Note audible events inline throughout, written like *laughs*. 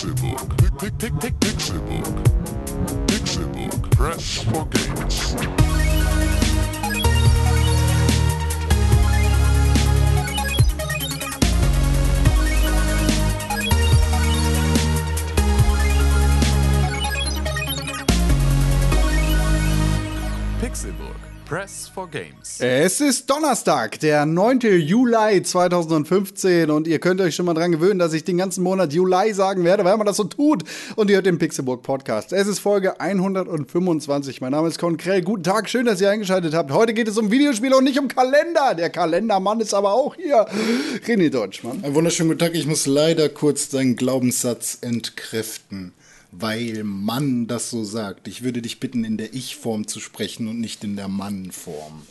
Pixelbook. Pick, pick, pick, Pixelbook. Pixelbook. Press for games. Pixelburg. Press for Games. Es ist Donnerstag, der 9. Juli 2015 und ihr könnt euch schon mal dran gewöhnen, dass ich den ganzen Monat Juli sagen werde, weil man das so tut. Und ihr hört den Pixelburg Podcast. Es ist Folge 125. Mein Name ist Con Krell. Guten Tag, schön, dass ihr eingeschaltet habt. Heute geht es um Videospiele und nicht um Kalender. Der Kalendermann ist aber auch hier. René Deutschmann. Einen wunderschönen guten Tag. Ich muss leider kurz deinen Glaubenssatz entkräften, weil Mann das so sagt. Ich würde dich bitten, in der Ich-Form zu sprechen und nicht in der Mann-Form.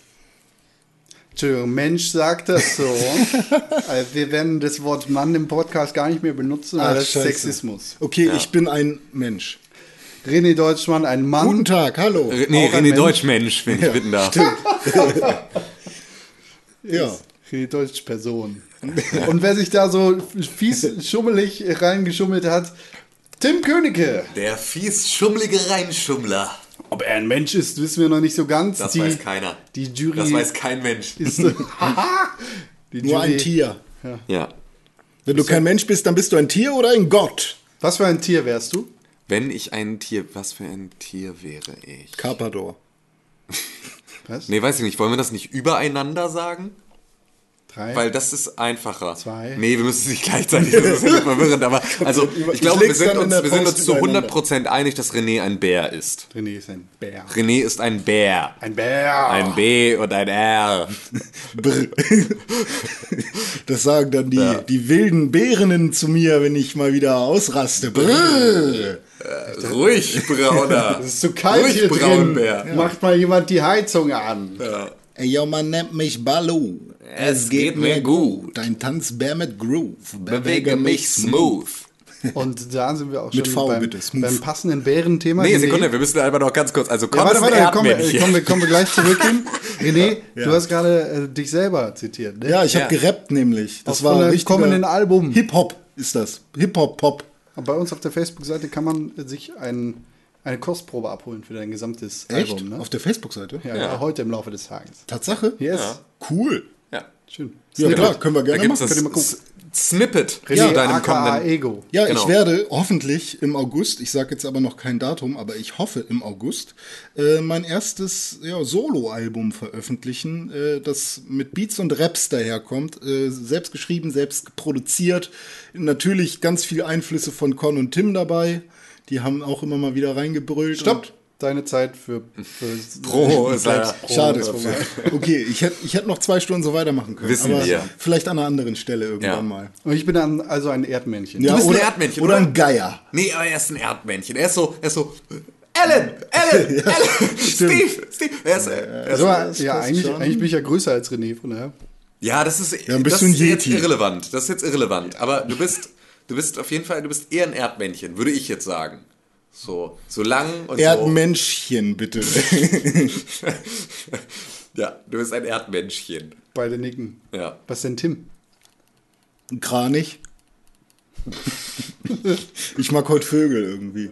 Entschuldigung, Mensch sagt das so. *laughs* also wir werden das Wort Mann im Podcast gar nicht mehr benutzen, weil Ach, das ist scheiße. Sexismus. Okay, ich bin ein Mensch. René Deutschmann, ein Mann. Guten Tag, hallo. Äh, Nee, René Mensch. Deutschmensch, wenn ich bitten darf. *laughs* Ja. Die deutsche Person. Und wer sich da so fies schummelig reingeschummelt hat, Tim Königke. Der fies schummelige Reinschummler. Ob er ein Mensch ist, wissen wir noch nicht so ganz. Das die, weiß keiner. Die Jury Das weiß kein Mensch. ist. *laughs* die Nur ein Tier. Ja. Wenn du kein Mensch bist, dann bist du ein Tier oder ein Gott. Was für ein Tier wärst du? Wenn ich ein Tier, was für ein Tier wäre ich? Carpador. Was? *laughs* Nee, weiß ich nicht. Wollen wir das nicht übereinander sagen? Drei. Weil das ist einfacher. Zwei. Nee, wir müssen es nicht gleichzeitig. Das ist ein verwirrend. Aber *laughs* also, Ich glaube, wir sind uns, wir sind uns zu übereinander. 100% einig, dass René ein Bär ist. René ist ein Bär. René ist ein Bär. Ein Bär. Ein B und ein R. *laughs* Brr. Das sagen dann die, die wilden Bärinnen zu mir, wenn ich mal wieder ausraste. Brr. Ruhig, Brauner. *laughs* Es ist zu kalt Ruhig, hier drin. Braunbär. Macht mal jemand die Heizung an. Ey, yo, man nennt mich Balu. Es geht mir gut. Ein Tanzbär mit Groove. Bewege mich smooth. Und da sind wir auch Mit schon V beim, bitte, beim passenden Bärenthema. Nee, René. Sekunde, wir müssen einfach noch ganz kurz. Also, Ja, komm, warte, ist ein warte, kommen wir, Erdmännchen. kommen, wir, kommen wir gleich zurück hin. *laughs* René, du hast gerade äh, dich selber zitiert. Ne? Ja, ich Ja. habe gerappt nämlich. Das Aus war ein einem kommenden Album. Hip-Hop ist das. Hip-Hop-Pop. Bei uns auf der Facebook-Seite kann man sich ein, eine Kostprobe abholen für dein gesamtes Echt? Album. Ne? Auf der Facebook-Seite? Ja, ja, heute im Laufe des Tages. Tatsache? Yes. Cool. Ja. Schön. Ja, klar, können wir Da gerne es machen. ihr mal gucken. Snippet René, zu deinem aka kommenden. Ego. Ja, Genau. ich werde hoffentlich im August, ich sage jetzt aber noch kein Datum, aber ich hoffe im August, äh, mein erstes ja, Solo-Album veröffentlichen, äh, das mit Beats und Raps daherkommt. Äh, selbst geschrieben, selbst produziert. Natürlich ganz viele Einflüsse von Con und Tim dabei. Die haben auch immer mal wieder reingebrüllt. Stopp. Deine Zeit für, für Pro *laughs* ist leider. Schade. *laughs* Okay, ich hätte ich hätt noch zwei Stunden so weitermachen können. Wissen aber wir. Vielleicht an einer anderen Stelle irgendwann Ja. mal. Und ich bin dann also ein Erdmännchen. Ja, bist ein oder, Erdmännchen, Oder oder? ein Geier. Nee, aber er ist ein Erdmännchen. Er ist so, er ist so. Alan! Alan! *laughs* Alan! Steve! Steve! Er ist, er ist, Also, ja, eigentlich, schon. eigentlich bin ich ja größer als René, von daher. ja, das ist, dann bist das du ein ist jetzt Yeti. irrelevant. Das ist jetzt irrelevant. Aber du bist, du bist auf jeden Fall, du bist eher ein Erdmännchen, würde ich jetzt sagen. So, so lang und Erdmenschchen, bitte. so. *laughs* Ja, du bist ein Erdmännchen. Beide nicken. Ja. Was denn Tim? Kranich. *laughs* ich mag heute Vögel irgendwie.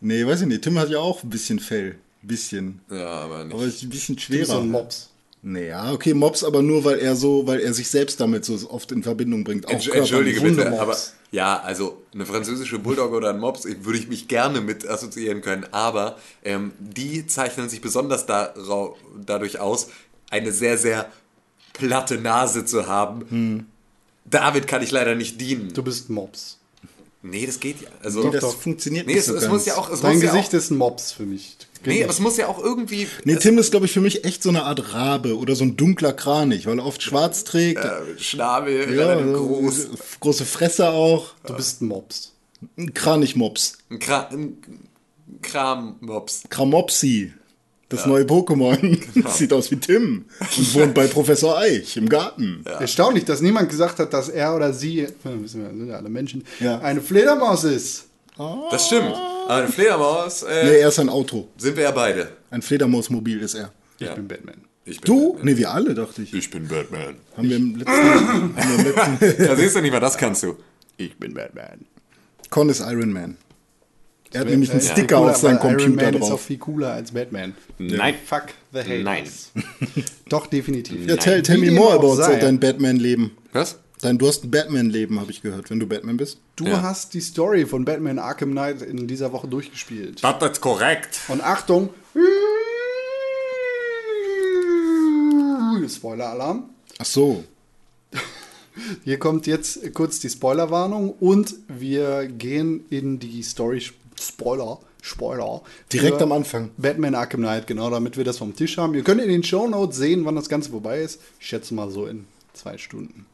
Nee, weiß ich nicht. Tim hat ja auch ein bisschen Fell. Bisschen. Ja, aber nicht. Aber ist ein bisschen Tim ist so schwerer. ein Mops. Naja, okay, Mops, aber nur weil er so, weil er sich selbst damit so oft in Verbindung bringt. Auch Entsch- Entschuldige körperlich. bitte, Hundemops. aber ja, also eine französische Bulldogge oder ein Mops ich- würde ich mich gerne mit assoziieren können, aber ähm, die zeichnen sich besonders darau- dadurch aus, eine sehr, sehr platte Nase zu haben. Hm. Damit kann ich leider nicht dienen. Du bist Mops. Nee, das geht ja. Also, Nee, das doch. funktioniert nee, nicht es, so es ganz. muss ja auch. Es Dein muss Gesicht ja ist ein Mops für mich. Nee, aber es muss ja auch irgendwie. Nee, Tim ist, glaube ich, für mich echt so eine Art Rabe oder so ein dunkler Kranich, weil er oft schwarz trägt. äh, Schnabel, ja, groß. Große Fresse auch. Du bist ein Mops. Ein Kranichmops. Ein, Kra ein Krammops. Kramopsi. Das neue Pokémon. *laughs* Genau. *laughs* Sieht aus wie Tim und wohnt bei Professor Eich im Garten. Erstaunlich, dass niemand gesagt hat, dass er oder sie, ja, wissen wir, sind ja alle Menschen, Ja. eine Fledermaus ist. Das stimmt. Aber eine Fledermaus äh, Nee, er ist ein Auto. sind wir ja beide. Ein Fledermausmobil ist er. Ich Ja. bin Batman. Ich bin Du? Batman. Nee, wir alle, dachte ich. Ich bin Batman. Haben wir im letzten, *laughs* haben wir im letzten Da siehst du nicht mal, das kannst du. Ich bin Batman. Con ist Iron Man. Er hat nämlich einen äh, Sticker cooler, auf seinem weil Iron Computer Man ist auch drauf. viel cooler als Batman. Nein. Fuck the hate. Nein. Doch, definitiv. Ja, tell, tell me more about dein Batman-Leben. Was? Dein, du hast ein Batman-Leben, habe ich gehört, wenn du Batman bist. Du Ja. hast die Story von Batman Arkham Knight in dieser Woche durchgespielt. Das ist korrekt. Und Achtung! Spoiler-Alarm. Ach so. *laughs* Hier kommt jetzt kurz die Spoilerwarnung und wir gehen in die Story Spoiler. Spoiler. Direkt am Anfang. Batman Arkham Knight, genau, damit wir das vom Tisch haben. Ihr könnt in den Show Notes sehen, wann das Ganze vorbei ist. Ich schätze mal so in zwei Stunden.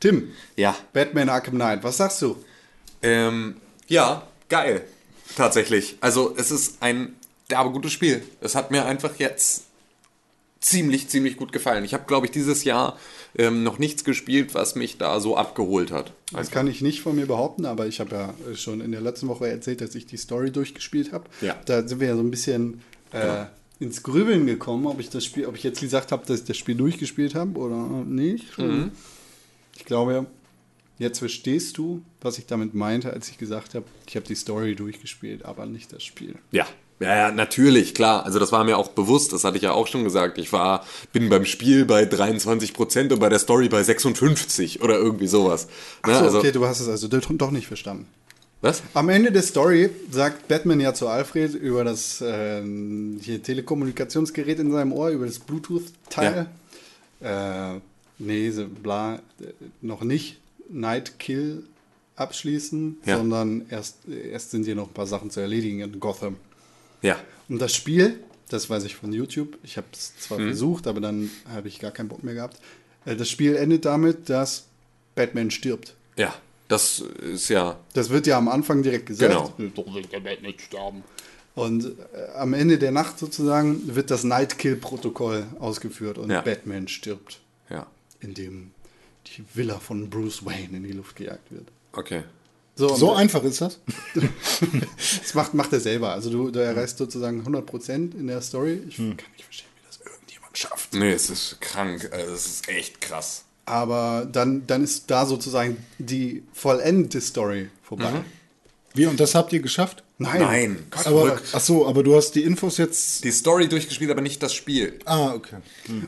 Tim, Ja. Batman Arkham Knight, was sagst du? Ähm, ja, geil. Tatsächlich. Also, es ist ein derbe gutes Spiel. Es hat mir einfach jetzt ziemlich, ziemlich gut gefallen. Ich habe, glaube ich, dieses Jahr ähm, noch nichts gespielt, was mich da so abgeholt hat. Das kann ich nicht von mir behaupten, aber ich habe ja schon in der letzten Woche erzählt, dass ich die Story durchgespielt habe. Ja. Da sind wir ja so ein bisschen äh, ins Grübeln gekommen, ob ich das Spiel, ob ich jetzt gesagt habe, dass ich das Spiel durchgespielt habe oder nicht. Ich glaube, jetzt verstehst du, was ich damit meinte, als ich gesagt habe, ich habe die Story durchgespielt, aber nicht das Spiel. Ja. Ja, ja, natürlich, klar. Also das war mir auch bewusst, das hatte ich ja auch schon gesagt. Ich war, bin beim Spiel bei 23% und bei der Story bei 56 oder irgendwie sowas. Ne? Ach so, also, okay, du hast es also doch nicht verstanden. Was? Am Ende der Story sagt Batman ja zu Alfred über das äh, hier Telekommunikationsgerät in seinem Ohr, über das Bluetooth-Teil. Äh, nee, bla, äh, noch nicht Night Kill abschließen, Ja. sondern erst, erst sind hier noch ein paar Sachen zu erledigen in Gotham. Ja. Und das Spiel, das weiß ich von YouTube, ich habe es zwar Mhm. versucht, aber dann habe ich gar keinen Bock mehr gehabt. Äh, das Spiel endet damit, dass Batman stirbt. Ja. Das ist ja. Das wird ja am Anfang direkt gesagt. Genau. Doch will der Batman nicht sterben. Und äh, am Ende der Nacht sozusagen wird das Nightkill-Protokoll ausgeführt und Ja. Batman stirbt, Ja. indem die Villa von Bruce Wayne in die Luft gejagt wird. Okay. So, So einfach ist das? *laughs* das macht, macht er selber. Also du, du erreichst sozusagen 100% in der Story. Ich Hm. kann nicht verstehen, wie das irgendjemand schafft. Nee, es ist krank. Also, es ist echt krass. Aber dann, dann ist da sozusagen die vollendete Story vorbei. Mhm. Wie, und das habt ihr geschafft? Nein. Nein. Gott, Aber, ach so, aber du hast die Infos jetzt. Die Story durchgespielt, aber nicht das Spiel. Ah, okay.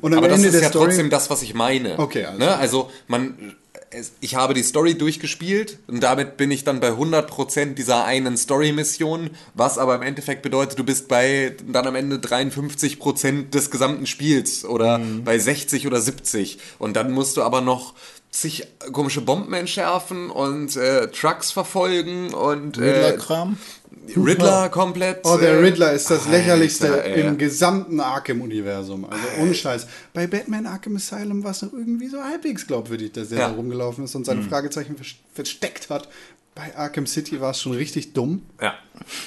und am aber das Ende ist der ja Story. trotzdem das, was ich meine. Okay, also- also. Ne? Also, man, es, ich habe die Story durchgespielt und damit bin ich dann bei 100% dieser einen Story-Mission, was aber im Endeffekt bedeutet, du bist bei dann am Ende 53% des gesamten Spiels oder Mhm. bei 60 oder 70 und dann musst du aber noch zig komische Bomben entschärfen und äh, Trucks verfolgen und äh, Riddler komplett. Oh, der äh, Riddler ist das Alter, lächerlichste ey. im gesamten Arkham-Universum. Also ohne Scheiß. Bei Batman Arkham Asylum war es noch irgendwie so halbwegs glaubwürdig, dass er Ja. da rumgelaufen ist und seine Fragezeichen vers- versteckt hat. Bei Arkham City war es schon richtig dumm. Ja.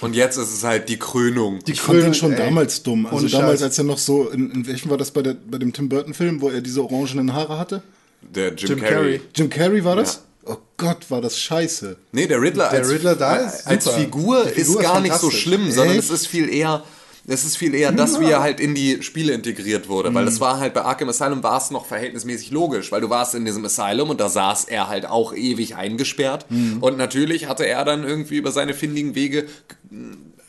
Und jetzt ist es halt die Krönung. Die Ich fand den Krönung, schon ey. damals dumm. Also Ohne damals, Scheiß. als er noch so, in, in welchem war das bei, der, bei dem Tim Burton-Film, wo er diese orangenen Haare hatte? Der Jim, Jim Carrey. Carrey. Jim Carrey war das? Ja. Oh Gott, war das scheiße. Nee, der Riddler, Der als, Riddler da ist als super. Figur, Figur ist ist gar nicht so schlimm, sondern Echt? es ist viel eher. Es ist viel eher das, wie er halt in die Spiele integriert wurde. Weil Mhm. das war halt bei Arkham Asylum war es noch verhältnismäßig logisch, weil du warst in diesem Asylum und da saß er halt auch ewig eingesperrt. Mhm. Und natürlich hatte er dann irgendwie über seine findigen Wege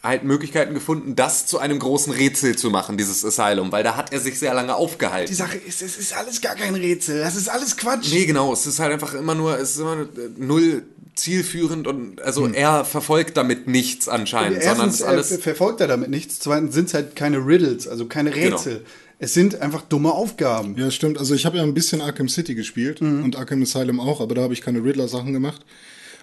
halt Möglichkeiten gefunden, das zu einem großen Rätsel zu machen, dieses Asylum, weil da hat er sich sehr lange aufgehalten. Die Sache ist, es ist alles gar kein Rätsel. Das ist alles Quatsch. Nee, genau. Es ist halt einfach immer nur, es ist immer äh, null zielführend und also er verfolgt damit nichts anscheinend, sondern es Erstens ist äh, alles. verfolgt er damit nichts. Zweitens sind es halt keine Riddles, also keine Rätsel. Genau. Es sind einfach dumme Aufgaben. Ja, stimmt. Also ich habe ja ein bisschen Arkham City gespielt und Arkham Asylum auch, aber da habe ich keine Riddler-Sachen gemacht.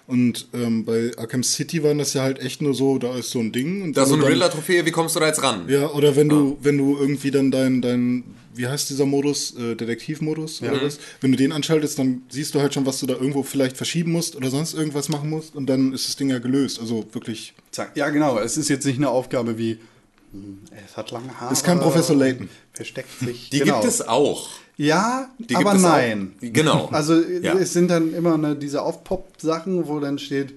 Und ähm, bei Arkham City waren das ja halt echt nur so, da ist so ein Ding. Und da ist so eine Riddler-Trophäe, wie kommst du da jetzt ran? Ja, oder wenn du, wenn du irgendwie dann dein, dein, wie heißt dieser Modus, äh, Detektivmodus oder was? Wenn du den anschaltest, dann siehst du halt schon, was du da irgendwo vielleicht verschieben musst oder sonst irgendwas machen musst und dann ist das Ding ja gelöst. Also wirklich, Zack. Ja, genau. Es ist jetzt nicht eine Aufgabe wie, es hat lange Haare. Ist kein Professor Layton. Versteckt sich. Die genau. gibt es auch. Ja, Die aber gibt es nein. Auch. Genau. *laughs* Also Ja. es sind dann immer ne, diese Aufpop-Sachen, wo dann steht,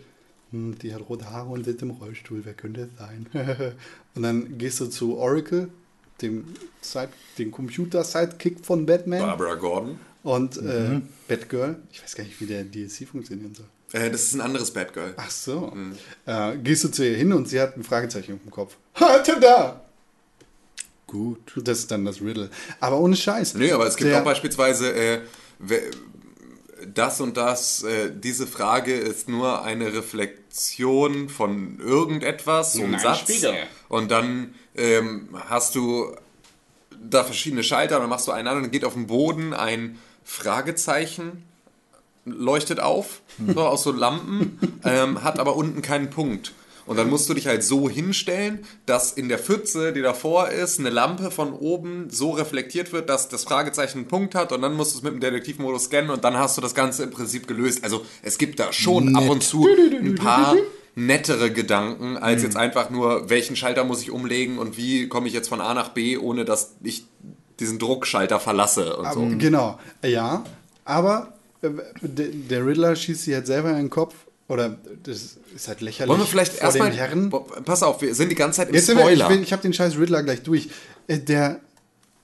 hm, die hat rote Haare und sitzt im Rollstuhl, wer könnte es sein? *laughs* und dann gehst du zu Oracle, dem, Side, dem Computer-Sidekick von Batman Barbara Gordon. und Mhm. äh, Batgirl. Ich weiß gar nicht, wie der DLC funktionieren soll. Äh, das ist ein anderes Bad Girl. Ach so. Äh, gehst du zu ihr hin und sie hat ein Fragezeichen im Kopf. Hatte da! Gut. Das ist dann das Riddle. Aber ohne Scheiß. Nee, aber es gibt auch beispielsweise äh, das und das, äh, diese Frage ist nur eine Reflexion von irgendetwas, so ein Satz. Spiegel. Und dann ähm, hast du da verschiedene Schalter, dann machst du einen an und dann geht auf dem Boden ein Fragezeichen, leuchtet auf, Hm. so aus so Lampen, ähm, hat aber unten keinen Punkt. Und dann musst du dich halt so hinstellen, dass in der Pfütze, die davor ist, eine Lampe von oben so reflektiert wird, dass das Fragezeichen einen Punkt hat und dann musst du es mit dem Detektivmodus scannen und dann hast du das Ganze im Prinzip gelöst. Also es gibt da schon ab und zu ein paar nettere Gedanken, als jetzt einfach nur, welchen Schalter muss ich umlegen und wie komme ich jetzt von A nach B, ohne dass ich diesen Druckschalter verlasse und so. Genau, ja. Aber der, Riddler schießt sie halt selber in den Kopf. Oder das ist halt lächerlich. Wollen wir vielleicht erstmal. Pass auf, wir sind die ganze Zeit im Jetzt sind wir, ich, Spoiler. ich habe den scheiß Riddler gleich durch. Äh, Der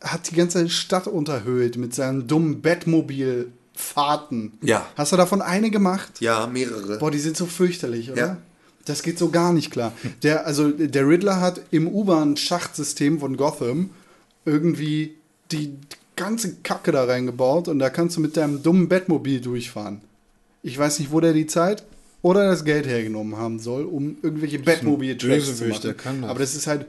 hat die ganze Stadt unterhöhlt mit seinen dummen Bettmobil-Fahrten. Ja. Hast du davon eine gemacht? ja, mehrere. Boah, die sind so fürchterlich, oder? Ja. Das geht so gar nicht klar. *laughs* Der, also der Riddler hat im U-Bahn-Schachtsystem von Gotham irgendwie die ganze Kacke da reingebaut und da kannst du mit deinem dummen Bettmobil durchfahren. Ich weiß nicht, wo der die Zeit oder das Geld hergenommen haben soll, um irgendwelche Bettmobil-Tracks zu machen. kann das. Aber das ist halt,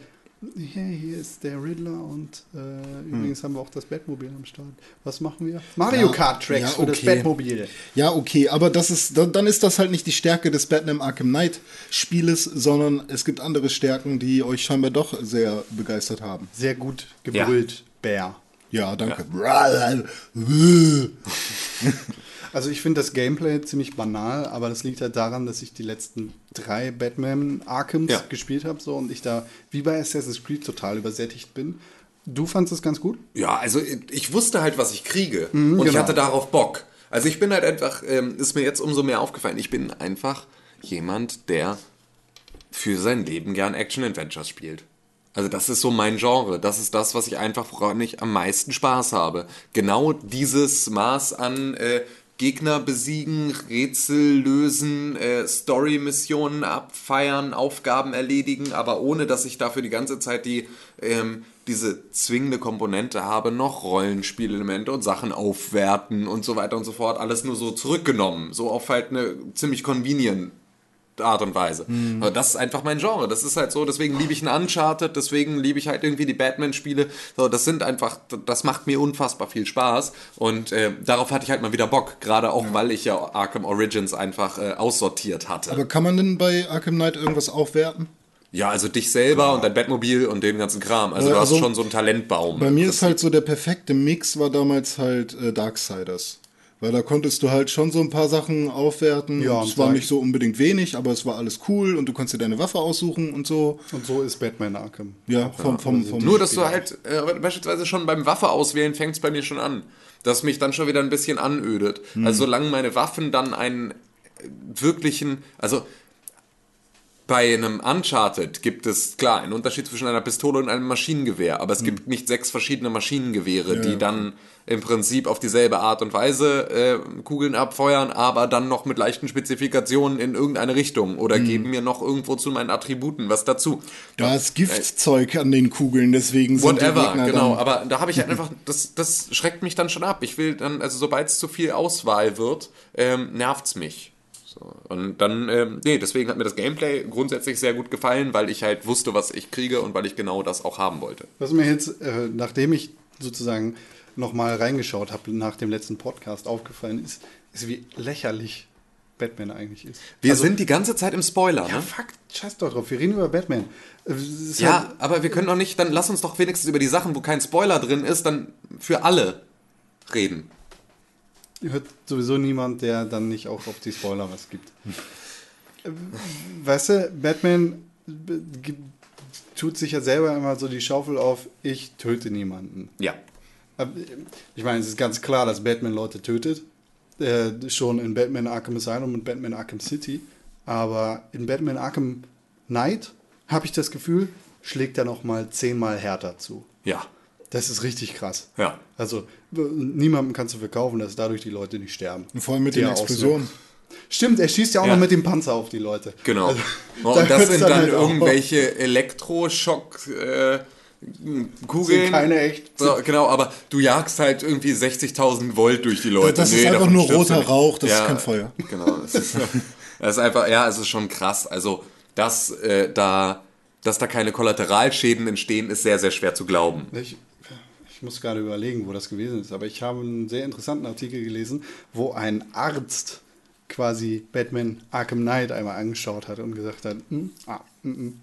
hier, hier ist der Riddler und äh, übrigens haben wir auch das Bettmobil am Start. Was machen wir? Mario Ja, Kart-Tracks ja, für das okay. Bettmobil. Ja, okay, aber das ist, dann dann ist das halt nicht die Stärke des Batman Arkham Knight Spieles, sondern es gibt andere Stärken, die euch scheinbar doch sehr begeistert haben. Sehr gut gebrüllt, Bär. Ja, danke. *laughs* Also ich finde das Gameplay ziemlich banal, aber das liegt halt daran, dass ich die letzten drei Batman Arkhams Ja. gespielt habe so und ich da wie bei Assassin's Creed total übersättigt bin. Du fandest es ganz gut? Ja, also ich wusste halt, was ich kriege. und ich genau. hatte darauf Bock. Also ich bin halt einfach, ähm, ist mir jetzt umso mehr aufgefallen, ich bin einfach jemand, der für sein Leben gern Action-Adventures spielt. Also das ist so mein Genre. Das ist das, was ich einfach, woran ich am meisten Spaß habe. Genau dieses Maß an äh, Gegner besiegen, Rätsel lösen, äh, Story-Missionen abfeiern, Aufgaben erledigen, aber ohne, dass ich dafür die ganze Zeit die ähm, diese zwingende Komponente habe, noch Rollenspielelemente und Sachen aufwerten und so weiter und so fort. Alles nur so zurückgenommen. So auf halt eine ziemlich convenient Art und Weise. Aber Das ist einfach mein Genre. Das ist halt so, deswegen liebe ich ein Uncharted, deswegen liebe ich halt irgendwie die Batman-Spiele. So, das sind einfach, das macht mir unfassbar viel Spaß und äh, darauf hatte ich halt mal wieder Bock. Gerade auch, weil ich ja Arkham Origins einfach äh, aussortiert hatte. Aber kann man denn bei Arkham Knight irgendwas aufwerten? ja, also dich selber und dein Bettmobil und den ganzen Kram. Also Ja, du hast also schon so einen Talentbaum. Bei mir Das- ist halt so der perfekte Mix war damals halt äh, Darksiders. Weil da konntest du halt schon so ein paar Sachen aufwerten. Ja, es war nicht so unbedingt wenig, aber es war alles cool und du konntest dir deine Waffe aussuchen und so. Und so ist Batman Arkham. Ja, vom, vom, vom Nur, dass du halt äh, beispielsweise schon beim Waffe auswählen fängt es bei mir schon an. Dass mich dann schon wieder ein bisschen anödet. Also solange meine Waffen dann einen wirklichen, also bei einem Uncharted gibt es klar einen Unterschied zwischen einer Pistole und einem Maschinengewehr, aber es gibt nicht sechs verschiedene Maschinengewehre, die dann im Prinzip auf dieselbe Art und Weise äh, Kugeln abfeuern, aber dann noch mit leichten Spezifikationen in irgendeine Richtung oder geben mir noch irgendwo zu meinen Attributen was dazu. da ist Giftzeug an den Kugeln, deswegen sind die Whatever, Gegner genau. dann, Aber da habe ich halt *laughs* einfach, das, das schreckt mich dann schon ab. Ich will dann, also sobald es zu viel Auswahl wird, ähm, nervt's mich. So. Und dann, ähm, nee, deswegen hat mir das Gameplay grundsätzlich sehr gut gefallen, weil ich halt wusste, was ich kriege und weil ich genau das auch haben wollte. Was mir jetzt, äh, nachdem ich sozusagen nochmal reingeschaut habe nach dem letzten Podcast aufgefallen ist, ist wie lächerlich Batman eigentlich ist. Wir Also- sind die ganze Zeit im Spoiler, Ja, ne? fuck, scheiß doch drauf. Wir reden über Batman. Äh, Ja, halt- aber wir können doch nicht, dann lass uns doch wenigstens über die Sachen, wo kein Spoiler drin ist, dann für alle reden. Hört sowieso niemand, der dann nicht auch auf die Spoiler was gibt. Weißt du, Batman tut sich ja selber immer so die Schaufel auf, ich töte niemanden. Ja. Ich meine, es ist ganz klar, dass Batman Leute tötet. Äh, schon in Batman Arkham Asylum und Batman Arkham City. Aber in Batman Arkham Knight habe ich das Gefühl, schlägt er noch mal zehnmal härter zu. Ja. Das ist richtig krass. Ja. Also niemandem kannst du verkaufen, dass dadurch die Leute nicht sterben. Und vor allem mit Der den Explosionen. Stimmt, er schießt ja auch Ja. noch mit dem Panzer auf die Leute. Genau. Also, *laughs* Oh, da und das sind dann dann halt irgendwelche Elektroschock äh, Kugeln. Sind keine echt. So, genau, aber du jagst halt irgendwie 60.000 Volt durch die Leute. Das ist einfach nur roter. Rauch, das ist kein Feuer. Genau. Das ist, das ist einfach, ja, es ist schon krass. Also, dass äh, da, dass da keine Kollateralschäden entstehen, ist sehr, sehr schwer zu glauben. Ich, ich muss gerade überlegen, wo das gewesen ist, aber ich habe einen sehr interessanten Artikel gelesen, wo ein Arzt quasi Batman Arkham Knight einmal angeschaut hat und gesagt hat, hm, ah, mm, mm,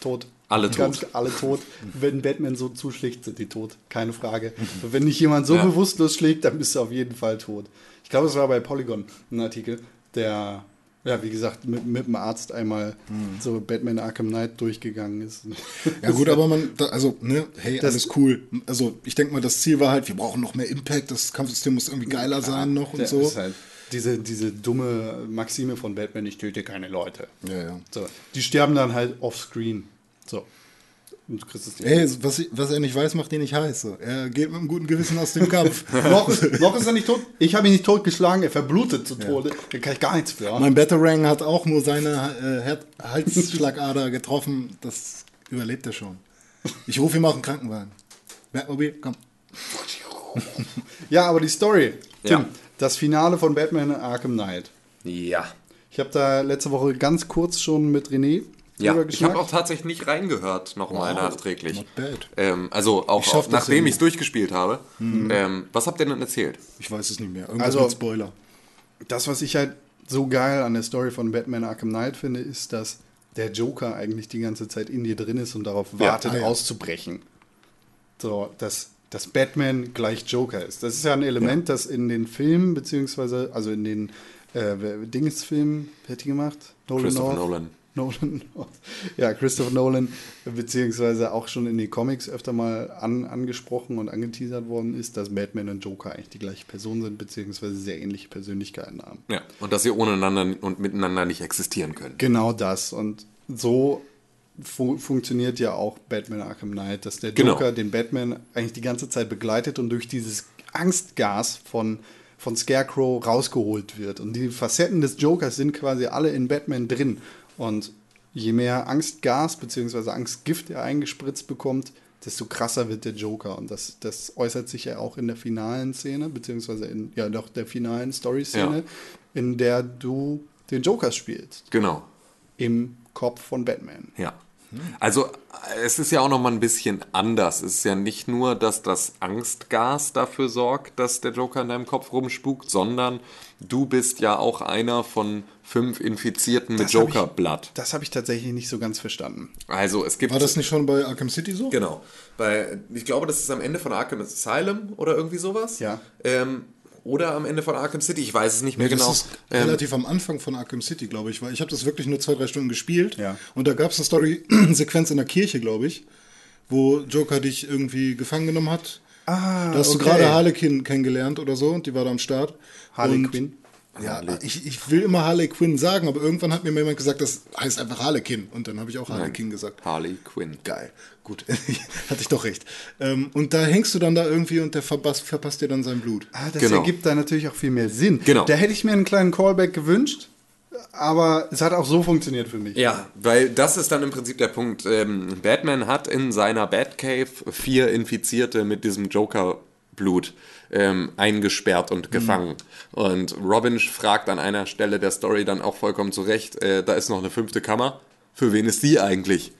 tot. Alle Ganz, tot. alle tot. *laughs* Wenn Batman so zuschlägt, sind die tot. Keine Frage. Wenn nicht jemand so Ja. bewusstlos schlägt, dann bist du auf jeden Fall tot. Ich glaube, es war bei Polygon ein Artikel, der, ja, wie gesagt, mit, mit dem Arzt einmal Hm. so Batman Arkham Knight durchgegangen ist. Ja gut, aber man, also, ne, hey, Das- alles cool. Also ich denke mal, das Ziel war halt, wir brauchen noch mehr Impact, das Kampfsystem muss irgendwie geiler sein noch und so. Ist halt diese, diese dumme Maxime von Batman, ich töte keine Leute. Ja, ja. So, die sterben dann halt offscreen. So. Und du kriegst es nicht. Ey, was, ich- was er nicht weiß, macht ihn nicht heiß. So. Er geht mit einem guten Gewissen aus dem Kampf. *laughs* noch, ist, noch ist er nicht tot. Ich habe ihn nicht totgeschlagen, er verblutet zu Tode. Da kann ich gar nichts für. mein Batarang hat auch nur seine äh, Halsschlagader *laughs* getroffen. Das überlebt er schon. Ich rufe ihm auch einen Krankenwagen. Batmobil, komm. Ja, aber die Story. Tim, Ja. das Finale von Batman Arkham Knight. Ja. Ich habe da letzte Woche ganz kurz schon mit René Ja, ich habe auch tatsächlich nicht reingehört, nochmal Wow, nachträglich. not bad. Ähm, also auch, Ich schaff auch nachdem ich es durchgespielt habe. Ähm, was habt ihr denn erzählt? Ich weiß es nicht mehr. Irgendwas Also- mit Spoiler. das, was ich halt so geil an der Story von Batman Arkham Knight finde, ist, dass der Joker eigentlich die ganze Zeit in dir drin ist und darauf wartet, ah ja. auszubrechen. So, dass, dass Batman gleich Joker ist. Das ist ja ein Element, das in den Filmen, beziehungsweise, also in den äh, Dingesfilmen, wer hat die gemacht? Nolan Christopher North? Nolan. *laughs* Nolan. Ja, Christopher Nolan, beziehungsweise auch schon in den Comics öfter mal an, angesprochen und angeteasert worden ist, dass Batman und Joker eigentlich die gleiche Person sind, beziehungsweise sehr ähnliche Persönlichkeiten haben. Ja. Und dass sie ohne einander und miteinander nicht existieren können. Genau das. Und so fu funktioniert ja auch Batman Arkham Knight, dass der Genau. Joker den Batman eigentlich die ganze Zeit begleitet und durch dieses Angstgas von, von Scarecrow rausgeholt wird. Und die Facetten des Jokers sind quasi alle in Batman drin. Und je mehr Angstgas bzw. Angstgift er eingespritzt bekommt, desto krasser wird der Joker. Und das, das äußert sich ja auch in der finalen Szene, beziehungsweise in ja doch der finalen Story-Szene, Ja. in der du den Joker spielst Genau. im Kopf von Batman. Ja. Also es ist ja auch noch mal ein bisschen anders. Es ist ja nicht nur, dass das Angstgas dafür sorgt, dass der Joker in deinem Kopf rumspukt, sondern du bist ja auch einer von fünf Infizierten mit Joker-Blatt. Das habe ich tatsächlich nicht so ganz verstanden. Also es gibt War das nicht schon bei Arkham City so? Genau. Bei, ich glaube, das ist am Ende von Arkham Asylum oder irgendwie sowas. Ja. Ähm, oder am Ende von Arkham City, ich weiß es nicht mehr Nee, genau. Das ist Ähm, relativ am Anfang von Arkham City, glaube ich, weil ich habe das wirklich nur zwei, drei Stunden gespielt. Ja. Und da gab es eine Story-Sequenz in der Kirche, glaube ich, wo Joker dich irgendwie gefangen genommen hat. Ah, Da hast okay. du gerade Harlequin kennengelernt oder so und die war da am Start. Harley Quinn? Ja, ich, ich will immer Harley Quinn sagen, aber irgendwann hat mir mal jemand gesagt, das heißt einfach Harlequin. Und dann habe ich auch Harlequin gesagt. Harley Quinn. Geil, gut, *laughs* hatte ich doch recht. Ähm, und da hängst du dann da irgendwie und der verpasst, verpasst dir dann sein Blut. Ah, das Genau. ergibt da natürlich auch viel mehr Sinn. Genau. Da hätte ich mir einen kleinen Callback gewünscht, aber es hat auch so funktioniert für mich. Ja, weil das ist dann im Prinzip der Punkt. Ähm, Batman hat in seiner Batcave vier Infizierte mit diesem Joker-Blut ähm, eingesperrt und gefangen. Und Robin fragt an einer Stelle der Story dann auch vollkommen zu Recht, äh, da ist noch eine fünfte Kammer. Für wen ist die eigentlich?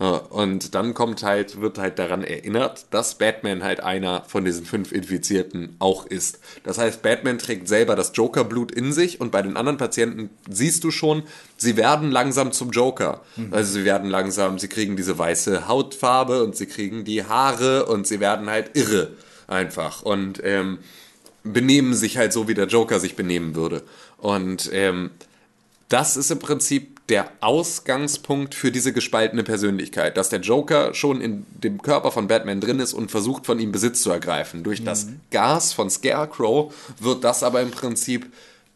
Ja, und dann kommt halt, wird halt daran erinnert, dass Batman halt einer von diesen fünf Infizierten auch ist. Das heißt, Batman trägt selber das Joker-Blut in sich und bei den anderen Patienten siehst du schon, sie werden langsam zum Joker. Also sie werden langsam, sie kriegen diese weiße Hautfarbe und sie kriegen die Haare und sie werden halt irre einfach und ähm, benehmen sich halt so, wie der Joker sich benehmen würde. Und ähm, das ist im Prinzip der Ausgangspunkt für diese gespaltene Persönlichkeit, dass der Joker schon in dem Körper von Batman drin ist und versucht von ihm Besitz zu ergreifen. Durch das Gas von Scarecrow wird das aber im Prinzip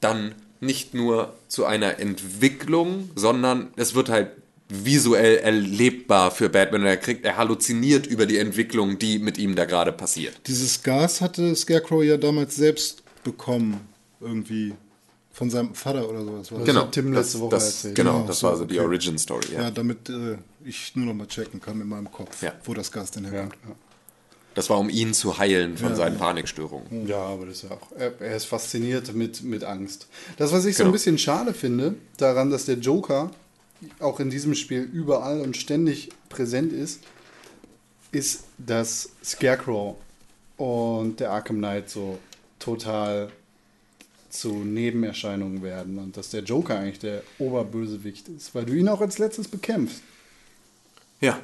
dann nicht nur zu einer Entwicklung, sondern es wird halt visuell erlebbar für Batman. Er kriegt, er halluziniert über die Entwicklung, die mit ihm da gerade passiert. Dieses Gas hatte Scarecrow ja damals selbst bekommen, irgendwie von seinem Vater oder sowas. war. Genau. hat Tim das, letzte Woche das, erzählt. Genau, Genau, das so, war so die okay. Origin Story. Ja. Ja, damit äh, ich nur noch mal checken kann in meinem Kopf, Ja. wo das Gas denn Ja, herkommt. Das war um ihn zu heilen von seinen Panikstörungen. ja, aber das ist ja auch. Er, er ist fasziniert mit, mit Angst. Das, was ich so Genau. ein bisschen schade finde, daran, dass der Joker auch in diesem Spiel überall und ständig präsent ist, ist, dass Scarecrow und der Arkham Knight so total zu Nebenerscheinungen werden und dass der Joker eigentlich der Oberbösewicht ist, weil du ihn auch als letztes bekämpfst. Ja.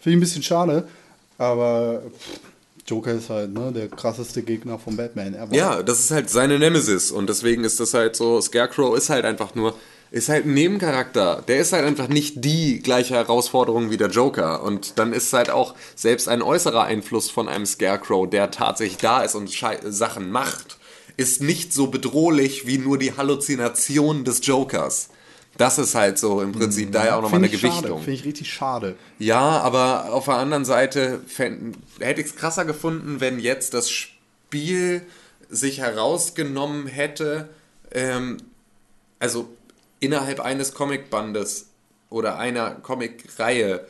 Finde ich ein bisschen schade, aber pff, Joker ist halt ne, der krasseste Gegner von Batman. Ja, das ist halt seine Nemesis und deswegen ist das halt so, Scarecrow ist halt einfach nur, ist halt ein Nebencharakter. Der ist halt einfach nicht die gleiche Herausforderung wie der Joker und dann ist halt auch selbst ein äußerer Einfluss von einem Scarecrow, der tatsächlich da ist und Schei Sachen macht, ist nicht so bedrohlich wie nur die Halluzination des Jokers. Das ist halt so im Prinzip daher auch nochmal eine Gewichtung. Finde ich richtig schade. Ja, aber auf der anderen Seite fänd- hätte ich es krasser gefunden, wenn jetzt das Spiel sich herausgenommen hätte, ähm, also innerhalb eines Comicbandes oder einer Comicreihe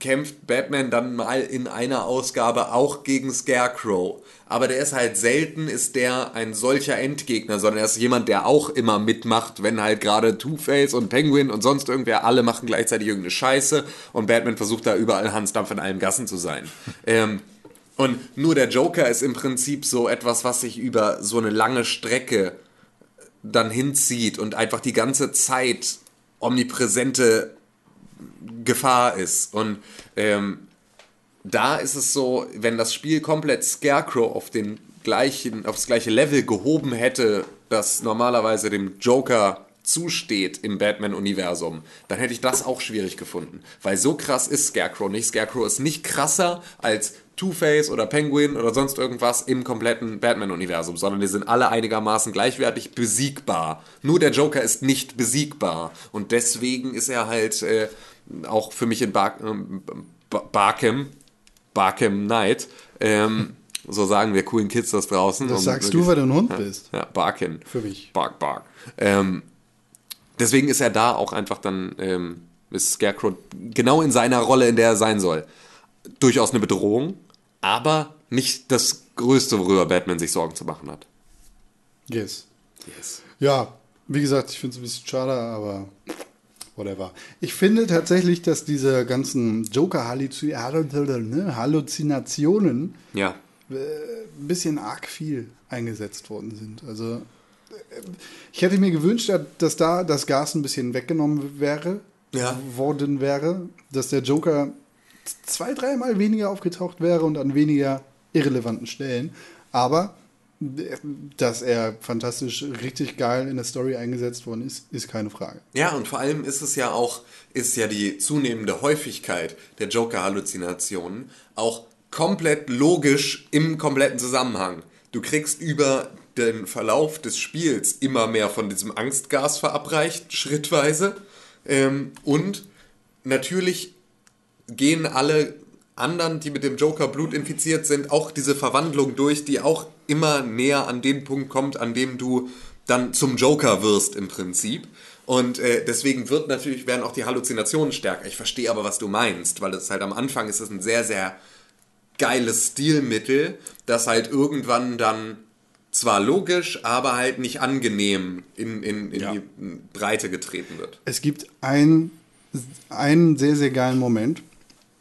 kämpft Batman dann mal in einer Ausgabe auch gegen Scarecrow. Aber der ist halt selten, ist der ein solcher Endgegner, sondern er ist jemand, der auch immer mitmacht, wenn halt gerade Two-Face und Penguin und sonst irgendwer, alle machen gleichzeitig irgendeine Scheiße und Batman versucht da überall Hansdampf in allen Gassen zu sein. *laughs* ähm, und nur der Joker ist im Prinzip so etwas, was sich über so eine lange Strecke dann hinzieht und einfach die ganze Zeit omnipräsente Gefahr ist. Und ähm, da ist es so, wenn das Spiel komplett Scarecrow auf den gleichen, aufs gleiche Level gehoben hätte, das normalerweise dem Joker zusteht im Batman-Universum, dann hätte ich das auch schwierig gefunden. Weil so krass ist Scarecrow nicht. Scarecrow ist nicht krasser als Two-Face oder Penguin oder sonst irgendwas im kompletten Batman-Universum, sondern die sind alle einigermaßen gleichwertig besiegbar. Nur der Joker ist nicht besiegbar. Und deswegen ist er halt äh, auch für mich in Bar ähm, Ba- Barkham, Barkham Knight, ähm, so sagen wir coolen Kids das draußen. Das um sagst du, weil du ein Hund bist. ja, Barkin. Für mich. Bark, bark. Ähm, deswegen ist er da auch einfach dann, ähm, ist Scarecrow genau in seiner Rolle, in der er sein soll. Durchaus eine Bedrohung, aber nicht das Größte, worüber Batman sich Sorgen zu machen hat. Yes. Yes. Ja, wie gesagt, ich finde es ein bisschen schade, aber whatever. Ich finde tatsächlich, dass diese ganzen Joker-Halluzinationen Ja. ein bisschen arg viel eingesetzt worden sind. Also äh, ich hätte mir gewünscht, dass da das Gas ein bisschen weggenommen wäre, Ja. worden wäre, dass der Joker zwei, dreimal weniger aufgetaucht wäre und an weniger irrelevanten Stellen. Aber äh, dass er fantastisch, richtig geil in der Story eingesetzt worden ist, ist keine Frage. Ja, und vor allem ist es ja auch, ist ja die zunehmende Häufigkeit der Joker-Halluzinationen auch komplett logisch im kompletten Zusammenhang. Du kriegst über den Verlauf des Spiels immer mehr von diesem Angstgas verabreicht, schrittweise. Ähm, und natürlich gehen alle anderen, die mit dem Joker Blut infiziert sind, auch diese Verwandlung durch, die auch immer näher an den Punkt kommt, an dem du dann zum Joker wirst im Prinzip. Und äh, deswegen wird natürlich, werden auch die Halluzinationen stärker. Ich verstehe aber, was du meinst, weil es halt am Anfang ist es ein sehr, sehr geiles Stilmittel, das halt irgendwann dann zwar logisch, aber halt nicht angenehm in, in, in Ja. die Breite getreten wird. Es gibt ein, einen sehr, sehr geilen Moment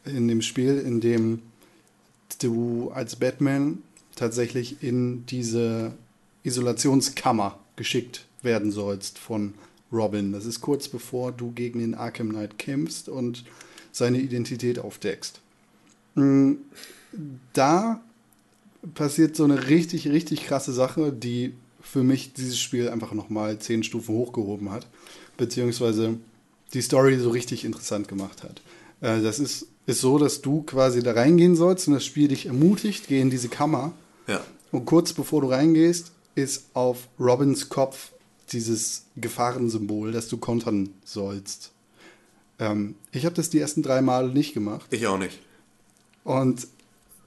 in dem Spiel, in dem du als Batman tatsächlich in diese Isolationskammer geschickt werden sollst von Robin. Das ist kurz bevor du gegen den Arkham Knight kämpfst und seine Identität aufdeckst. Mm, Da passiert so eine richtig, richtig krasse Sache, die für mich dieses Spiel einfach nochmal zehn Stufen hochgehoben hat, beziehungsweise die Story so richtig interessant gemacht hat. Äh, das ist, ist so, dass du quasi da reingehen sollst und das Spiel dich ermutigt, geh in diese Kammer Ja. und kurz bevor du reingehst, ist auf Robins Kopf dieses Gefahrensymbol, das du kontern sollst. Ähm, ich habe das die ersten drei Male nicht gemacht. Ich auch nicht. Und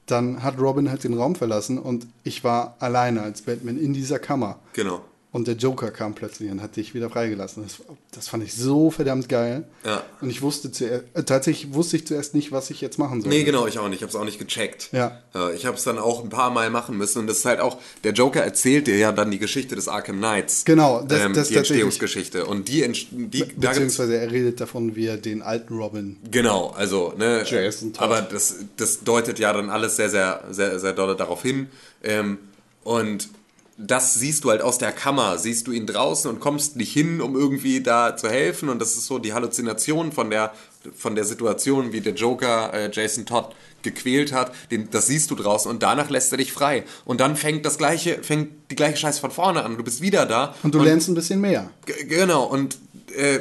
dann hat Robin halt den Raum verlassen und ich war alleine als Batman in dieser Kammer. Genau. Und der Joker kam plötzlich und hat dich wieder freigelassen. Das, das fand ich so verdammt geil. Ja. Und ich wusste zuerst, äh, tatsächlich wusste ich zuerst nicht, was ich jetzt machen soll. Nee, genau, ich auch nicht. Ich habe es auch nicht gecheckt. Ja. Äh, Ich habe es dann auch ein paar Mal machen müssen. Und das ist halt auch, der Joker erzählt dir ja dann die Geschichte des Arkham Knights. Genau, das- ähm, das die. Entstehungsgeschichte. Und die, die gibt's, Beziehungsweise er redet davon, wie er den alten Robin. Genau, also, ne. Jason Todd. aber das, das deutet ja dann alles sehr, sehr, sehr, sehr doll darauf hin. Ähm, und das siehst du halt aus der Kammer, siehst du ihn draußen und kommst nicht hin, um irgendwie da zu helfen. Und das ist so die Halluzination von der, von der Situation, wie der Joker äh, Jason Todd gequält hat, den, das siehst du draußen und danach lässt er dich frei. Und dann fängt das gleiche, fängt die gleiche Scheiße von vorne an. Du bist wieder da. Und du lernst ein bisschen mehr. Genau, und äh,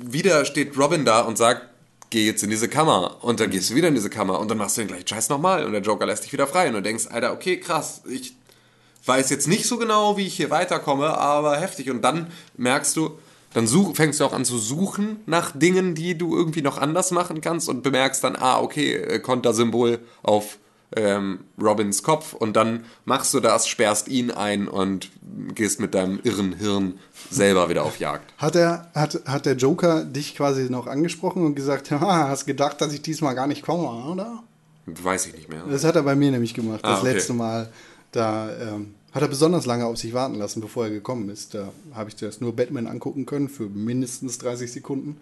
wieder steht Robin da und sagt, geh jetzt in diese Kammer. Und dann gehst du wieder in diese Kammer und dann machst du den gleichen Scheiß nochmal und der Joker lässt dich wieder frei. Und du denkst, Alter, okay, krass, ich weiß jetzt nicht so genau, wie ich hier weiterkomme, aber heftig. Und dann merkst du, dann such, fängst du auch an zu suchen nach Dingen, die du irgendwie noch anders machen kannst und bemerkst dann, ah, okay, äh, Kontersymbol auf ähm, Robins Kopf und dann machst du das, sperrst ihn ein und gehst mit deinem irren Hirn selber wieder auf Jagd. Hat, er, hat, hat der Joker dich quasi noch angesprochen und gesagt, *laughs* haha, hast gedacht, dass ich diesmal gar nicht komme, oder? Weiß ich nicht mehr. Das hat er bei mir nämlich gemacht. Ah, Das okay. letzte Mal, da ähm, hat er besonders lange auf sich warten lassen, bevor er gekommen ist. Da habe ich zuerst nur Batman angucken können für mindestens 30 Sekunden.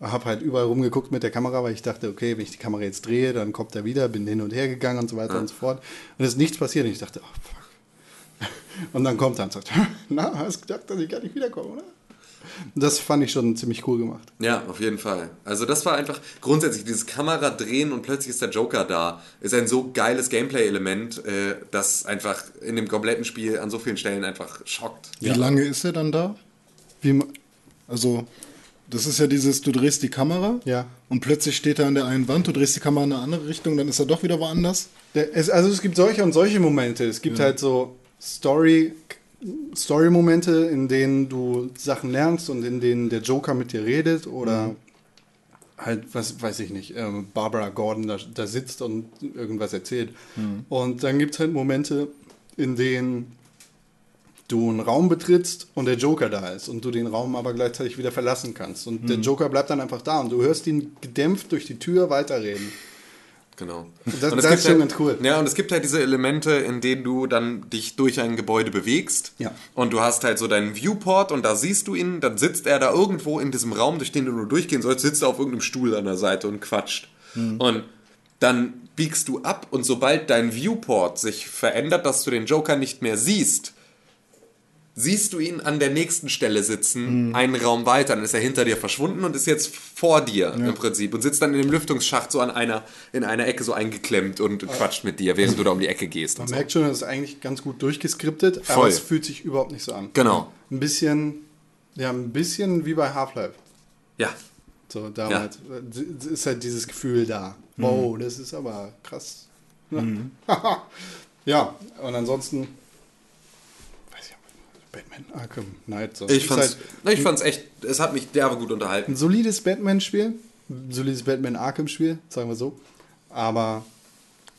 Habe halt überall rumgeguckt mit der Kamera, weil ich dachte, okay, wenn ich die Kamera jetzt drehe, dann kommt er wieder, bin hin und her gegangen und so weiter und so fort. Und es ist nichts passiert und ich dachte, oh fuck. *laughs* Und dann kommt er und sagt, *laughs* na, hast gedacht, dass ich gar nicht wiederkomme, oder? Das fand ich schon ziemlich cool gemacht. Ja, auf jeden Fall. Also das war einfach grundsätzlich dieses Kamera drehen und plötzlich ist der Joker da. Ist ein so geiles Gameplay-Element, äh, das einfach in dem kompletten Spiel an so vielen Stellen einfach schockt. Wie lange ist er dann da? Wie, Also, das ist ja dieses, du drehst die Kamera Ja. und plötzlich steht er an der einen Wand, du drehst die Kamera in eine andere Richtung, dann ist er doch wieder woanders. Der, es, also es gibt solche und solche Momente. Es gibt halt so Story, Story-Momente, in denen du Sachen lernst und in denen der Joker mit dir redet oder halt, was weiß ich nicht, ähm, Barbara Gordon da, da sitzt und irgendwas erzählt. Und dann gibt es halt Momente, in denen du einen Raum betrittst und der Joker da ist und du den Raum aber gleichzeitig wieder verlassen kannst. Und der Joker bleibt dann einfach da und du hörst ihn gedämpft durch die Tür weiterreden. Genau. Das- das ist schon halt, ganz cool. Ja, und es gibt halt diese Elemente, in denen du dann dich durch ein Gebäude bewegst. Ja. Und du hast halt so deinen Viewport und da siehst du ihn, dann sitzt er da irgendwo in diesem Raum, durch den du nur durchgehen sollst, sitzt er auf irgendeinem Stuhl an der Seite und quatscht. Mhm. Und dann biegst du ab und sobald dein Viewport sich verändert, dass du den Joker nicht mehr siehst, siehst du ihn an der nächsten Stelle sitzen, Mhm. einen Raum weiter, dann ist er hinter dir verschwunden und ist jetzt vor dir im Prinzip und sitzt dann in dem Lüftungsschacht so an einer, in einer Ecke so eingeklemmt und quatscht mit dir, während du da um die Ecke gehst. Man so. merkt schon, das ist eigentlich ganz gut durchgeskriptet, aber Voll. es fühlt sich überhaupt nicht so an. Genau. Ein bisschen, ja, ein bisschen wie bei Half-Life. Ja, So damals. Es ist halt dieses Gefühl da. Wow, das ist aber krass. Ja, *laughs* ja und ansonsten, Batman Arkham Knight. So. ich fand's, halt ich fand's echt, es hat mich derbe gut unterhalten. ein solides Batman-Spiel, ein solides Batman Arkham-Spiel, sagen wir so, aber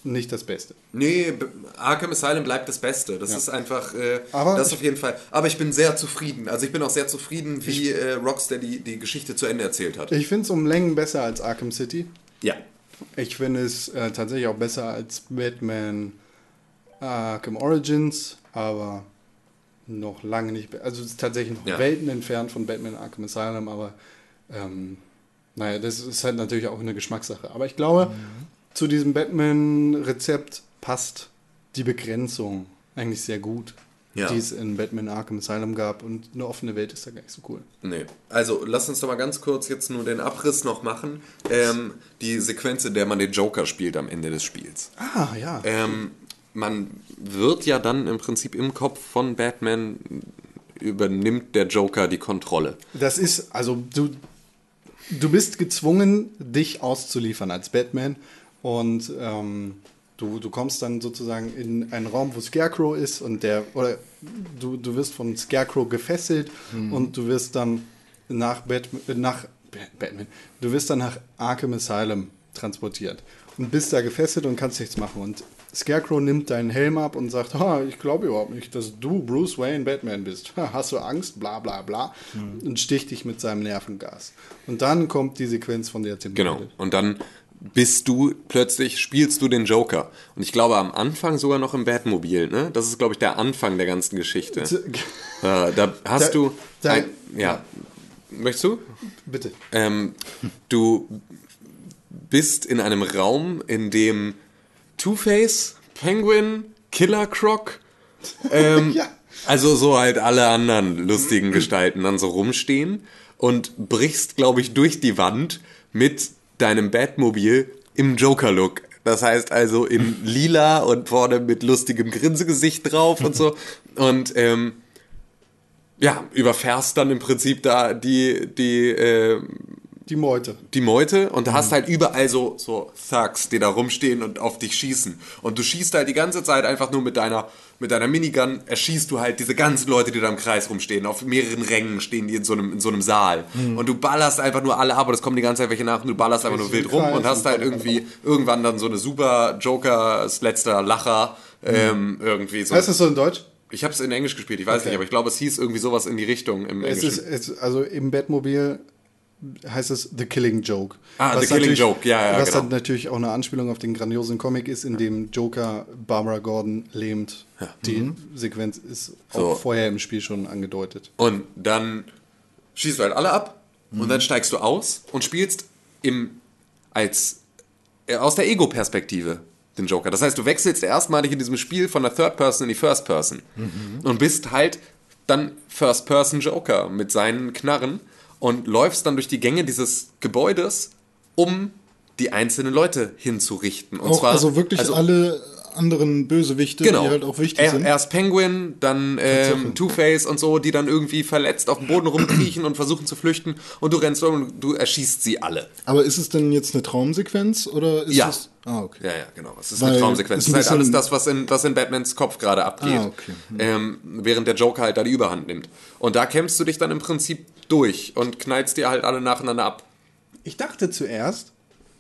nicht das Beste. Nee, Arkham Asylum bleibt das Beste. Das ist einfach, äh, Aber das auf jeden Fall. Aber ich bin sehr zufrieden. Also ich bin auch sehr zufrieden, wie äh, Rockstar die, die Geschichte zu Ende erzählt hat. Ich finde es um Längen besser als Arkham City. Ja. Ich finde es äh, tatsächlich auch besser als Batman Arkham Origins, aber noch lange nicht. Also es ist tatsächlich noch Ja. Welten entfernt von Batman Arkham Asylum, aber ähm, naja, das ist halt natürlich auch eine Geschmackssache. Aber ich glaube, Mhm. zu diesem Batman-Rezept passt die Begrenzung eigentlich sehr gut, Ja. die es in Batman Arkham Asylum gab. Und eine offene Welt ist da gar nicht so cool. Nee. Also, lass uns doch mal ganz kurz jetzt nur den Abriss noch machen. Ähm, die Sequenz, in der man den Joker spielt am Ende des Spiels. Ah, ja. Ähm, man wird ja dann im Prinzip im Kopf von Batman übernimmt der Joker die Kontrolle. Das ist, also du, du bist gezwungen, dich auszuliefern als Batman und ähm, du, du kommst dann sozusagen in einen Raum, wo Scarecrow ist und der, oder du, du wirst von Scarecrow gefesselt und du wirst dann nach, Batman, nach Ba- Batman, du wirst dann nach Arkham Asylum transportiert und bist da gefesselt und kannst nichts machen und Scarecrow nimmt deinen Helm ab und sagt, ha, ich glaube überhaupt nicht, dass du Bruce Wayne Batman bist. Ha, Hast du Angst? Bla bla bla. Und sticht dich mit seinem Nervengas. Und dann kommt die Sequenz, von der Tim Genau. redet. Und dann bist du plötzlich, spielst du den Joker. Und ich glaube am Anfang sogar noch im Batmobil, ne? Das ist, glaube ich, der Anfang der ganzen Geschichte. Äh, da hast Da- du. da- ein, ja. Möchtest du? Bitte. Ähm, du bist in einem Raum, in dem Two-Face, Penguin, Killer Croc, ähm, *laughs* Ja. also so halt alle anderen lustigen Gestalten dann so rumstehen und brichst, glaube ich, durch die Wand mit deinem Batmobil im Joker-Look. Das heißt also in lila und vorne mit lustigem Grinsegesicht drauf und so. *laughs* Und ähm, ja, überfährst dann im Prinzip da die, die, äh, Die Meute. die Meute und da hast halt überall so, so Thugs, die da rumstehen und auf dich schießen. Und du schießt halt die ganze Zeit einfach nur mit deiner, mit deiner Minigun, erschießt du halt diese ganzen Leute, die da im Kreis rumstehen. Auf mehreren Rängen stehen die in so einem, in so einem Saal. Und du ballerst einfach nur alle ab und es kommen die ganze Zeit welche nach und du ballerst einfach nur wild rum und hast halt irgendwie irgendwann dann so eine super Jokers letzter Lacher. Ähm, irgendwie so. Heißt das so in Deutsch? Ich habe es in Englisch gespielt, ich weiß Okay. nicht, aber ich glaube, es hieß irgendwie sowas in die Richtung im Es Englischen. ist, es, also im Batmobil heißt es The Killing Joke. Ah, The Killing Joke, ja, ja, Was genau. dann natürlich auch eine Anspielung auf den grandiosen Comic ist, in dem Joker Barbara Gordon lähmt. Die Sequenz ist auch So. vorher im Spiel schon angedeutet. Und dann schießt du halt alle ab und dann steigst du aus und spielst im, als, äh, aus der Ego-Perspektive den Joker. Das heißt, du wechselst erstmalig in diesem Spiel von der Third Person in die First Person und bist halt dann First Person Joker mit seinen Knarren und läufst dann durch die Gänge dieses Gebäudes, um die einzelnen Leute hinzurichten. Und Auch also wirklich alle anderen Bösewichte, Genau. die halt auch wichtig er, sind. Erst Penguin, dann ähm, Two-Face und so, die dann irgendwie verletzt auf dem Boden rumkriechen und versuchen zu flüchten und du rennst um und du erschießt sie alle. Aber ist es denn jetzt eine Traumsequenz oder ist Ja. es. Ah, okay. Ja, ja, genau. Es ist Weil eine Traumsequenz. ein ist halt alles das, was in, was in Batmans Kopf gerade abgeht. Ah, okay. ähm, während der Joker halt da die Überhand nimmt. Und da kämpfst du dich dann im Prinzip durch und knallst dir halt alle nacheinander ab. Ich dachte zuerst,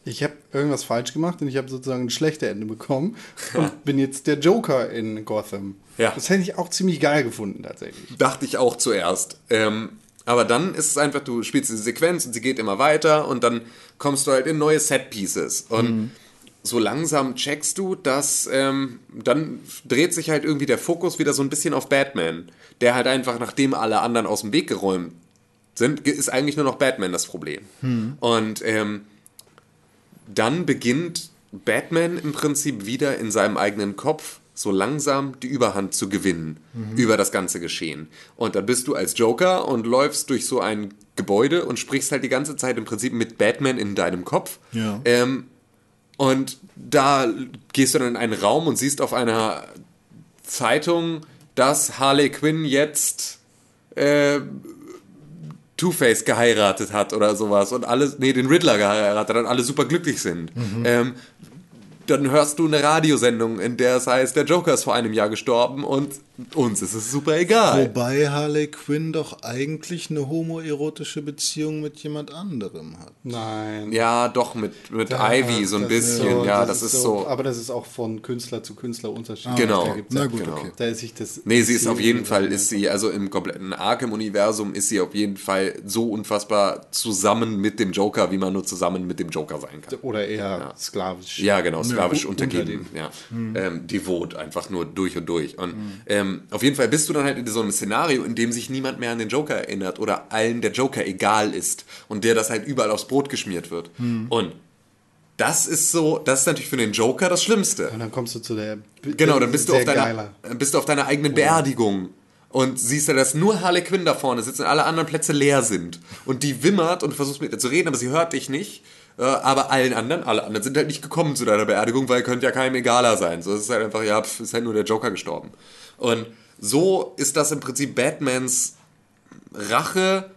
ich habe irgendwas falsch gemacht und ich habe sozusagen ein schlechte Ende bekommen und bin jetzt der Joker in Gotham. Ja. Das hätte ich auch ziemlich geil gefunden tatsächlich. Dachte ich auch zuerst. Ähm, aber dann ist es einfach, du spielst diese Sequenz und sie geht immer weiter und dann kommst du halt in neue Set-Pieces. Und so langsam checkst du, dass ähm, dann dreht sich halt irgendwie der Fokus wieder so ein bisschen auf Batman. Der halt einfach, nachdem alle anderen aus dem Weg geräumt sind, ist eigentlich nur noch Batman das Problem. Und ähm, dann beginnt Batman im Prinzip wieder in seinem eigenen Kopf so langsam die Überhand zu gewinnen über das ganze Geschehen. Und dann bist du als Joker und läufst durch so ein Gebäude und sprichst halt die ganze Zeit im Prinzip mit Batman in deinem Kopf. Ja. Ähm, und da gehst du dann in einen Raum und siehst auf einer Zeitung, dass Harley Quinn jetzt äh, Two-Face geheiratet hat oder sowas und alles, nee, den Riddler geheiratet hat und alle super glücklich sind. Ähm, dann hörst du eine Radiosendung, in der es heißt, der Joker ist vor einem Jahr gestorben und uns ist es super egal. Wobei Harley Quinn doch eigentlich eine homoerotische Beziehung mit jemand anderem hat. Nein. Ja, doch, mit, mit Ivy so ein Das ist bisschen, so- ja, das, ist so. Aber das ist auch von Künstler zu Künstler unterschiedlich. Genau. Da, Na ja- gut, genau. okay. da ist sich das. Nee, sie ist auf jeden Fall, Ja. ist sie, also im kompletten Arkham-Universum ist sie auf jeden Fall so unfassbar zusammen mit dem Joker, wie man nur zusammen mit dem Joker sein kann. Oder eher sklavisch. Ja, genau, sklavisch un- untergeben. unter Ja. Ähm, devot, einfach nur durch und durch. Und ähm, auf jeden Fall bist du dann halt in so einem Szenario, in dem sich niemand mehr an den Joker erinnert oder allen der Joker egal ist und der das halt überall aufs Brot geschmiert wird. Und das ist so, das ist natürlich für den Joker das Schlimmste. Und dann kommst du zu der. Genau, dann bist du, auf deiner, bist du auf deiner eigenen Beerdigung und siehst ja, dass nur Harley Quinn da vorne sitzt und alle anderen Plätze leer sind. Und die wimmert und du versuchst mit ihr zu reden, aber sie hört dich nicht. Äh, Aber allen anderen, alle anderen sind halt nicht gekommen zu deiner Beerdigung, weil könnte ja keinem egaler sein. So es ist halt einfach, ja, pf, ist halt nur der Joker gestorben. Und so ist das im Prinzip Batmans Rache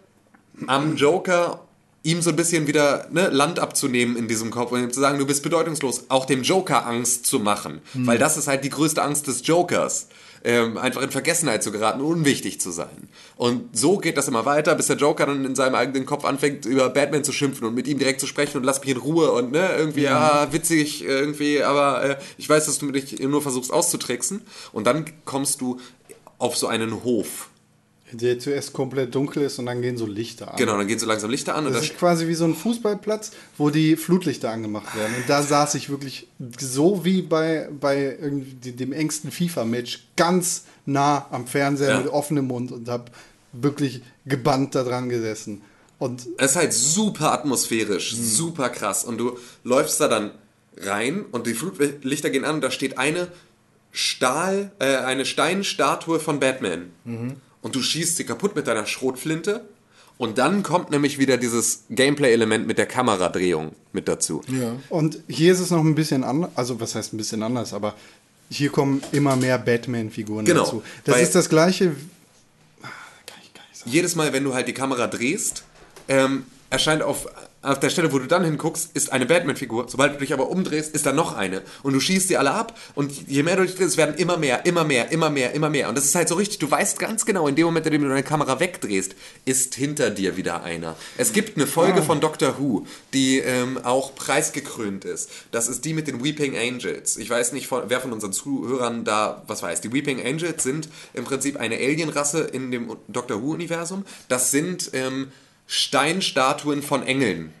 am Joker ihm so ein bisschen wieder ne, Land abzunehmen in diesem Kopf und ihm zu sagen, du bist bedeutungslos, auch dem Joker Angst zu machen. Weil das ist halt die größte Angst des Jokers. Ähm, einfach in Vergessenheit zu geraten, unwichtig zu sein. Und so geht das immer weiter, bis der Joker dann in seinem eigenen Kopf anfängt, über Batman zu schimpfen und mit ihm direkt zu sprechen und lass mich in Ruhe und ne, irgendwie, ja, witzig, irgendwie, aber äh, ich weiß, dass du mich nur versuchst auszutricksen. Und dann kommst du auf so einen Hof. Der zuerst komplett dunkel ist und dann gehen so Lichter an. Genau, dann gehen so langsam Lichter an und Das da ist quasi wie so ein Fußballplatz, wo die Flutlichter angemacht werden. Und da saß ich wirklich so wie bei, bei dem engsten FIFA-Match ganz nah am Fernseher Ja. mit offenem Mund und habe wirklich gebannt da dran gesessen. Und Es ist halt super atmosphärisch, super krass. Und du läufst da dann rein und die Flutlichter gehen an und da steht eine Stahl, äh, eine Steinstatue von Batman. Und du schießt sie kaputt mit deiner Schrotflinte. Und dann kommt nämlich wieder dieses Gameplay-Element mit der Kameradrehung mit dazu. Ja. Und hier ist es noch ein bisschen anders, also was heißt ein bisschen anders, aber hier kommen immer mehr Batman-Figuren Genau, dazu. Das ist das gleiche. Ah, Kann ich nicht sagen. Jedes Mal, wenn du halt die Kamera drehst, ähm, erscheint auf, auf der Stelle, wo du dann hinguckst, ist eine Batman-Figur. Sobald du dich aber umdrehst, ist da noch eine. Und du schießt die alle ab. Und je mehr du dich drehst, es werden immer mehr, immer mehr, immer mehr, immer mehr. Und das ist halt so richtig, du weißt ganz genau, in dem Moment, in dem du deine Kamera wegdrehst, ist hinter dir wieder einer. Es gibt eine Folge von Doctor Who, die ähm, auch preisgekrönt ist. Das ist die mit den Weeping Angels. Ich weiß nicht, wer von unseren Zuhörern da was weiß. Die Weeping Angels sind im Prinzip eine Alienrasse in dem Doctor Who-Universum. Das sind ähm, Steinstatuen von Engeln.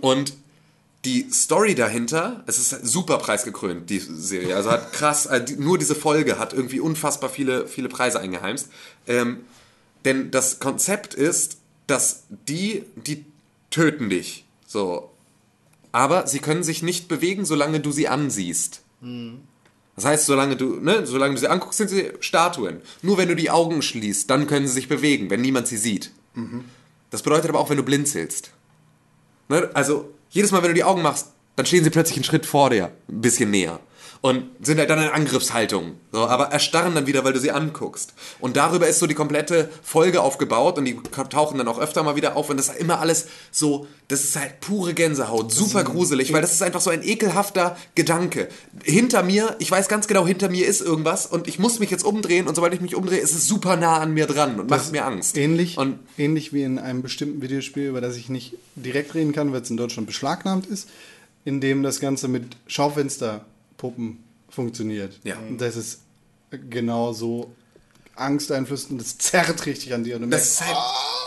Und die Story dahinter, es ist super preisgekrönt, die Serie. Also hat krass, äh, nur diese Folge hat irgendwie unfassbar viele, viele Preise eingeheimst. Ähm, denn das Konzept ist, dass die, die töten dich. So. Aber sie können sich nicht bewegen, solange du sie ansiehst. Das heißt, solange du, ne, solange du sie anguckst, sind sie Statuen. Nur wenn du die Augen schließt, dann können sie sich bewegen, wenn niemand sie sieht. Das bedeutet aber auch, wenn du blinzelst. Ne? Also, jedes Mal, wenn du die Augen machst, dann stehen sie plötzlich einen Schritt vor dir, ein bisschen näher. Und sind halt dann in Angriffshaltung. So, aber erstarren dann wieder, weil du sie anguckst. Und darüber ist so die komplette Folge aufgebaut und die tauchen dann auch öfter mal wieder auf. Und das ist immer alles so, das ist halt pure Gänsehaut, super gruselig, weil das ist einfach so ein ekelhafter Gedanke. Hinter mir, ich weiß ganz genau, hinter mir ist irgendwas und ich muss mich jetzt umdrehen und sobald ich mich umdrehe, ist es super nah an mir dran und macht mir Angst. Ähnlich, Und ähnlich wie in einem bestimmten Videospiel, über das ich nicht direkt reden kann, weil es in Deutschland beschlagnahmt ist, in dem das Ganze mit Schaufensterpuppen funktioniert. Ja. Und das ist genau so angsteinflößend, das zerrt richtig an dir. Und du das merkst, ist halt,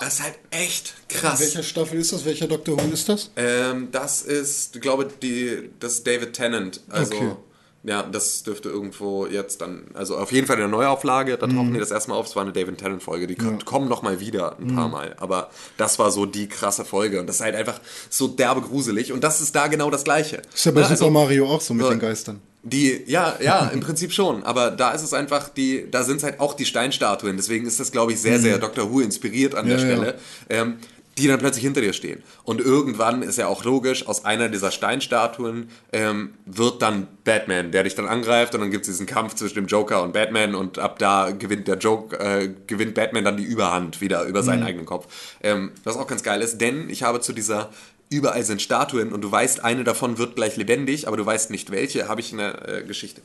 das ist halt echt krass. Welcher Staffel ist das? Welcher Dr. Who ist das? Ähm, das ist, ich glaube, die, das ist David Tennant. Also, Okay. Ja, das dürfte irgendwo jetzt dann, also auf jeden Fall in der Neuauflage, da Mhm. tauchen die das erstmal auf. Es war eine David Tennant-Folge, die kommt- kommen noch mal wieder ein Mhm. paar Mal. Aber das war so die krasse Folge und das ist halt einfach so derbe gruselig und das ist da genau das Gleiche. Ist ja bei Ne, Super also, Mario auch so mit so- den Geistern. Die, ja, ja, *laughs* im Prinzip schon. Aber da ist es einfach, die, da sind es halt auch die Steinstatuen. Deswegen ist das, glaube ich, sehr, sehr Doctor Who inspiriert an der Mhm. Ja, ja. Stelle. Ähm, die dann plötzlich hinter dir stehen. Und irgendwann ist ja auch logisch, aus einer dieser Steinstatuen ähm, wird dann Batman, der dich dann angreift und dann gibt es diesen Kampf zwischen dem Joker und Batman und ab da gewinnt der Joke, äh, gewinnt Batman dann die Überhand wieder über Mhm. seinen eigenen Kopf. Ähm, was auch ganz geil ist, denn ich habe zu dieser überall sind Statuen und du weißt, eine davon wird gleich lebendig, aber du weißt nicht welche, habe ich eine äh, Geschichte.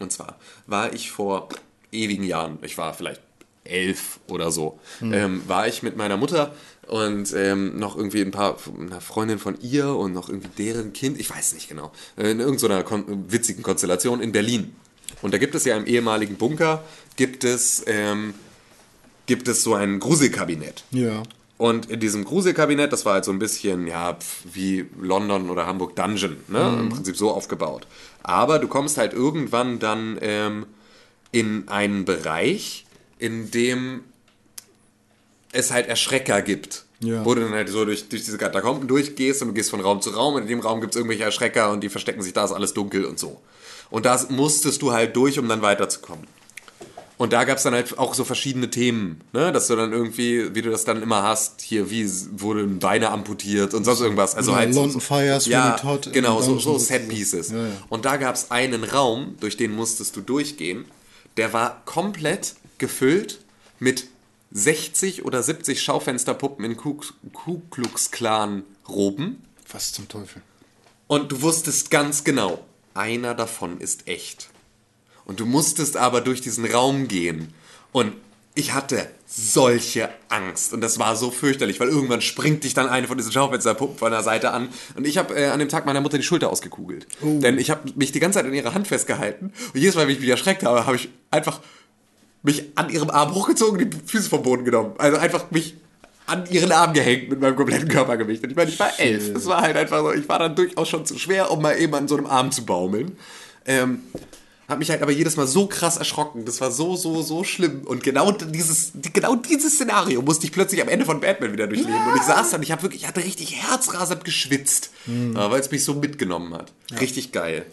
Und zwar war ich vor ewigen Jahren, ich war vielleicht elf oder so, ähm, war ich mit meiner Mutter und ähm, noch irgendwie ein paar, einer Freundin von ihr und noch irgendwie deren Kind, ich weiß nicht genau, äh, in irgendeiner kon witzigen Konstellation in Berlin. Und da gibt es ja im ehemaligen Bunker, gibt es, ähm, gibt es so ein Gruselkabinett. Ja. Und in diesem Gruselkabinett, das war halt so ein bisschen, ja, wie London oder Hamburg Dungeon, ne? Im Prinzip so aufgebaut. Aber du kommst halt irgendwann dann ähm, in einen Bereich, in dem es halt Erschrecker gibt. Ja. Wo du dann halt so durch, durch diese Katakomben durchgehst und du gehst von Raum zu Raum und in dem Raum gibt es irgendwelche Erschrecker und die verstecken sich da, ist alles dunkel und so. Und da musstest du halt durch, um dann weiterzukommen. Und da gab es dann halt auch so verschiedene Themen, ne? dass du dann irgendwie, wie du das dann immer hast, hier, wie wurden Beine amputiert und sonst irgendwas. Also Ja, halt London Fires, ja, in genau, so, so und Set so. Pieces. Ja, ja. Und da gab es einen Raum, durch den musstest du durchgehen, der war komplett gefüllt mit 60 oder 70 Schaufensterpuppen in Ku, Ku Klux Klan Roben Was zum Teufel? und du wusstest ganz genau, einer davon ist echt. Und du musstest aber durch diesen Raum gehen und ich hatte solche Angst und das war so fürchterlich, weil irgendwann springt dich dann eine von diesen Schaufensterpuppen von der Seite an und ich habe äh, an dem Tag meiner Mutter die Schulter ausgekugelt. Denn ich habe mich die ganze Zeit in ihrer Hand festgehalten und jedes Mal, wenn ich mich erschreckt habe, habe ich einfach mich an ihrem Arm hochgezogen und die Füße vom Boden genommen. Also einfach mich an ihren Arm gehängt mit meinem kompletten Körpergewicht. Und ich meine, ich war elf. Es war halt einfach so, ich war dann durchaus schon zu schwer, um mal eben an so einem Arm zu baumeln. Ähm, hab mich halt aber jedes Mal so krass erschrocken. Das war so, so, so schlimm. Und genau dieses, die, genau dieses Szenario musste ich plötzlich am Ende von Batman wieder durchleben. Und ich saß dann, ich habe wirklich, ich hatte richtig herzrasend geschwitzt, äh, weil es mich so mitgenommen hat. Richtig geil.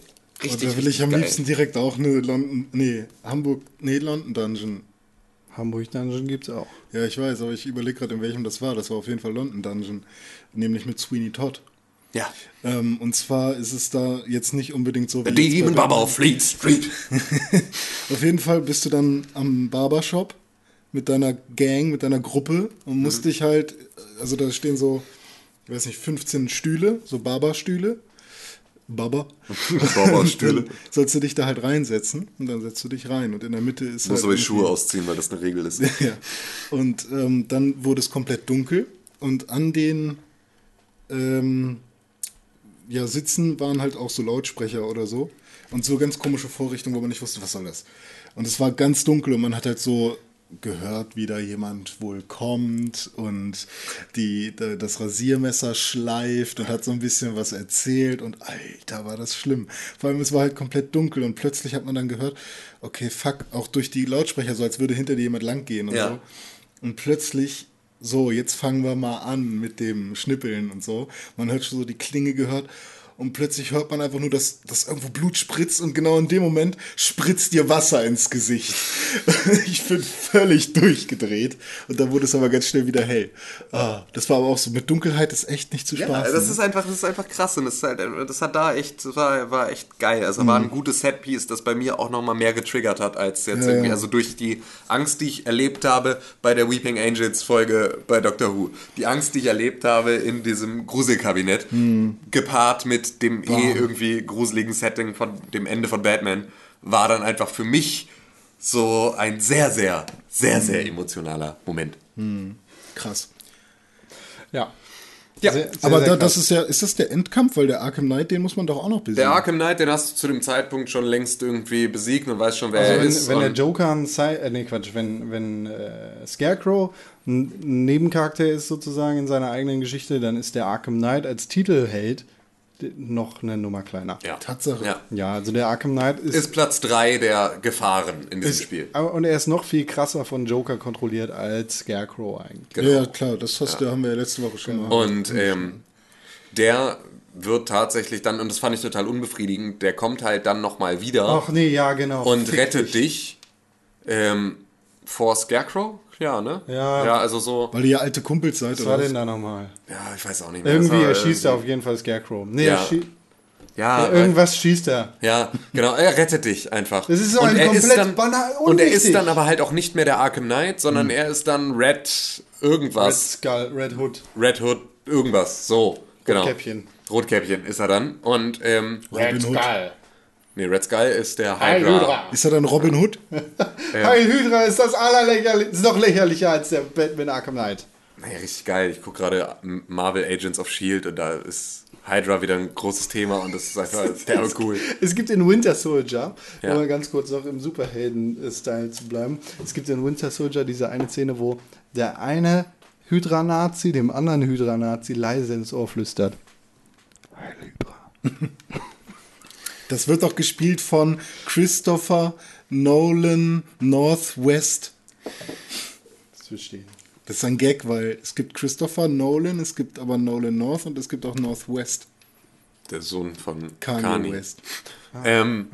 Richtig, Da will richtig ich am geil. liebsten direkt auch eine London, nee, Hamburg, nee, London Dungeon. Hamburg Dungeon gibt's auch. Ja, ich weiß, aber ich überlege gerade, in welchem das war. Das war auf jeden Fall London Dungeon, nämlich mit Sweeney Todd. Ja. Ähm, und zwar ist es da jetzt nicht unbedingt so wie bei Demon Baba Batman. auf Fleet Street. *laughs* Auf jeden Fall bist du dann am Barbershop mit deiner Gang, mit deiner Gruppe und musst dich halt, also da stehen so, ich weiß nicht, 15 Stühle, so Barberstühle. Barber. Barberstühle. Dann sollst du dich da halt reinsetzen und dann setzt du dich rein und in der Mitte ist Muss halt aber die Schuhe ausziehen, weil das eine Regel ist. *laughs* ja. Und ähm, dann wurde es komplett dunkel und an den ähm, ja, Sitzen waren halt auch so Lautsprecher oder so und so ganz komische Vorrichtungen, wo man nicht wusste, was soll das. Und es war ganz dunkel und man hat halt so gehört, wie da jemand wohl kommt und die, da- das Rasiermesser schleift und hat so ein bisschen was erzählt und alter, war das schlimm. Vor allem, es war halt komplett dunkel und plötzlich hat man dann gehört, okay, fuck, auch durch die Lautsprecher, so als würde hinter dir jemand langgehen und Ja. so. Und plötzlich, so, jetzt fangen wir mal an mit dem Schnippeln und so. Man hört schon so die Klinge gehört. Und plötzlich hört man einfach nur, dass, dass irgendwo Blut spritzt und genau in dem Moment spritzt dir Wasser ins Gesicht. *laughs* ich bin völlig durchgedreht und dann wurde es aber ganz schnell wieder hell. Ah, das war aber auch so, mit Dunkelheit ist echt nicht zu Ja, spaßen. das ne? ist einfach, das ist einfach krass und das, ist halt, das hat da echt, das war, war echt geil. Also war ein gutes Setpiece, das bei mir auch nochmal mehr getriggert hat als jetzt Ja, irgendwie, ja. also durch die Angst, die ich erlebt habe bei der Weeping Angels Folge bei Doctor Who. Die Angst, die ich erlebt habe in diesem Gruselkabinett, gepaart mit dem eh irgendwie gruseligen Setting von dem Ende von Batman, war dann einfach für mich so ein sehr, sehr, sehr, sehr emotionaler Moment. krass. Ja. Ja, Sehr- sehr, Aber sehr da, das ist ja, ist das der Endkampf? Weil der Arkham Knight, den muss man doch auch noch besiegen. Der Arkham Knight, den hast du zu dem Zeitpunkt schon längst irgendwie besiegt und weißt schon, wer Also er wenn, ist. wenn der Joker ein Sci äh, nee, Quatsch, wenn, wenn äh, Scarecrow ein Nebencharakter ist sozusagen in seiner eigenen Geschichte, dann ist der Arkham Knight als Titelheld noch eine Nummer kleiner. ja. Tatsache. Ja. Ja, also der Arkham Knight ist, Ist Platz 3 der Gefahren in diesem ist Spiel. und er ist noch viel krasser von Joker kontrolliert als Scarecrow eigentlich. Genau. Ja, ja, klar, das hast du, haben wir ja letzte Woche schon mal. Und ähm, der wird tatsächlich dann, und das fand ich total unbefriedigend, der kommt halt dann nochmal wieder Ach nee, ja, genau. und Fick rettet dich ähm, vor Scarecrow. Ja, ne? Ja. Ja, also so. Weil ihr ja alte Kumpels seid, Was oder war was? denn da nochmal? Ja, ich weiß auch nicht mehr. Irgendwie war er irgendwie- auf jeden Fall Scarecrow. Nee, Ja. er schie Ja, ja, irgendwas schießt er. Ja, genau, er rettet dich einfach. Das ist so und ein er komplett ist dann, banal- Und er ist unwichtig. dann aber halt auch nicht mehr der Arkham Knight, sondern er ist dann Red Red irgendwas. Skull, Red Hood. Red Hood, irgendwas. So, genau. Rotkäppchen. Rotkäppchen ist er dann. Und, ähm, Red Hood. Skull. Nee, Red Skull ist der Hydra. Hydra. Ist er dann Robin Hood? *laughs* *laughs* Heil Hydra ist das allerlächerlich, ist noch lächerlicher als der Batman Arkham Knight. Naja, richtig geil. Ich gucke gerade Marvel Agents of S.H.I.E.L.D. und da ist Hydra wieder ein großes Thema und das ist einfach *laughs* derbe cool. Es gibt in Winter Soldier, Ja. um mal ganz kurz noch im Superhelden-Style zu bleiben, es gibt in Winter Soldier diese eine Szene, wo der eine Hydra-Nazi dem anderen Hydra-Nazi leise ins Ohr flüstert. Heil Hydra. Das wird doch gespielt von Christopher Nolan Northwest. Das verstehe Das ist ein Gag, weil es gibt Christopher Nolan, es gibt aber Nolan North und es gibt auch Northwest. Der Sohn von Kanye, Kanye. West. *laughs* Ähm,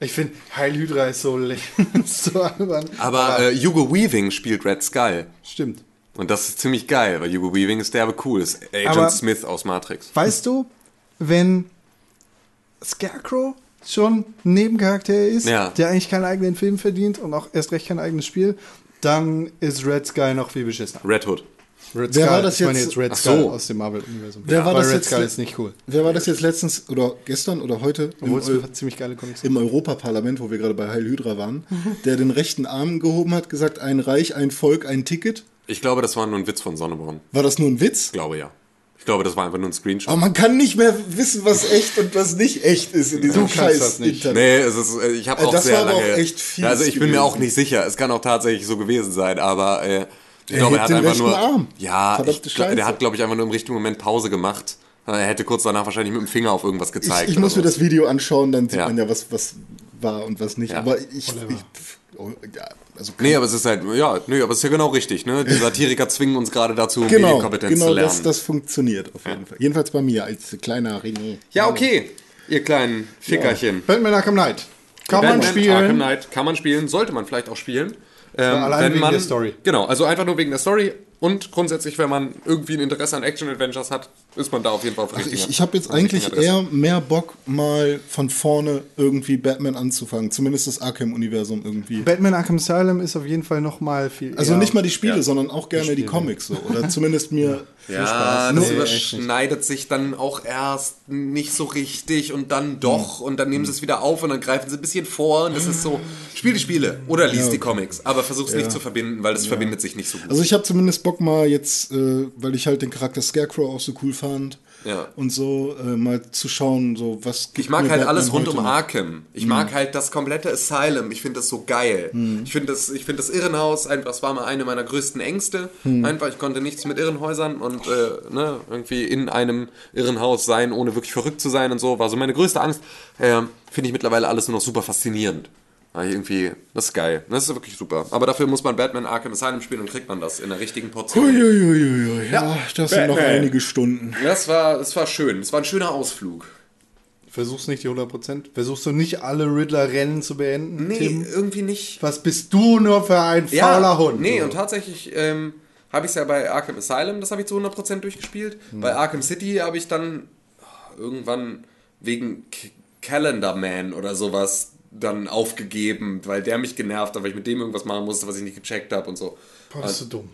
Ich finde, Heil Hydra ist so, *laughs* so albern. aber äh, Hugo Weaving spielt Red Skull. Stimmt. Und das ist ziemlich geil, weil Hugo Weaving ist derbe cool. Ist Agent Aber- Smith aus Matrix. Weißt du, wenn Scarecrow schon ein Nebencharakter ist, Ja. der eigentlich keinen eigenen Film verdient und auch erst recht kein eigenes Spiel, dann ist Red Sky noch viel beschissener. Red Hood. Red Wer Sky, war das ich meine jetzt? jetzt Red Ach Sky so. aus dem Marvel-Universum. Wer war Weil das Red jetzt Sky ist nicht cool. Wer war das jetzt letztens oder gestern oder heute im, Obwohl Eu ziemlich geile Comics im Europaparlament, wo wir gerade bei Heil Hydra waren, der den rechten Arm gehoben hat, gesagt, ein Reich, ein Volk, ein Ticket? Ich glaube, das war nur ein Witz von Sonneborn. War das nur ein Witz? Ich glaube ja. Ich glaube, das war einfach nur ein Screenshot. Aber man kann nicht mehr wissen, was echt und was nicht echt ist in diesem kannst scheiß das nicht. Internet. Nee, es ist, äh, ich habe Äh, auch das sehr war lange. auch echt fies also ich bin mir gewesen. auch nicht sicher. Es kann auch tatsächlich so gewesen sein, aber äh, ich Er glaube, er hat den einfach nur. Arm. Ja, ich, der hat, glaube ich, einfach nur im richtigen Moment Pause gemacht. Er hätte kurz danach wahrscheinlich mit dem Finger auf irgendwas gezeigt. Ich, ich muss mir so. das Video anschauen, dann sieht Ja. man ja, was, was war und was nicht. Ja. Aber ich, ich oh, ja, also Nee, aber es ist halt, ja, nee, aber es ist ja genau richtig, ne? Die Satiriker zwingen uns gerade dazu, um genau, Medienkompetenz genau zu lernen. das, das funktioniert auf jeden Fall. Jedenfalls bei mir als kleiner René. ja, okay, ihr kleinen Fickerchen. Batman Arkham Knight. Kann man Batman spielen. Arkham Knight kann man spielen, sollte man vielleicht auch spielen. Ähm, allein wegen der Story. Genau, also einfach nur wegen der Story und grundsätzlich, wenn man irgendwie ein Interesse an Action-Adventures hat, ist man da auf jeden Fall auf der Also ich, ich habe jetzt eigentlich eher mehr Bock, mal von vorne irgendwie Batman anzufangen. Zumindest das Arkham-Universum irgendwie. Batman Arkham Asylum ist auf jeden Fall noch mal viel Also eher- nicht mal die Spiele, Ja. sondern auch gerne die, Comics so. Oder zumindest mir viel Ja, Spaß. das Nee, überschneidet sich dann auch erst nicht so richtig und dann doch und dann nehmen sie es wieder auf und dann greifen sie ein bisschen vor und das ist so, spiel die Spiele oder lies die Comics, aber versuch's nicht zu verbinden, weil das verbindet sich nicht so gut. Also ich habe zumindest Bock mal jetzt, äh, weil ich halt den Charakter Scarecrow auch so cool fand Ja. und so, äh, mal zu schauen, so was gibt Ich mag halt alles rund um. Arkham. Ich mag halt das komplette Asylum. Ich finde das so geil. Ich finde das, ich finde das Irrenhaus einfach, das war mal eine meiner größten Ängste. Einfach, ich konnte nichts mit Irrenhäusern und äh, ne, irgendwie in einem Irrenhaus sein, ohne wirklich verrückt zu sein und so. War so meine größte Angst. Ähm, finde ich mittlerweile alles nur noch super faszinierend. Weil irgendwie, das ist geil. Das ist wirklich super. Aber dafür muss man Batman Arkham Asylum spielen und kriegt man das in der richtigen Portion. Uiuiuiui, ja, das sind noch Batman. einige Stunden. Das war, das war schön. Das war ein schöner Ausflug. Versuchst nicht die 100%? Versuchst du nicht alle Riddler-Rennen zu beenden? Nee, Tim? irgendwie nicht. Was bist du nur für ein fauler Hund? Nee, du? und tatsächlich ähm, habe ich es ja bei Arkham Asylum, das habe ich zu 100% durchgespielt. Hm. Bei Arkham City habe ich dann irgendwann wegen K Calendar Man oder sowas dann aufgegeben, weil der mich genervt hat, weil ich mit dem irgendwas machen musste, was ich nicht gecheckt habe und so. Boah, bist du dumm.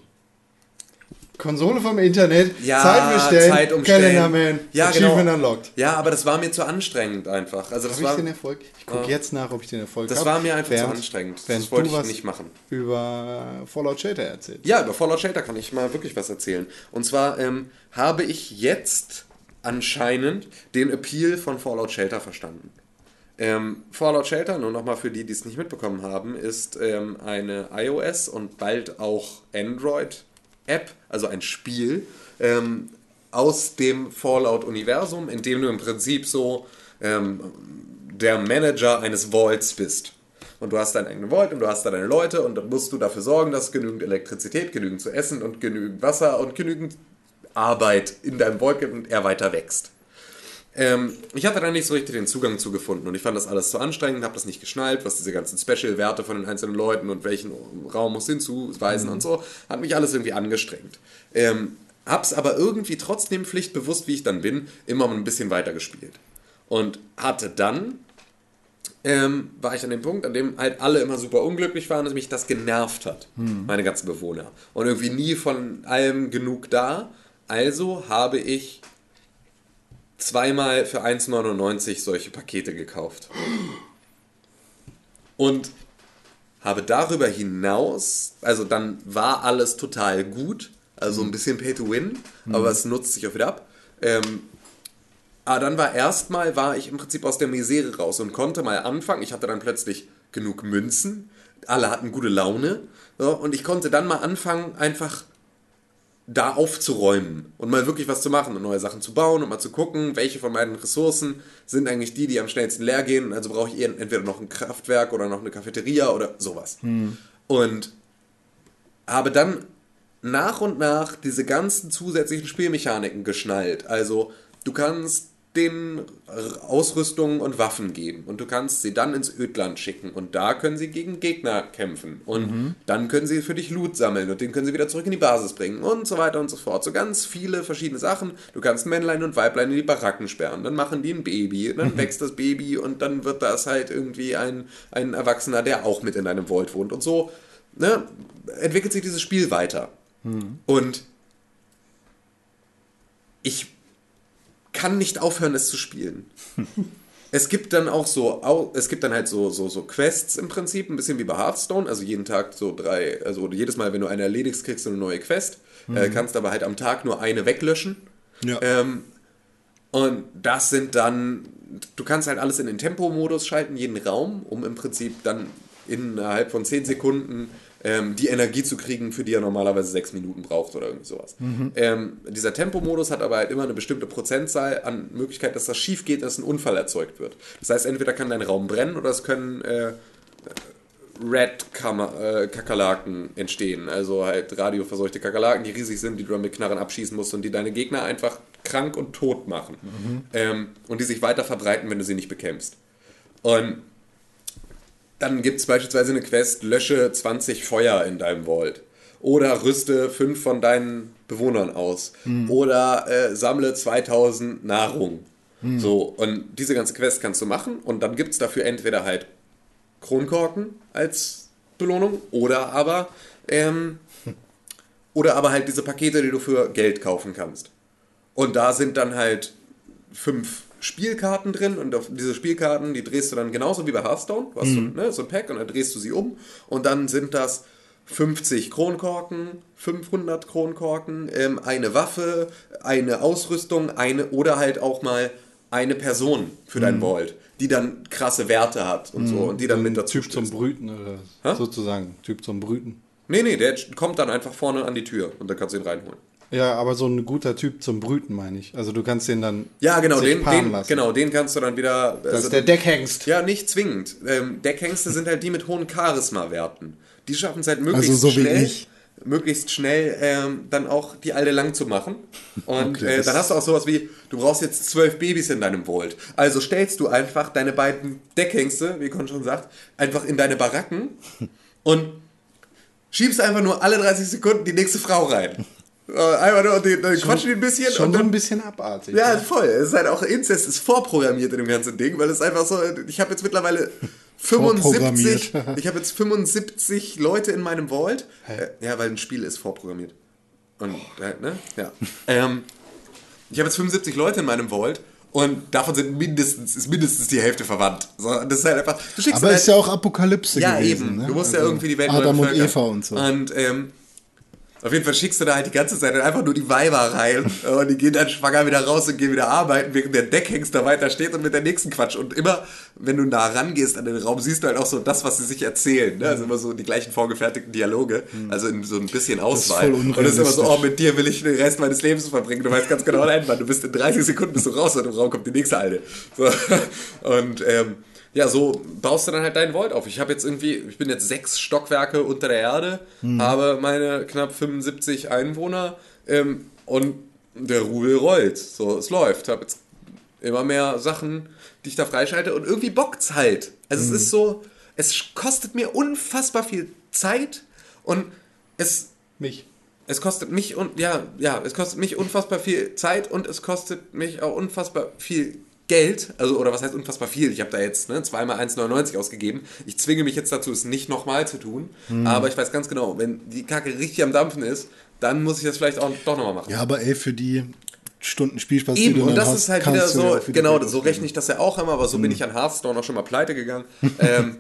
Konsole vom Internet, Ja, Zeit bestellen, Zeit umstellen. Calendarman, Ja, Achievement genau. unlocked. Ja, aber das war mir zu anstrengend einfach. Also das Habe ich war, den Erfolg? Ich gucke jetzt nach, ob ich den Erfolg das hab, war mir einfach zu während- anstrengend. während Das wollte ich nicht machen. Über Fallout Shelter erzählst. Ja, über Fallout Shelter kann ich mal wirklich was erzählen. Und zwar ähm, habe ich jetzt anscheinend den Appeal von Fallout Shelter verstanden. Ähm, Fallout Shelter, nur nochmal für die, die es nicht mitbekommen haben, ist ähm, eine iOS und bald auch Android-App, also ein Spiel ähm, aus dem Fallout-Universum, in dem du im Prinzip so ähm, der Manager eines Vaults bist. Und du hast deinen eigenen Vault und du hast da deine Leute und dann musst du dafür sorgen, dass genügend Elektrizität, genügend zu essen und genügend Wasser und genügend Arbeit in deinem Vault gibt und er weiter wächst. Ähm, ich hatte da nicht so richtig den Zugang zu gefunden und ich fand das alles zu anstrengend, habe das nicht geschnallt, was diese ganzen Special-Werte von den einzelnen Leuten und welchen Raum muss hinzuweisen und so, hat mich alles irgendwie angestrengt. Ähm, hab's aber irgendwie trotzdem pflichtbewusst, wie ich dann bin, immer ein bisschen weiter gespielt. Und hatte dann, ähm, war ich an dem Punkt, an dem halt alle immer super unglücklich waren, dass mich das genervt hat, meine ganzen Bewohner. Und irgendwie nie von allem genug da. Also habe ich zweimal für 1,99 solche Pakete gekauft. Und habe darüber hinaus, also dann war alles total gut, also ein bisschen Pay to Win, aber es nutzt sich auch wieder ab. Ähm, aber dann war erstmal, war ich im Prinzip aus der Misere raus und konnte mal anfangen. Ich hatte dann plötzlich genug Münzen, alle hatten gute Laune so, und ich konnte dann mal anfangen, einfach da aufzuräumen und mal wirklich was zu machen und neue Sachen zu bauen und mal zu gucken, welche von meinen Ressourcen sind eigentlich die, die am schnellsten leer gehen. Also brauche ich entweder noch ein Kraftwerk oder noch eine Cafeteria oder sowas. Und habe dann nach und nach diese ganzen zusätzlichen Spielmechaniken geschnallt. Also du kannst den Ausrüstungen und Waffen geben. Und du kannst sie dann ins Ödland schicken. Und da können sie gegen Gegner kämpfen. Und dann können sie für dich Loot sammeln. Und den können sie wieder zurück in die Basis bringen. Und so weiter und so fort. So ganz viele verschiedene Sachen. Du kannst Männlein und Weiblein in die Baracken sperren, dann machen die ein Baby, dann *laughs* wächst das Baby. Und dann wird das halt irgendwie ein, ein Erwachsener, der auch mit in deinem Vault wohnt. Und so ne, entwickelt sich dieses Spiel weiter. Und ich kann nicht aufhören, es zu spielen. *laughs* Es gibt dann auch so, es gibt dann halt so, so, so Quests im Prinzip, ein bisschen wie bei Hearthstone, also jeden Tag so drei, also jedes Mal, wenn du eine erledigst, kriegst du eine neue Quest, äh, kannst aber halt am Tag nur eine weglöschen. Ja. Ähm, und das sind dann, du kannst halt alles in den Tempomodus schalten, jeden Raum, um im Prinzip dann innerhalb von 10 Sekunden ähm, die Energie zu kriegen, für die er normalerweise 6 Minuten braucht oder irgendwie sowas. Ähm, dieser Tempomodus hat aber halt immer eine bestimmte Prozentzahl an Möglichkeit, dass das schief geht, dass ein Unfall erzeugt wird. Das heißt, entweder kann dein Raum brennen oder es können äh, Red äh, Kakerlaken entstehen. Also halt radioverseuchte Kakerlaken, die riesig sind, die du dann mit Knarren abschießen musst und die deine Gegner einfach krank und tot machen. Ähm, und die sich weiter verbreiten, wenn du sie nicht bekämpfst. Und dann gibt es beispielsweise eine Quest, lösche 20 Feuer in deinem Vault. Oder rüste 5 von deinen Bewohnern aus. Oder äh, sammle 2000 Nahrung. So, und diese ganze Quest kannst du machen und dann gibt es dafür entweder halt Kronkorken als Belohnung oder aber ähm, *laughs* oder aber halt diese Pakete, die du für Geld kaufen kannst. Und da sind dann halt fünf Spielkarten drin und auf diese Spielkarten, die drehst du dann genauso wie bei Hearthstone. Du hast so, ne, so ein Pack und dann drehst du sie um und dann sind das 50 Kronkorken, 500 Kronkorken, ähm, eine Waffe, eine Ausrüstung, eine oder halt auch mal eine Person für dein Vault, die dann krasse Werte hat und so und die dann mit dazu Typ zum. Brüten oder Hä? sozusagen. Typ zum Brüten. Nee, nee, der kommt dann einfach vorne an die Tür und dann kannst du ihn reinholen. Ja, aber so ein guter Typ zum Brüten, meine ich. Also du kannst den dann Ja, genau, den, den, lassen. genau, den kannst du dann wieder. Das also- ist der Deckhengst. Ja, nicht zwingend. Ähm, Deckhengste sind halt die mit hohen Charisma-Werten. Die schaffen es halt möglichst Also so schnell, ich. möglichst schnell ähm, dann auch die alte lang zu machen. Und Okay, äh, dann hast du auch sowas wie, du brauchst jetzt zwölf Babys in deinem Vault. Also stellst du einfach deine beiden Deckhengste, wie Con schon sagt, einfach in deine Baracken und schiebst einfach nur alle 30 Sekunden die nächste Frau rein. Äh, Einfach nur, dann quatschen die ein bisschen Schon und so dann ein bisschen abartig. ja, ne? voll. Es ist halt auch Inzest ist vorprogrammiert in dem ganzen Ding, weil es einfach so, ich habe jetzt mittlerweile *laughs* 75, Vorprogrammiert. ich habe jetzt 75 Leute in meinem Vault. Äh, ja, weil ein Spiel ist vorprogrammiert. Und, äh, ne? Ja. ähm, ich habe jetzt 75 Leute in meinem Vault und davon sind mindestens, ist mindestens die Hälfte verwandt. So, das ist halt einfach, du schickst Aber halt, ist ja auch Apokalypse ja, gewesen. eben. Ne? Du musst ja Also irgendwie die Welt Adam und. Eva und so. Und ähm, auf jeden Fall schickst du da halt die ganze Zeit einfach nur die Weiber rein *laughs* und die gehen dann schwanger wieder raus und gehen wieder arbeiten, während der Deckhengst weiter steht und mit der nächsten Quatsch. Und immer, wenn du nah rangehst an den Raum, siehst du halt auch so das, was sie sich erzählen. Ne? Also immer so die gleichen vorgefertigten Dialoge, also in so ein bisschen Auswahl. voll und es ist immer so, oh, mit dir will ich den Rest meines Lebens verbringen. Du weißt ganz genau, nein, Mann, du bist in 30 Sekunden bist du raus und im Raum kommt die nächste Alte. So. *laughs* Und ähm, ja, so baust du dann halt deinen Vault auf. Ich habe jetzt irgendwie, ich bin jetzt sechs Stockwerke unter der Erde, habe meine knapp 75 Einwohner ähm, und der Rubel rollt. So, es läuft. Habe jetzt immer mehr Sachen, die ich da freischalte und irgendwie bockt's halt. Also es ist so, es kostet mir unfassbar viel Zeit und es Mich. es kostet mich und ja, ja, es kostet mich unfassbar viel Zeit und es kostet mich auch unfassbar viel Geld, also oder was heißt unfassbar viel? Ich habe da jetzt ne, zweimal 1,99 ausgegeben. Ich zwinge mich jetzt dazu, es nicht nochmal zu tun. Aber ich weiß ganz genau, wenn die Kacke richtig am Dampfen ist, dann muss ich das vielleicht auch doch nochmal machen. Ja, aber ey, für die Stunden Spielspaß, Eben, die du und das hast, ist halt wieder so, wieder genau, so rechne ich das ja auch immer, aber so Mhm. bin ich an Hearthstone auch schon mal pleite gegangen. *laughs* ähm,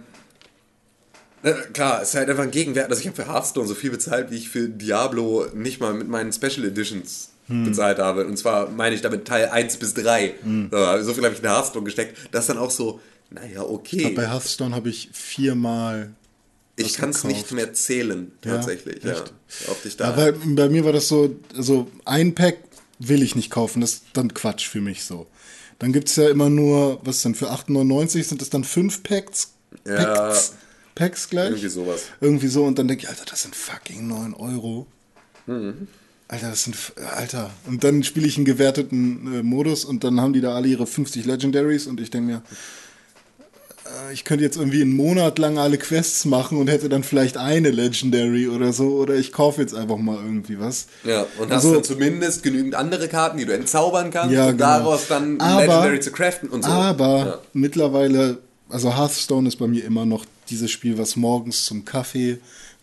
äh, klar, es ist halt einfach ein Gegenwert. Also ich habe für Hearthstone so viel bezahlt, wie ich für Diablo nicht mal mit meinen Special Editions Hm. bezahlt habe. Und zwar meine ich damit Teil 1 bis 3. Hm. So, viel habe ich in Hearthstone gesteckt. Das ist dann auch so, naja, okay. Bei Hearthstone habe ich viermal. ich kann es nicht mehr zählen, Ja, tatsächlich. Ja, echt? auf dich da. Ja, weil bei mir war das so, also ein Pack will ich nicht kaufen, das ist dann Quatsch für mich so. Dann gibt es ja immer nur, was denn, für 8,99 sind das dann fünf Packs? Ja. Packs, Packs gleich? Irgendwie sowas. Irgendwie so und dann denke ich, Alter, das sind fucking 9 Euro. Mhm. Alter, das sind, Alter. Und dann spiele ich einen gewerteten äh, Modus und dann haben die da alle ihre 50 Legendaries und ich denke mir, äh, ich könnte jetzt irgendwie einen Monat lang alle Quests machen und hätte dann vielleicht eine Legendary oder so oder ich kaufe jetzt einfach mal irgendwie was. Ja, und hast Also- dann zumindest genügend andere Karten, die du entzaubern kannst, Ja, um genau. daraus dann Aber- Legendary zu craften und so. Aber Ja. mittlerweile, also Hearthstone ist bei mir immer noch dieses Spiel, was morgens zum Kaffee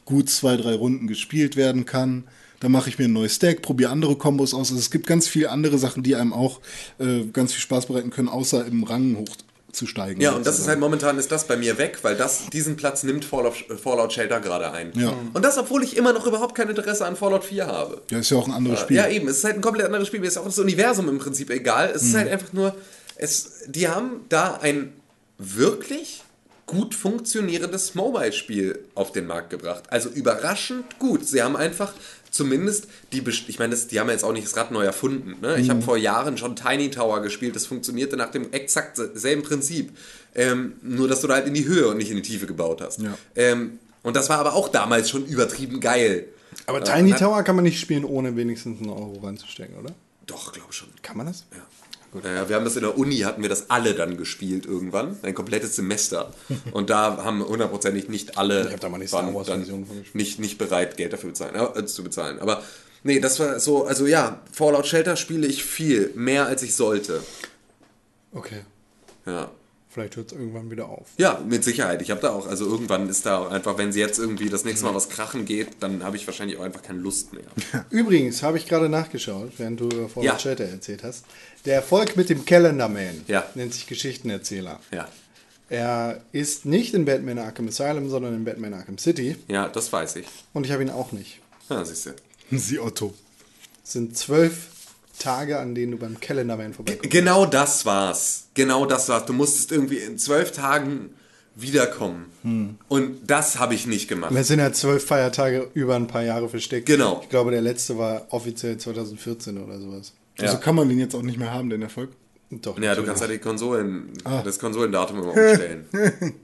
gut zwei, drei Runden gespielt werden kann. Dann mache ich mir ein neues Deck, probiere andere Kombos aus. Also es gibt ganz viele andere Sachen, die einem auch äh, ganz viel Spaß bereiten können, außer im Rang hochzusteigen. Ja, und das ist halt momentan ist das bei mir weg, weil das diesen Platz nimmt Fallout, Fallout Shelter gerade ein. Ja. Und das, obwohl ich immer noch überhaupt kein Interesse an Fallout 4 habe. Ja, ist ja auch ein anderes Spiel. Ja, eben, es ist halt ein komplett anderes Spiel. Mir ist auch das Universum im Prinzip egal. Es Mhm. ist halt einfach nur, es, die haben da ein wirklich gut funktionierendes Mobile-Spiel auf den Markt gebracht. Also überraschend gut. Sie haben einfach zumindest die, ich meine, das- die haben jetzt auch nicht das Rad neu erfunden. Ne? Ich Mhm. habe vor Jahren schon Tiny Tower gespielt. Das funktionierte nach dem exakt selben Prinzip. Ähm, nur, dass du da halt in die Höhe und nicht in die Tiefe gebaut hast. Ja. Ähm, und das war aber auch damals schon übertrieben geil. Aber Ja, Tiny hat- Tower kann man nicht spielen, ohne wenigstens einen Euro reinzustecken, oder? Doch, glaube schon. Kann man das? Ja. Naja, wir haben das in der Uni, hatten wir das alle dann gespielt irgendwann, ein komplettes Semester. *laughs* Und da haben hundertprozentig nicht alle Ich da mal Star waren dann nicht, nicht bereit, Geld dafür bezahlen, äh, zu bezahlen. Aber nee, das war so, also ja, Fallout Shelter spiele ich viel, mehr als ich sollte. Okay. Ja. Vielleicht hört es irgendwann wieder auf. Ja, mit Sicherheit. Ich habe da auch, also irgendwann ist da auch einfach, wenn sie jetzt irgendwie das nächste Mal was krachen geht, dann habe ich wahrscheinlich auch einfach keine Lust mehr. *laughs* Übrigens habe ich gerade nachgeschaut, während du über Fallout Ja. Shelter erzählt hast. Der Erfolg mit dem Calendar Man Ja. nennt sich Geschichtenerzähler. Ja. Er ist nicht in Batman Arkham Asylum, sondern in Batman Arkham City. Ja, das weiß ich. Und ich habe ihn auch nicht. Ja, siehst du. *laughs* Sie Otto. Es sind zwölf Tage, an denen du beim Calendar Man vorbeikommst. Genau das war's. Genau das war's. Du musstest irgendwie in zwölf Tagen wiederkommen. Hm. Und das habe ich nicht gemacht. Es sind ja zwölf Feiertage über ein paar Jahre versteckt. Genau. Ich glaube, der letzte war offiziell 2014 oder sowas. Also Ja. kann man den jetzt auch nicht mehr haben, den Erfolg. Doch. Ja, du kannst ja die Konsolen, Ah. das Konsolendatum immer umstellen. *laughs*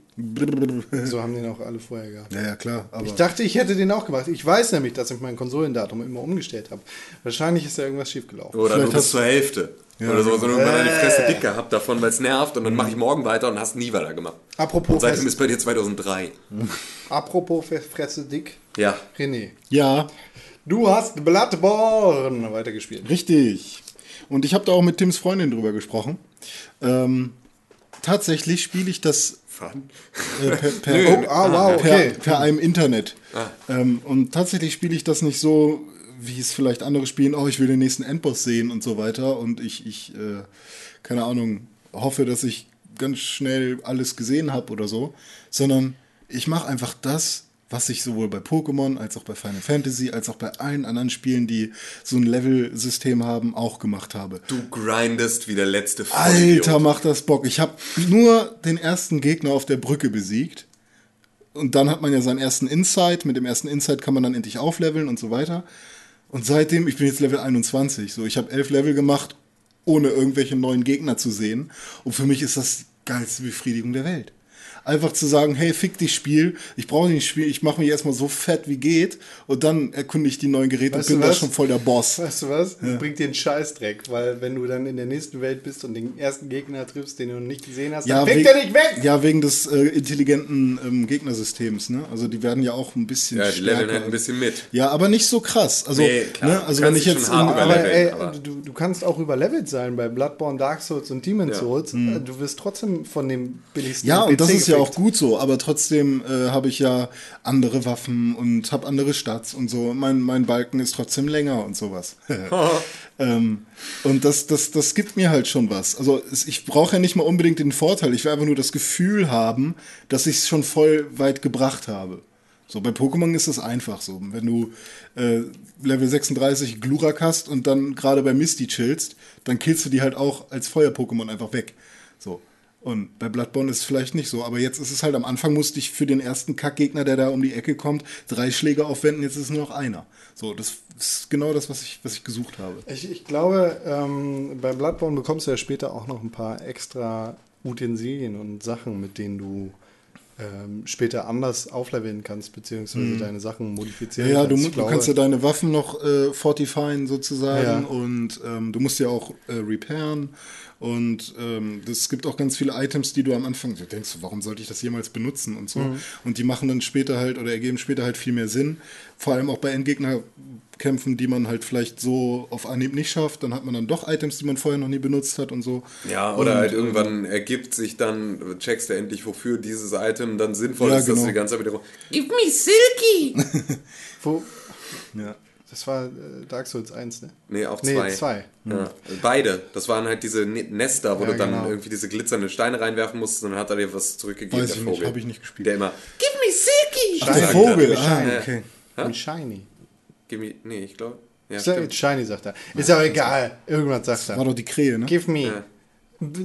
So haben den auch alle vorher gehabt. Ja, ja, klar. Aber Ich dachte, ich hätte den auch gemacht. Ich weiß nämlich, dass ich mein Konsolendatum immer umgestellt habe. Wahrscheinlich ist da irgendwas schiefgelaufen. Oder Vielleicht nur bis hast- zur Hälfte. Ja. Oder so, und irgendwann Äh. dann die Fresse dick gehabt davon, weil es nervt und dann mache ich morgen weiter und hast nie weiter gemacht. Apropos, Und seitdem Fresse, ist bei dir 2003. apropos Fre- Fresse dick. Ja. René, ja, du hast Bloodborne weitergespielt. richtig. Und ich habe da auch mit Tims Freundin drüber gesprochen. Ähm, tatsächlich spiele ich das Fun. äh, per, per. *laughs* Oh, ah, wow, okay. per, per einem Internet. Ah. Ähm, und tatsächlich spiele ich das nicht so, wie es vielleicht andere spielen, oh, ich will den nächsten Endboss sehen und so weiter. Und ich, ich äh, keine Ahnung, hoffe, dass ich ganz schnell alles gesehen habe oder so. Sondern ich mache einfach das, was ich sowohl bei Pokémon als auch bei Final Fantasy, als auch bei allen anderen Spielen, die so ein Level-System haben, auch gemacht habe. Du grindest wie der letzte Vollidiot. Alter, macht das Bock. Ich habe nur den ersten Gegner auf der Brücke besiegt. Und dann hat man ja seinen ersten Insight. Mit dem ersten Insight kann man dann endlich aufleveln und so weiter. Und seitdem, ich bin jetzt Level 21. So, ich habe elf Level gemacht, ohne irgendwelche neuen Gegner zu sehen. Und für mich ist das die geilste Befriedigung der Welt. Einfach zu sagen, hey, fick dich Spiel, ich brauche nicht Spiel, ich mache mich erstmal so fett wie geht und dann erkunde ich die neuen Geräte Weißt und bin da schon voll der Boss. Weißt du was? Das bringt dir einen Scheißdreck, weil wenn du dann in der nächsten Welt bist und den ersten Gegner triffst, den du noch nicht gesehen hast, dann fängt wegen- er nicht weg! Ja, wegen des äh, intelligenten ähm, Gegnersystems, ne? Also die werden ja auch ein bisschen Ja, die leveln stärker. halt ein bisschen mit. Ja, aber nicht so krass. Also, Nee, klar. ne? also wenn ich dich jetzt in- Aber ey, aber- du, du kannst auch überlevelt sein bei Bloodborne, Dark Souls und Demon's Ja. Souls. Äh, Du wirst trotzdem von dem billigsten Mhm. ja, und das PC ist ja auch gut so, aber trotzdem äh, habe ich ja andere Waffen und habe andere Stats und so. Mein, mein Balken ist trotzdem länger und sowas. *laughs* *laughs* ähm, und das, das, das gibt mir halt schon was. Also ich brauche ja nicht mal unbedingt den Vorteil, ich will einfach nur das Gefühl haben, dass ich es schon voll weit gebracht habe. So, bei Pokémon ist es einfach so. Wenn du äh, Level 36 Glurak hast und dann gerade bei Misty chillst, dann killst du die halt auch als Feuer-Pokémon einfach weg. So. Und bei Bloodborne ist es vielleicht nicht so, aber jetzt ist es halt am Anfang musste ich für den ersten Kackgegner, der da um die Ecke kommt, drei Schläge aufwenden, jetzt ist es nur noch einer. So, das ist genau das, was ich, was ich gesucht habe. Ich, ich glaube, ähm, bei Bloodborne bekommst du ja später auch noch ein paar extra Utensilien und Sachen, mit denen du ähm, später anders aufleveln kannst, beziehungsweise deine Sachen modifizieren Mhm. Ja, ja, du, kannst. Ich du glaube, kannst ja deine Waffen noch äh, fortifieren sozusagen Ja. und ähm, du musst ja auch äh, repairen und ähm, es gibt auch ganz viele Items, die du am Anfang du denkst, warum sollte ich das jemals benutzen und so Mhm. und die machen dann später halt oder ergeben später halt viel mehr Sinn. Vor allem auch bei Endgegner kämpfen, die man halt vielleicht so auf Anhieb nicht schafft. Dann hat man dann doch Items, die man vorher noch nie benutzt hat und so. Ja, oder und, halt irgendwann ergibt sich dann, checkst du endlich, wofür dieses Item dann sinnvoll Ja, ist, dass genau. du die ganze Zeit wieder Give me Silky! *laughs* Wo, Ja. Das war äh, Dark Souls 1, ne? nee, auch Nee, zwei. Ja, beide. Das waren halt diese Ne- Nester, wo Ja, du dann genau. irgendwie diese glitzernden Steine reinwerfen musst und dann hat er dir was zurückgegeben, Weiß der ich Vogel. nicht, hab ich nicht gespielt. Der immer, Give me Silky! Ach, der Vogel, ah, Shiny. okay. Und Shiny. Give me, nee, ich glaube. Ja, stimmt. Shiny sagt er. Ist auch egal. Irgendwas sagt War er. doch die Krähe, ne? Give me. Ja.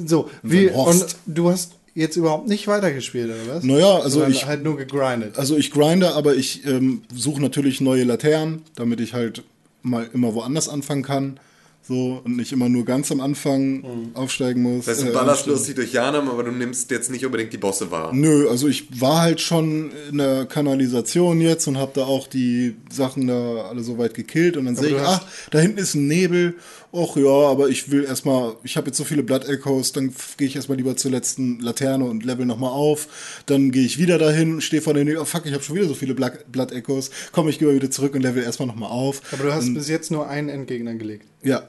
So, wie, und du hast jetzt überhaupt nicht weitergespielt, oder was? Naja, also Sondern ich- halt nur gegrindet. Also ich grinde, aber ich ähm, suche natürlich neue Laternen, damit ich halt mal immer woanders anfangen kann. So, und nicht immer nur ganz am Anfang aufsteigen muss. Weißt du, äh, du ballerst ansteigen. lustig durch Janam, aber du nimmst jetzt nicht unbedingt die Bosse wahr. Nö, also ich war halt schon in der Kanalisation jetzt und habe da auch die Sachen da alle so weit gekillt und dann sehe ich, ach, da hinten ist ein Nebel. Och ja, aber ich will erstmal, ich habe jetzt so viele Blood Echoes, dann gehe ich erstmal lieber zur letzten Laterne und level nochmal auf. Dann gehe ich wieder dahin, stehe vor der Nebel, oh fuck, ich habe schon wieder so viele Blood, Echoes. Komm, ich gehe mal wieder zurück und level erstmal nochmal auf. Aber du hast bis jetzt nur einen Endgegner gelegt. Ja.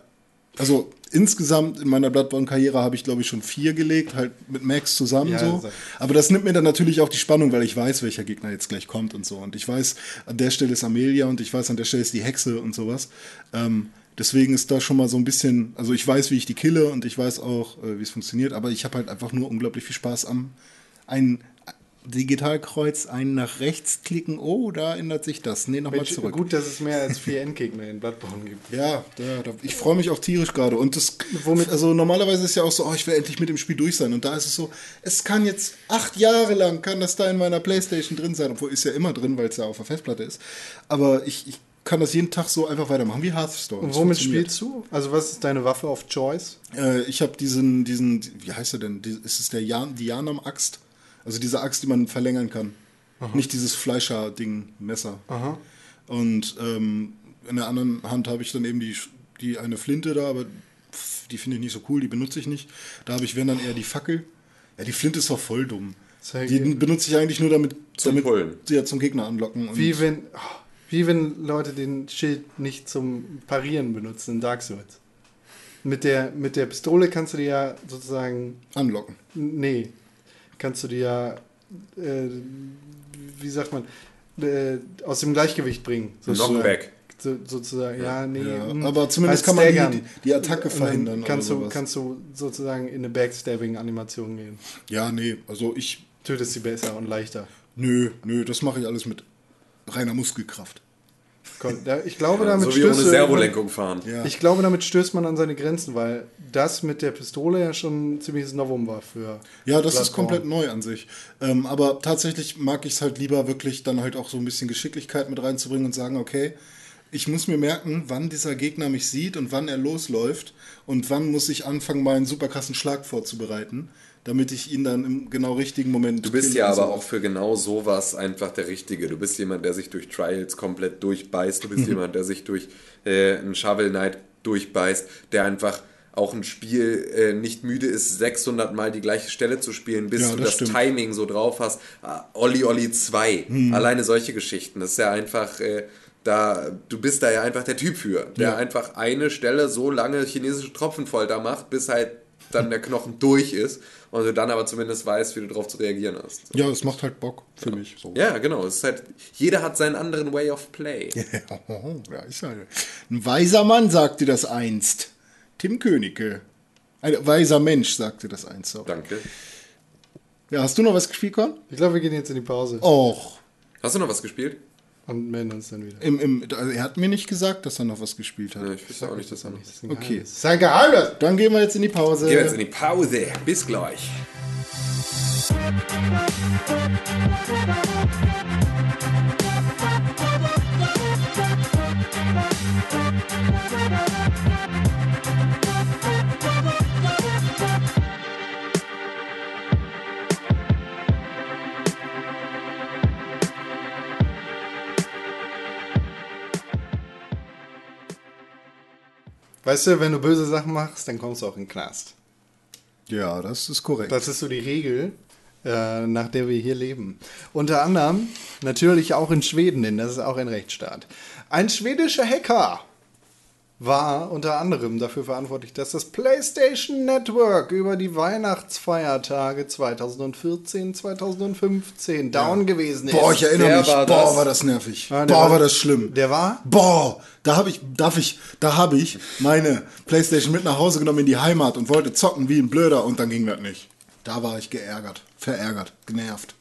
Also insgesamt in meiner Bloodborne-Karriere habe ich, glaube ich, schon vier gelegt, halt mit Max zusammen Ja, so. Aber das nimmt mir dann natürlich auch die Spannung, weil ich weiß, welcher Gegner jetzt gleich kommt und so. Und ich weiß, an der Stelle ist Amelia und ich weiß, an der Stelle ist die Hexe und sowas. Ähm, deswegen ist da schon mal so ein bisschen, also ich weiß, wie ich die kille und ich weiß auch, äh, wie es funktioniert, aber ich habe halt einfach nur unglaublich viel Spaß am ein Digitalkreuz, ein nach rechts klicken, oh, da ändert sich das. Nee, nochmal zurück. gut, dass es mehr als vier Endgegner in Bloodborne gibt. Ja, ja da, ich freue mich auch tierisch gerade. Und das, Womit- also normalerweise ist ja auch so, oh, ich will endlich mit dem Spiel durch sein. Und da ist es so, es kann jetzt acht Jahre lang, kann das da in meiner Playstation drin sein, obwohl ist ja immer drin, weil es ja auf der Festplatte ist. Aber ich, ich kann das jeden Tag so einfach weitermachen, wie Hearthstone. Und womit spielst du? Also was ist deine Waffe of Choice? Äh, ich habe diesen, diesen, wie heißt er denn? Ist es der Jan, die Janam-Axt? Also diese Axt, die man verlängern kann. Nicht dieses Fleischer-Ding, Messer. Und ähm, in der anderen Hand habe ich dann eben die, die eine Flinte da, aber pff, die finde ich nicht so cool, die benutze ich nicht. Da habe ich, wenn dann eher die Fackel. Ja, die Flinte ist doch voll dumm. Zeig Die benutze ich eigentlich nur damit, Zum damit Pullen. ja, zum Gegner anlocken. Und Wie wenn, oh, wie wenn Leute den Schild nicht zum Parieren benutzen in Dark Souls. Mit der, mit der Pistole kannst du dir ja sozusagen, anlocken. nee, kannst du dir ja, äh, wie sagt man, äh, aus dem Gleichgewicht bringen. sozusagen. Knockback. So, sozusagen, ja, nee. Ja, hm, aber zumindest kann man die- die- Attacke verhindern oder Kannst, du, kannst du sozusagen in eine Backstabbing-Animation gehen. Ja, nee, also ich, Tötest sie besser und leichter. nö, nö, das mache ich alles mit reiner Muskelkraft. Ich glaube, damit so wie ohne Servolenkung fahren. Ja. Ich glaube, damit stößt man an seine Grenzen, weil das mit der Pistole ja schon ein ziemliches Novum war für. Ja, das ist Bloodborne. komplett neu an sich. Ähm, aber tatsächlich mag ich es halt lieber wirklich dann halt auch so ein bisschen Geschicklichkeit mit reinzubringen und sagen, okay, ich muss mir merken, wann dieser Gegner mich sieht und wann er losläuft und wann muss ich anfangen, meinen super krassen Schlag vorzubereiten, damit ich ihn dann im genau richtigen Moment. Du bist ja aber auch für genau sowas einfach der Richtige. Du bist jemand, der sich durch Trials komplett durchbeißt. Du bist *laughs* jemand, der sich durch äh, einen Shovel Knight durchbeißt, der einfach auch ein Spiel äh, nicht müde ist, 600 Mal die gleiche Stelle zu spielen, bis Ja, du das das stimmt. Timing so drauf hast. Ah, Olli Olli 2. Mhm. Alleine solche Geschichten. Das ist ja einfach... Äh, da, du bist da ja einfach der Typ für, der Ja. einfach eine Stelle so lange chinesische Tropfenfolter macht, bis halt dann der Knochen durch ist und du dann aber zumindest weißt, wie du darauf zu reagieren hast. Ja, es macht halt Bock für mich. So. Ja, genau. Es ist halt, jeder hat seinen anderen Way of Play. *laughs* Ja, ist halt. Ein weiser Mann sagte das einst. Tim Königke. Ein weiser Mensch sagte das einst. So. Danke. Ja, hast du noch was gespielt, Con? Ich glaube, wir gehen jetzt in die Pause Och. Hast du noch was gespielt? Und melden uns dann wieder. Im, im, also er hat mir nicht gesagt, dass er noch was gespielt hat. Ja, ich wüsste auch nicht, dass er noch. Das ist ein Okay. Das ist ein Geheimnis! Dann gehen wir jetzt in die Pause. Gehen wir jetzt in die Pause. Bis gleich. Weißt du, wenn du böse Sachen machst, dann kommst du auch in den Knast. Ja, das ist korrekt. Das ist so die Regel. äh, nach der wir hier leben. Unter anderem natürlich auch in Schweden, denn das ist auch ein Rechtsstaat. Ein schwedischer Hacker war unter anderem dafür verantwortlich, dass das PlayStation Network über die Weihnachtsfeiertage 2014, 2015 down gewesen ist. Boah, ich erinnere Der mich. war Boah, das. war das nervig. Ja, der Boah, war- war das schlimm. Der war? Boah, da habe ich, darf ich, da habe ich meine Playstation mit nach Hause genommen in die Heimat und wollte zocken wie ein Blöder und dann ging das nicht. Da war ich geärgert, verärgert, genervt.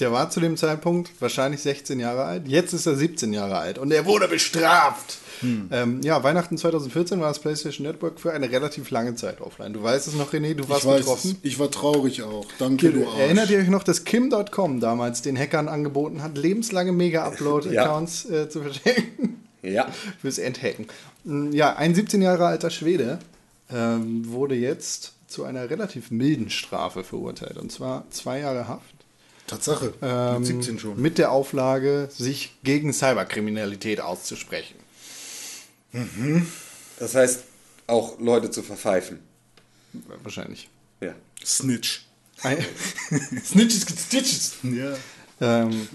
Der war zu dem Zeitpunkt wahrscheinlich 16 Jahre alt. Jetzt ist er 17 Jahre alt und er wurde bestraft. Ähm, ja, Weihnachten 2014 war das PlayStation Network für eine relativ lange Zeit offline. Du weißt es noch, René, du warst ich weiß, betroffen. ich war traurig auch. Danke, du Arsch. Erinnert ihr euch noch, dass Kim.com damals den Hackern angeboten hat, lebenslange Mega-Upload-Accounts äh, zu verschenken? Ja. *laughs* Fürs Endhacken. Mm, Ja, ein 17 Jahre alter Schwede ähm, wurde jetzt zu einer relativ milden Strafe verurteilt. Und zwar zwei Jahre Haft. Tatsache, Ähm, mit 17 schon. Mit der Auflage, sich gegen Cyberkriminalität auszusprechen. Das heißt, auch Leute zu verpfeifen. Wahrscheinlich. Ja. Snitch. *laughs* Snitches get Stitches. Ja. Ähm,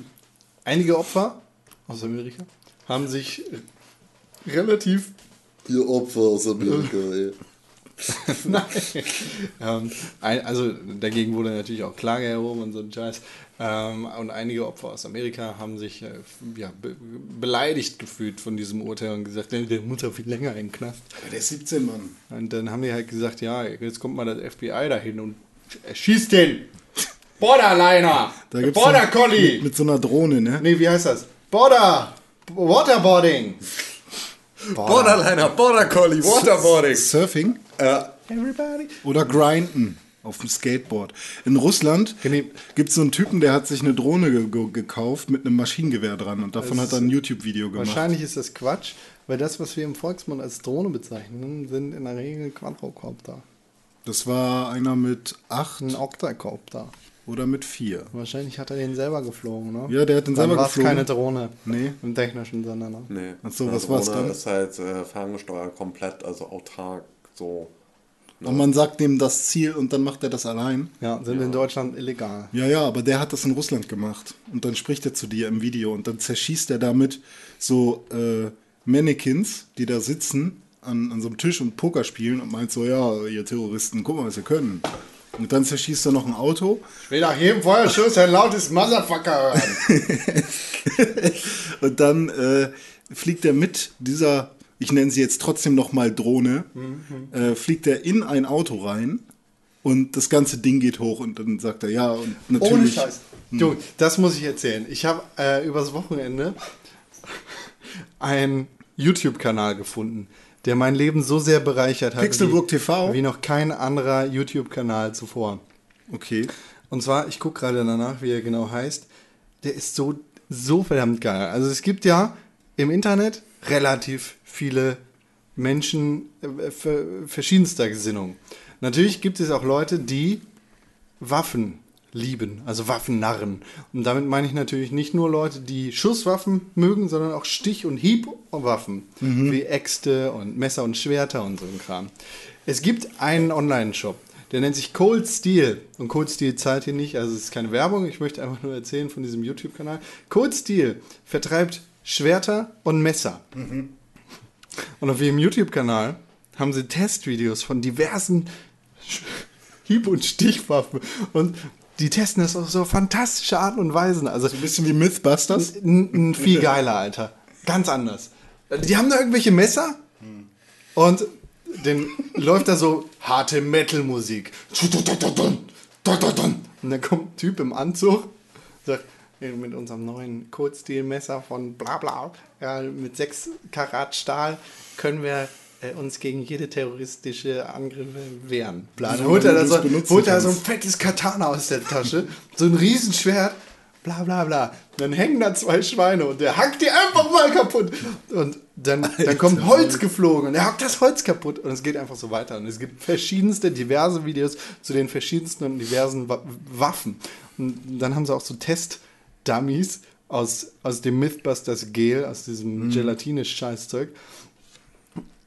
einige Opfer aus Amerika haben sich relativ Ihr Opfer aus Amerika, *laughs* ey. *laughs* Nein. ähm, ein, also dagegen wurde natürlich auch Klage erhoben und so ein Scheiß. Ähm, und einige Opfer aus Amerika haben sich äh, ja, be beleidigt gefühlt von diesem Urteil und gesagt, der, muss ja viel länger in den Knast. Der ist 17, Mann. Und dann haben die halt gesagt, ja, jetzt kommt mal das FBI dahin und schießt den! Borderliner! Da gibt's Border Collie! Mit, mit so einer Drohne, ne? Nee, wie heißt das? Border! Waterboarding! Borderliner, Border Collie, Waterboarding. Surfing Äh, Everybody! oder Grinden auf dem Skateboard. In Russland gibt es so einen Typen, der hat sich eine Drohne ge ge gekauft mit einem Maschinengewehr dran und davon hat er ein YouTube-Video gemacht. Wahrscheinlich ist das Quatsch, weil das, was wir im Volksmund als Drohne bezeichnen, sind in der Regel Quadrocopter. Das war einer mit acht Ein Octacopter. oder mit vier. Wahrscheinlich hat er den selber geflogen, ne? Ja, der hat den Dann selber geflogen. keine Drohne. Nee. Im technischen Sinne, ne? nee. Ach so, Eine was war's dann? ist halt äh, ferngesteuert komplett, also autark, so. Und man sagt dem das Ziel und dann macht er das allein. Ja, sind in Deutschland illegal. Ja, ja, aber der hat das in Russland gemacht. Und dann spricht er zu dir im Video und dann zerschießt er damit so äh, Mannequins, die da sitzen an, an so einem Tisch und Poker spielen und meint so, ja, ihr Terroristen, guck mal, was ihr können. Und dann zerschießt er noch ein Auto Ich will nach jedem Feuerschuss ein lautes Motherfucker hören. *laughs* und dann äh, fliegt er mit dieser, ich nenne sie jetzt trotzdem noch mal Drohne, äh, fliegt er in ein Auto rein und das ganze Ding geht hoch und dann sagt er, ja, und natürlich... Ohne Scheiß. Du, das muss ich erzählen. Ich habe äh, übers Wochenende *laughs* einen YouTube-Kanal gefunden, der mein Leben so sehr bereichert hat. Pixelburg wie, TV? Wie noch kein anderer YouTube-Kanal zuvor. Okay. Und zwar, ich gucke gerade danach, wie er genau heißt. Der ist so, so verdammt geil. Also es gibt ja im Internet relativ viele Menschen äh, ver- verschiedenster Gesinnung. Natürlich gibt es auch Leute, die Waffen lieben, also Waffennarren. Und damit meine ich natürlich nicht nur Leute, die Schusswaffen mögen, sondern auch Stich- und Hiebwaffen, wie Äxte und Messer und Schwerter und so ein Kram. Es gibt einen Online-Shop, der nennt sich Cold Steel. Und Cold Steel zahlt hier nicht, also es ist keine Werbung, ich möchte einfach nur erzählen von diesem YouTube-Kanal. Cold Steel vertreibt Schwerter und Messer. Und auf ihrem YouTube-Kanal haben sie Testvideos von diversen *laughs* Hieb- und Stichwaffen. Und die testen das auf so fantastische Art und Weisen. Also Ein bisschen wie Mythbusters. n- viel geiler, Alter. Ganz anders. Die haben da irgendwelche Messer und dann *laughs* läuft da so harte Metal-Musik. Und dann kommt ein Typ im Anzug, sagt, "Ja, mit unserem neuen Kurzstil-Messer von bla bla, ja, mit 6 Karat Stahl können wir äh, uns gegen jede terroristische Angriffe wehren. Bla. Dann holt er, da so, holt er so ein fettes Katana aus der Tasche, so ein Riesenschwert, bla bla bla. Dann hängen da zwei Schweine und der hackt die einfach mal kaputt. Und dann, dann kommt Holz geflogen und er hackt das Holz kaputt und es geht einfach so weiter. Und es gibt verschiedenste, diverse Videos zu den verschiedensten und diversen Wa Waffen. Und dann haben sie auch so Test-Dummies aus, aus dem Mythbusters Gel, aus diesem Gelatine-Scheißzeug.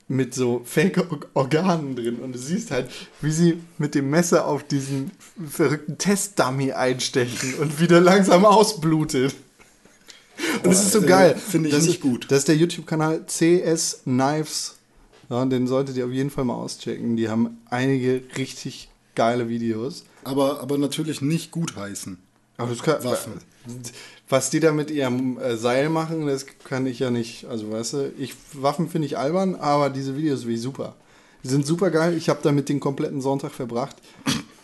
mit so Fake-Organen drin. Und du siehst halt, wie sie mit dem Messer auf diesen verrückten Testdummy einstechen und wieder langsam ausblutet. Und das ist so äh, geil. finde ich das nicht ist, gut. Das ist der YouTube-Kanal CS Knives. Ja, den solltet ihr auf jeden Fall mal auschecken. Die haben einige richtig geile Videos. Aber, aber natürlich nicht gutheißen. Aber das kann, Waffen. *laughs* Was die da mit ihrem äh, Seil machen, das kann ich ja nicht. Also, weißt du, ich, Waffen finde ich albern, aber diese Videos ich super. Die sind super geil. Ich habe damit den kompletten Sonntag verbracht,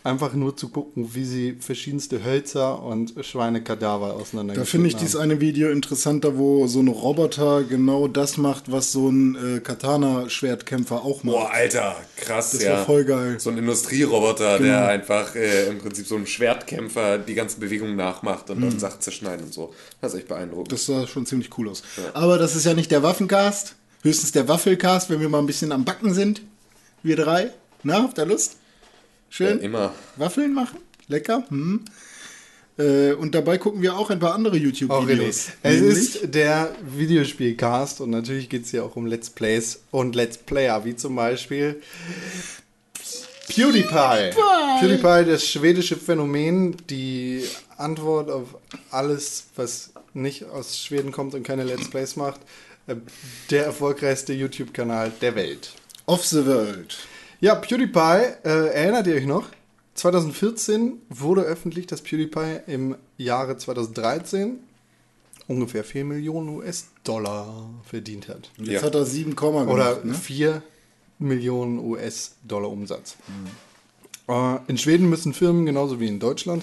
einfach nur zu gucken, wie sie verschiedenste Hölzer und Schweinekadaver auseinander Da finde ich dieses eine Video interessanter, wo so ein Roboter genau das macht, was so ein äh, Katana-Schwertkämpfer auch macht. Boah, Alter, krass, Das ja. war voll geil. So ein Industrieroboter, Genau. der einfach äh, im Prinzip so ein Schwertkämpfer die ganzen Bewegungen nachmacht und Mhm. dann Sachen zerschneiden und so. Das ist echt beeindruckend. Das sah schon ziemlich cool aus. Aber das ist ja nicht der Waffencast, höchstens der Waffelcast, wenn wir mal ein bisschen am Backen sind. Wir drei. Na, habt ihr Lust? Schön. Ja, immer. Waffeln machen? Lecker. Hm. Äh, und dabei gucken wir auch ein paar andere. YouTube-Videos. Es ist der Videospielcast und natürlich geht es hier auch um Let's Plays und Let's Player, wie zum Beispiel PewDiePie. PewDiePie, das schwedische Phänomen, die Antwort auf alles, was nicht aus Schweden kommt und keine Let's Plays macht. Äh, Der erfolgreichste YouTube-Kanal der Welt. Off the World. Ja, PewDiePie, äh, erinnert ihr euch noch? 2014 wurde öffentlich, dass PewDiePie im Jahre 2013 ungefähr 4 Millionen US-Dollar verdient hat. Und jetzt Ja. hat er 7, gemacht. Oder Ne? 4 Millionen US-Dollar Umsatz. Äh, in Schweden müssen Firmen genauso wie in Deutschland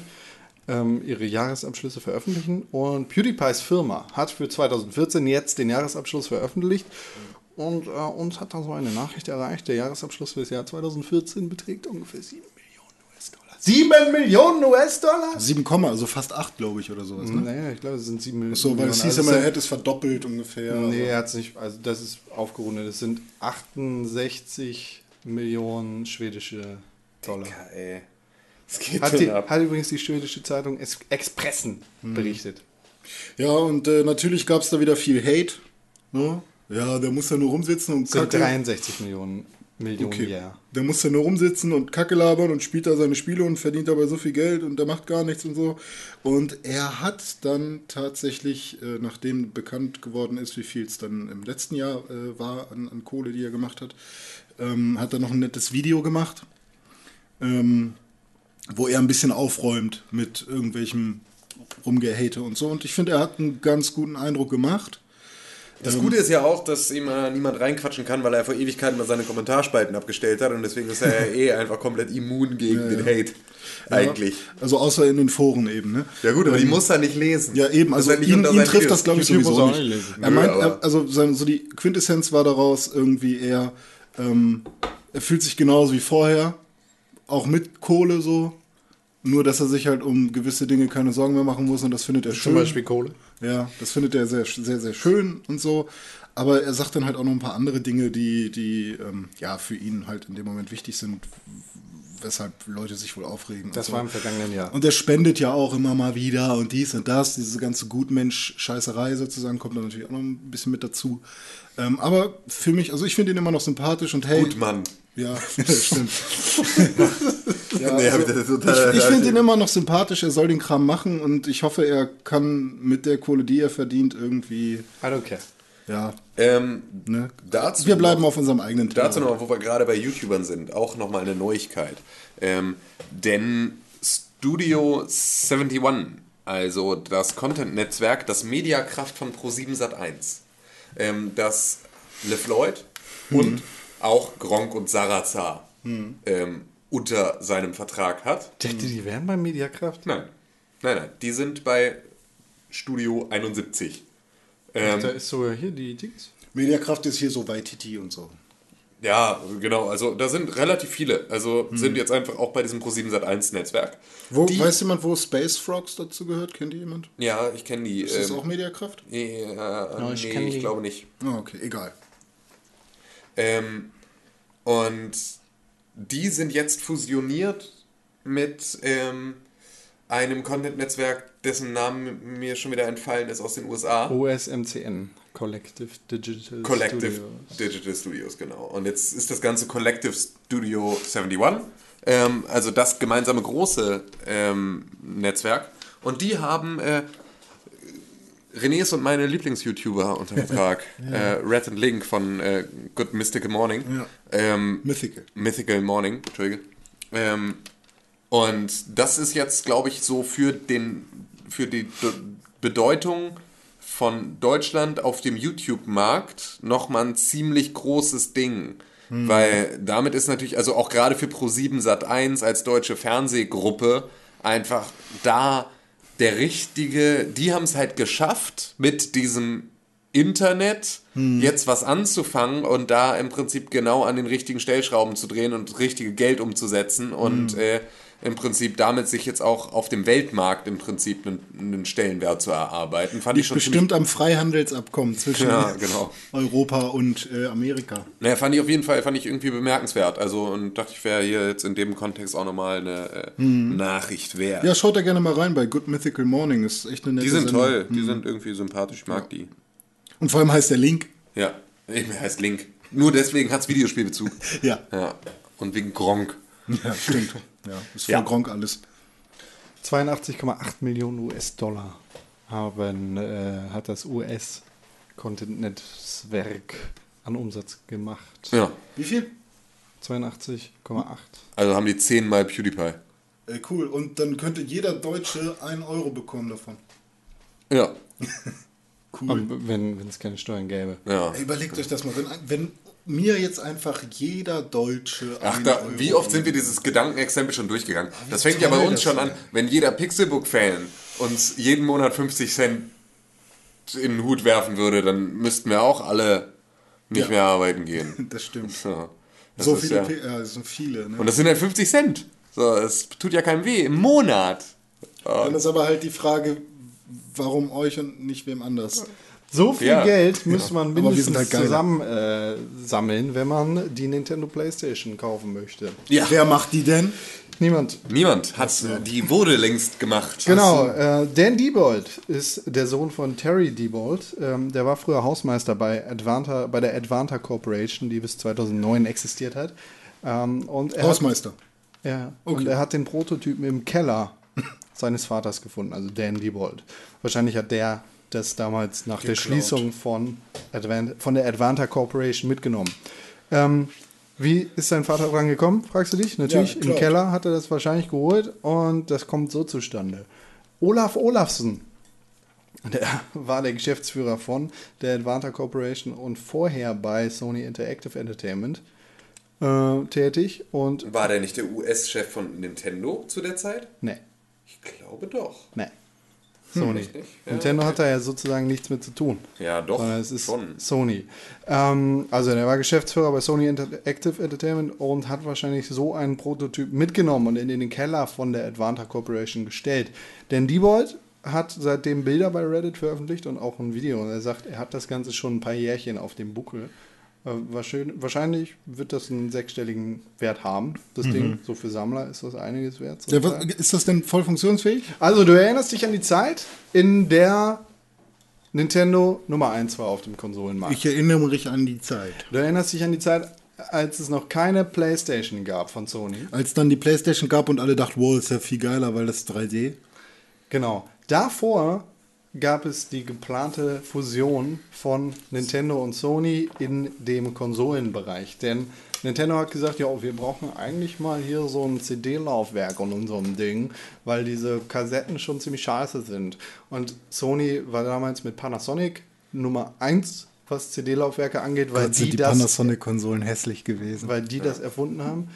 ähm, ihre Jahresabschlüsse veröffentlichen. Und PewDiePies Firma hat für 2014 jetzt den Jahresabschluss veröffentlicht. Und äh, uns hat da so eine Nachricht erreicht. Der Jahresabschluss für das Jahr 2014 beträgt ungefähr 7 Millionen US-Dollar. 7 Millionen US-Dollar? 7, also fast 8, glaube ich, oder sowas. Ne? Naja, ich glaube, es sind 7 Millionen. So, weil es hieß Also immer, er hätte es verdoppelt ungefähr. Nee, er hat es nicht. Also, das ist aufgerundet. Es sind 68 Millionen schwedische Dollar. Ja, ey. Das geht Hat, die, ab. hat übrigens die schwedische Zeitung Es- Expressen Hm. berichtet. Ja, und äh, natürlich gab es da wieder viel Hate. Ne? Ja, der muss ja nur rumsitzen und sind kacke. 63 Millionen Millionen Okay. Jahr. Der muss ja nur rumsitzen und Kacke labern und spielt da seine Spiele und verdient dabei so viel Geld und der macht gar nichts und so. Und er hat dann tatsächlich, äh, nachdem bekannt geworden ist, wie viel es dann im letzten Jahr äh, war an, an Kohle, die er gemacht hat, ähm, hat er noch ein nettes Video gemacht, ähm, wo er ein bisschen aufräumt mit irgendwelchem Rumgehate und so. Und ich finde, er hat einen ganz guten Eindruck gemacht. Das Gute ist ja auch, dass ihm äh, niemand reinquatschen kann, weil er vor Ewigkeiten mal seine Kommentarspalten abgestellt hat und deswegen ist er ja *laughs* eh einfach komplett immun gegen den Hate. Eigentlich. Also außer in den Foren eben, ne? Ja gut, aber die muss er nicht lesen. Ja, eben, also ja nicht ihn, ihn trifft Videos. das, glaube ich, YouTube sowieso er nicht. lesen. Er meint, er, also sein, so die Quintessenz war daraus irgendwie eher, ähm, er fühlt sich genauso wie vorher, auch mit Kohle so, nur dass er sich halt um gewisse Dinge keine Sorgen mehr machen muss und das findet er schön. Zum Beispiel Kohle. Ja, das findet er sehr, sehr, sehr schön und so. Aber er sagt dann halt auch noch ein paar andere Dinge, die, die ähm, ja, für ihn halt in dem Moment wichtig sind, weshalb Leute sich wohl aufregen. Das so. war im vergangenen Jahr. Und er spendet ja auch immer mal wieder und dies und das. Diese ganze Gutmensch-Scheißerei sozusagen kommt da natürlich auch noch ein bisschen mit dazu. Ähm, aber für mich, also ich finde ihn immer noch sympathisch und hey. Gut, Mann. Ja, *laughs* *laughs* stimmt. *laughs* ja, Nee, also, ich das total- ich ich finde ihn immer noch sympathisch. Er soll den Kram machen und ich hoffe, er kann mit der Kohle, die er verdient, irgendwie, I don't care. ja, Ähm, ne. dazu Wir bleiben noch, auf unserem eigenen Thema. Dazu noch, wo wir gerade bei YouTubern sind, auch nochmal eine Neuigkeit. Ähm, denn Studio 71, also das Content-Netzwerk, das Mediakraft von Pro7 Sat1, ähm, das LeFloid und auch Gronk und Sarazar ähm, unter seinem Vertrag hat. Ich dachte, die wären bei Mediakraft. Nein, nein, nein, die sind bei Studio 71. Ähm, Da ist sogar hier die Dings. Mediakraft ist hier so Waititi und so. Ja, genau. Also da sind relativ viele. Also sind jetzt einfach auch bei diesem Pro7 Sat1 Netzwerk. Wo, Die- weiß jemand, wo Space Frogs dazu gehört? Kennt ihr jemand? Ja, ich kenne die. Ist das ähm, auch Mediakraft? ja, ich nee, ich die. glaube nicht. Ah, okay, egal. Ähm, und die sind jetzt fusioniert mit ähm, einem Content-Netzwerk, dessen Name mir schon wieder entfallen ist aus den USA. OSMCN. Collective Digital Collective Studios. Digital Studios, genau. Und jetzt ist das ganze Collective Studio 71, ähm, also das gemeinsame große ähm, Netzwerk. Und die haben äh, Renés und meine Lieblings-YouTuber unter Vertrag. *laughs* äh, Red and Link von äh, Good Mystical Morning. Ja. Ähm, Mythical. Mythical Morning, Entschuldige. Ähm, und das ist jetzt, glaube ich, so für, den, für die D Bedeutung von Deutschland auf dem YouTube-Markt nochmal ein ziemlich großes Ding. Weil damit ist natürlich, also auch gerade für Pro7 Sat1 als deutsche Fernsehgruppe, einfach da der richtige, die haben es halt geschafft, mit diesem Internet jetzt was anzufangen und da im Prinzip genau an den richtigen Stellschrauben zu drehen und das richtige Geld umzusetzen und äh, im Prinzip damit sich jetzt auch auf dem Weltmarkt im Prinzip einen, einen Stellenwert zu erarbeiten. Fand ich schon Bestimmt am Freihandelsabkommen zwischen Ja, genau. Europa und äh, Amerika. Naja, fand ich auf jeden Fall, fand ich irgendwie bemerkenswert. Also, und dachte ich, wäre hier jetzt in dem Kontext auch nochmal eine äh, Nachricht wert. Ja, schaut da gerne mal rein bei Good Mythical Morning. Ist echt eine nette die sind Sendung. toll, die sind irgendwie sympathisch, ich mag die. Und vor allem heißt der Link. Ja, ich heißt Link. Nur deswegen hat's Videospielbezug. *laughs* Ja. Ja. Und wegen Gronk. Ja, stimmt. Ja, ist voll Ja. Gronk alles. 82,8 Millionen US-Dollar haben, äh, hat das US-Content-Netzwerk an Umsatz gemacht. Ja. Wie viel? 82,8. Also haben die zehnmal PewDiePie. Äh, cool. Und dann könnte jeder Deutsche einen Euro bekommen davon. Ja. *laughs* Cool. Aber Wenn wenn es keine Steuern gäbe. Ja. Ey, Überlegt euch das mal. Wenn, wenn mir jetzt einfach jeder Deutsche. Ach, da, wie oft sind wir dieses Gedankenexempel schon durchgegangen? Das fängt ja bei uns schon an, wenn jeder Pixelbook-Fan uns jeden Monat 50 Cent in den Hut werfen würde, dann müssten wir auch alle nicht Ja. mehr arbeiten gehen. *laughs* Das stimmt. Ja. Das so viele, ja, das sind viele. Ne? Und das sind halt 50 Cent. So, es tut ja keinem weh. Im Monat. Dann ist aber halt die Frage, warum euch und nicht wem anders. So viel Ja. Geld müsste man mindestens halt zusammen äh, sammeln, wenn man die Nintendo Playstation kaufen möchte. Ja. Wer macht die denn? Niemand. Niemand hat die wurde längst gemacht. Genau, äh, Dan Diebold ist der Sohn von Terry Diebold. Ähm, der war früher Hausmeister bei, Advanta, bei der Advanta Corporation, die bis 2009 existiert hat. Ähm, und er Hausmeister. Hat, ja, Okay. und er hat den Prototypen im Keller *laughs* seines Vaters gefunden, also Dan Diebold. Wahrscheinlich hat der das damals nach der Geklaut. Schließung von, Advan von der Advanta Corporation mitgenommen. Ähm, wie ist sein Vater dran gekommen, fragst du dich? Natürlich, im geklaut. Keller hat er das wahrscheinlich geholt und das kommt so zustande. Olaf Olafsen, der *laughs* war der Geschäftsführer von der Advanta Corporation und vorher bei Sony Interactive Entertainment äh, tätig und War der nicht der US-Chef von Nintendo zu der Zeit? ne, Ich glaube doch. ne. Sony. Echt nicht? Ja, Nintendo hat da ja sozusagen nichts mit zu tun. Ja, doch. Sondern es ist schon. Sony. Ähm, also der war Geschäftsführer bei Sony Interactive Entertainment und hat wahrscheinlich so einen Prototyp mitgenommen und in den Keller von der Advanta Corporation gestellt. Denn Diebold hat seitdem Bilder bei Reddit veröffentlicht und auch ein Video. Und er sagt, er hat das Ganze schon ein paar Jährchen auf dem Buckel. Äh, wahrscheinlich, wird das einen sechsstelligen Wert haben. Das Ding, so für Sammler ist das einiges wert. Ja, was, ist das denn voll funktionsfähig? Also, du erinnerst dich an die Zeit, in der Nintendo Nummer 1 war auf dem Konsolenmarkt. Ich erinnere mich an die Zeit. Du erinnerst dich an die Zeit, als es noch keine Playstation gab von Sony. Als dann die Playstation gab und alle dachten, wow, ist ja viel geiler, weil das ist 3D. Genau. Davor gab es die geplante Fusion von Nintendo und Sony in dem Konsolenbereich. Denn Nintendo hat gesagt, ja, wir brauchen eigentlich mal hier so ein CD-Laufwerk und unserem Ding, weil diese Kassetten schon ziemlich scheiße sind. Und Sony war damals mit Panasonic Nummer 1, was CD-Laufwerke angeht, weil Gott, die, die Panasonic-Konsolen hässlich gewesen. weil die das erfunden haben.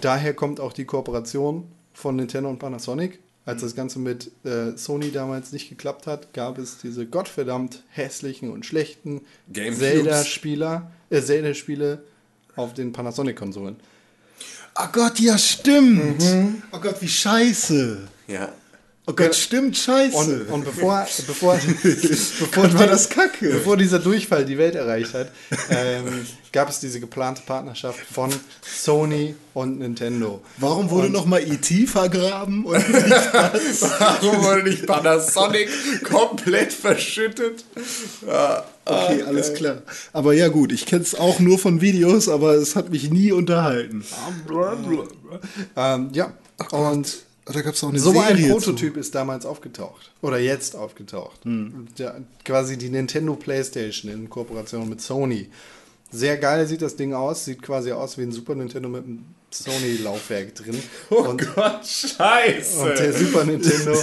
Daher kommt auch die Kooperation von Nintendo und Panasonic. Als das Ganze mit äh, Sony damals nicht geklappt hat, gab es diese gottverdammt hässlichen und schlechten. Zelda-Spieler, äh, Zelda-Spiele auf den Panasonic-Konsolen. Oh Gott, ja, stimmt. Oh Gott, wie scheiße. Ja. Oh Gott, stimmt, scheiße. Und, und bevor, bevor, *laughs* bevor, Gott, war das kacke. bevor dieser Durchfall die Welt erreicht hat, ähm, gab es diese geplante Partnerschaft von Sony und Nintendo. Warum wurde nochmal E.T. vergraben? Und *laughs* Warum wurde nicht Panasonic komplett verschüttet? Ja, Okay, alles klar. Aber ja gut, ich kenne es auch nur von Videos, aber es hat mich nie unterhalten. Ähm, ja, und Da gab es auch eine so ein Serie Prototyp ist damals aufgetaucht. Oder jetzt aufgetaucht. Der, quasi die Nintendo Playstation in Kooperation mit Sony. Sehr geil sieht das Ding aus. Sieht quasi aus wie ein Super Nintendo mit einem Sony-Laufwerk drin. *laughs* und, Gott, scheiße. und der Super Nintendo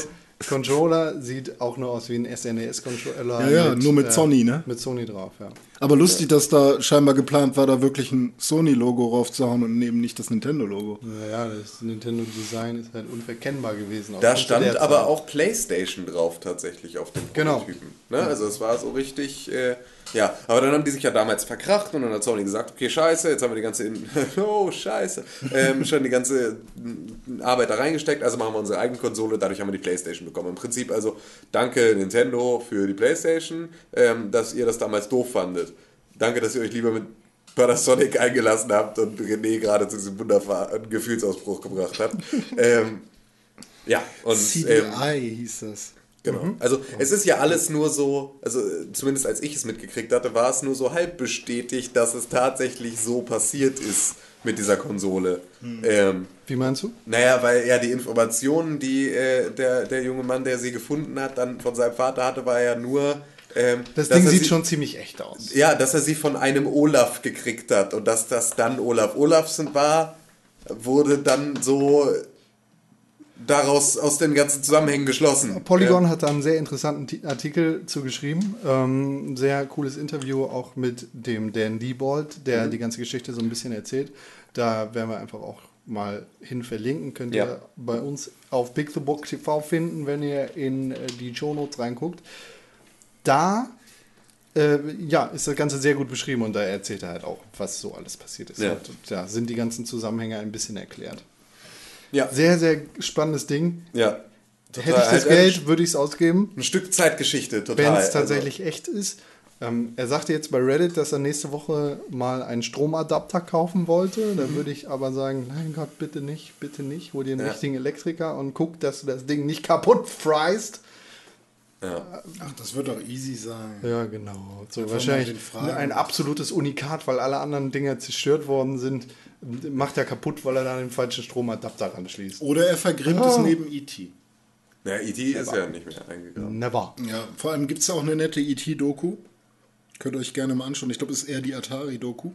Controller sieht auch nur aus wie ein SNES-Controller. Ja, ja, nur mit Sony, ne? Mit Sony drauf, ja. Aber lustig, dass da scheinbar geplant war, da wirklich ein Sony-Logo raufzuhauen und eben nicht das Nintendo-Logo. Naja, das Nintendo-Design ist halt unverkennbar gewesen. Da stand aber auch PlayStation drauf tatsächlich auf dem Genau. Prototypen. Ne? Also es war so richtig, äh, ja. Aber dann haben die sich ja damals verkracht und dann hat Sony gesagt, okay, scheiße, jetzt haben wir die ganze, In *laughs* oh scheiße, ähm, schon die ganze Arbeit da reingesteckt, also machen wir unsere eigene Konsole, dadurch haben wir die PlayStation bekommen. Im Prinzip also, danke Nintendo für die PlayStation, ähm, dass ihr das damals doof fandet. Danke, dass ihr euch lieber mit Panasonic eingelassen habt und René gerade zu diesem wunderbaren Gefühlsausbruch gebracht habt. *laughs* ähm, ja, und ähm, CDI hieß das. Genau. Also es ist ja alles nur so, also zumindest als ich es mitgekriegt hatte, war es nur so halb bestätigt, dass es tatsächlich so passiert ist mit dieser Konsole. Ähm, Wie meinst du? naja, weil ja die Informationen, die äh, der, der junge Mann, der sie gefunden hat, dann von seinem Vater hatte, war ja nur... Ähm, Das Ding sieht sie- schon ziemlich echt aus. Ja, dass er sie von einem Olaf gekriegt hat und dass das dann Olaf Olafsen war, wurde dann so daraus aus den ganzen Zusammenhängen geschlossen. Polygon hat da einen sehr interessanten Ti- Artikel zugeschrieben. Ähm, ein sehr cooles Interview auch mit dem Dan Diebold, der die ganze Geschichte so ein bisschen erzählt. Da werden wir einfach auch mal hin verlinken. Könnt Ja. ihr bei uns auf Big the Book TV finden, wenn ihr in äh, die Show Notes reinguckt. Da äh, ja, ist das Ganze sehr gut beschrieben und da erzählt er halt auch, was so alles passiert ist. Ja. Und da sind die ganzen Zusammenhänge ein bisschen erklärt. Ja, Sehr, sehr spannendes Ding. ja. Hätte ich das halt Geld, würde ich es ausgeben. Ein Stück Zeitgeschichte, total. Wenn es Also, tatsächlich echt ist. Ähm, er sagte jetzt bei Reddit, dass er nächste Woche mal einen Stromadapter kaufen wollte. Mhm. Da würde ich aber sagen, nein Gott, bitte nicht, bitte nicht. Hol dir einen Ja. richtigen Elektriker und guck, dass du das Ding nicht kaputt freist. Ja. Ach, das wird doch easy sein. Ja, genau. So Einfach wahrscheinlich ein absolutes Unikat, weil alle anderen Dinger zerstört worden sind. Macht er kaputt, weil er da den falschen Stromadapter anschließt. Oder er vergräbt es neben E E.T. Ja, E.T. ist ja nicht mehr eingegraben. Never. Ja, vor allem gibt es ja auch eine nette E.T.-Doku. Könnt ihr euch gerne mal anschauen. Ich glaube, es ist eher die Atari-Doku.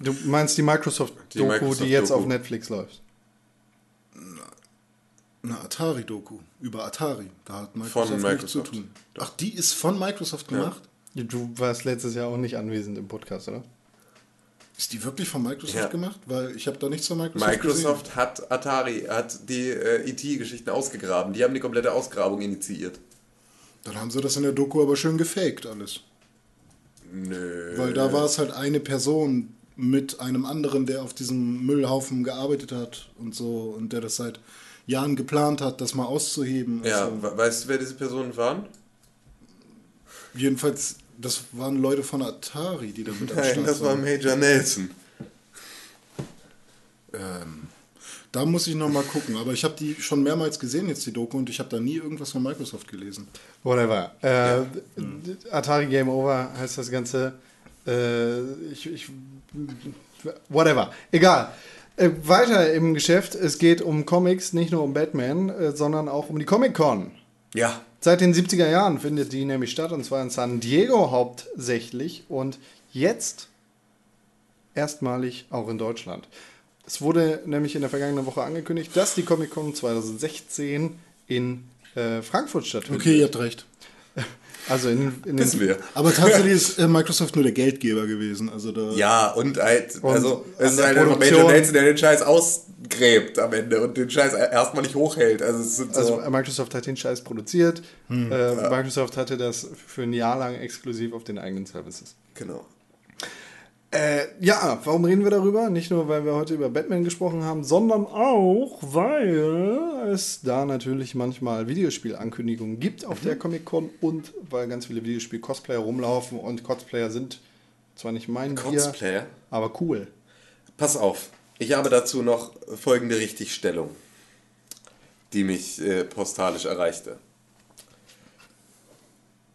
Du meinst die Microsoft-Doku, die, Microsoft jetzt Doku. auf Netflix läuft? Eine Atari-Doku über Atari. Da hat Microsoft, Von nichts Microsoft. zu tun. Ach, die ist von Microsoft gemacht? Du warst letztes Jahr auch nicht anwesend im Podcast, oder? Ist die wirklich von Microsoft Ja. gemacht? Weil ich habe da nichts von Microsoft, Microsoft hat Atari, hat die äh, E.T.-Geschichten ausgegraben. Die haben die komplette Ausgrabung initiiert. gesehen. Dann haben sie das in der Doku aber schön gefaked alles. Nö. Weil da war es halt eine Person mit einem anderen, der auf diesem Müllhaufen gearbeitet hat und so und der das seit Jahren geplant hat, das mal auszuheben. Ja, so. we- weißt du, wer diese Personen waren? Jedenfalls, das waren Leute von Atari, die da mit am *laughs* Nein, Start das war. Major Nelson. Ähm, da muss ich noch mal gucken. Aber ich habe die schon mehrmals gesehen jetzt, die Doku, und ich habe da nie irgendwas von Microsoft gelesen. Whatever. Äh, Atari Game Over heißt das Ganze. Äh, ich, ich, whatever. Egal. Äh, weiter im Geschäft. Es geht um Comics, nicht nur um Batman, äh, sondern auch um die Comic-Con. Ja. Seit den 70er Jahren findet die nämlich statt, und zwar in San Diego hauptsächlich und jetzt erstmalig auch in Deutschland. Es wurde nämlich in der vergangenen Woche angekündigt, dass die Comic-Con 2016 in äh, Frankfurt stattfindet. Okay, ihr habt recht. Also in, in Wissen den, wir. Aber tatsächlich ist äh, Microsoft nur der Geldgeber gewesen. Also da, Ja, und halt, Und also, es ist der halt einfach Major Nelson, der den Scheiß ausgräbt am Ende und den Scheiß erstmal nicht hochhält. Also, es sind so. also Microsoft hat den Scheiß produziert. Äh, Microsoft hatte das für ein Jahr lang exklusiv auf den eigenen Services. genau. Äh, ja, warum reden wir darüber? Nicht nur, weil wir heute über Batman gesprochen haben, sondern auch, weil es da natürlich manchmal Videospielankündigungen gibt auf der Comic-Con und weil ganz viele Videospiel-Cosplayer rumlaufen und Cosplayer sind zwar nicht mein Bier, Cosplayer? aber cool. Pass auf, ich habe dazu noch folgende Richtigstellung, die mich äh, postalisch erreichte.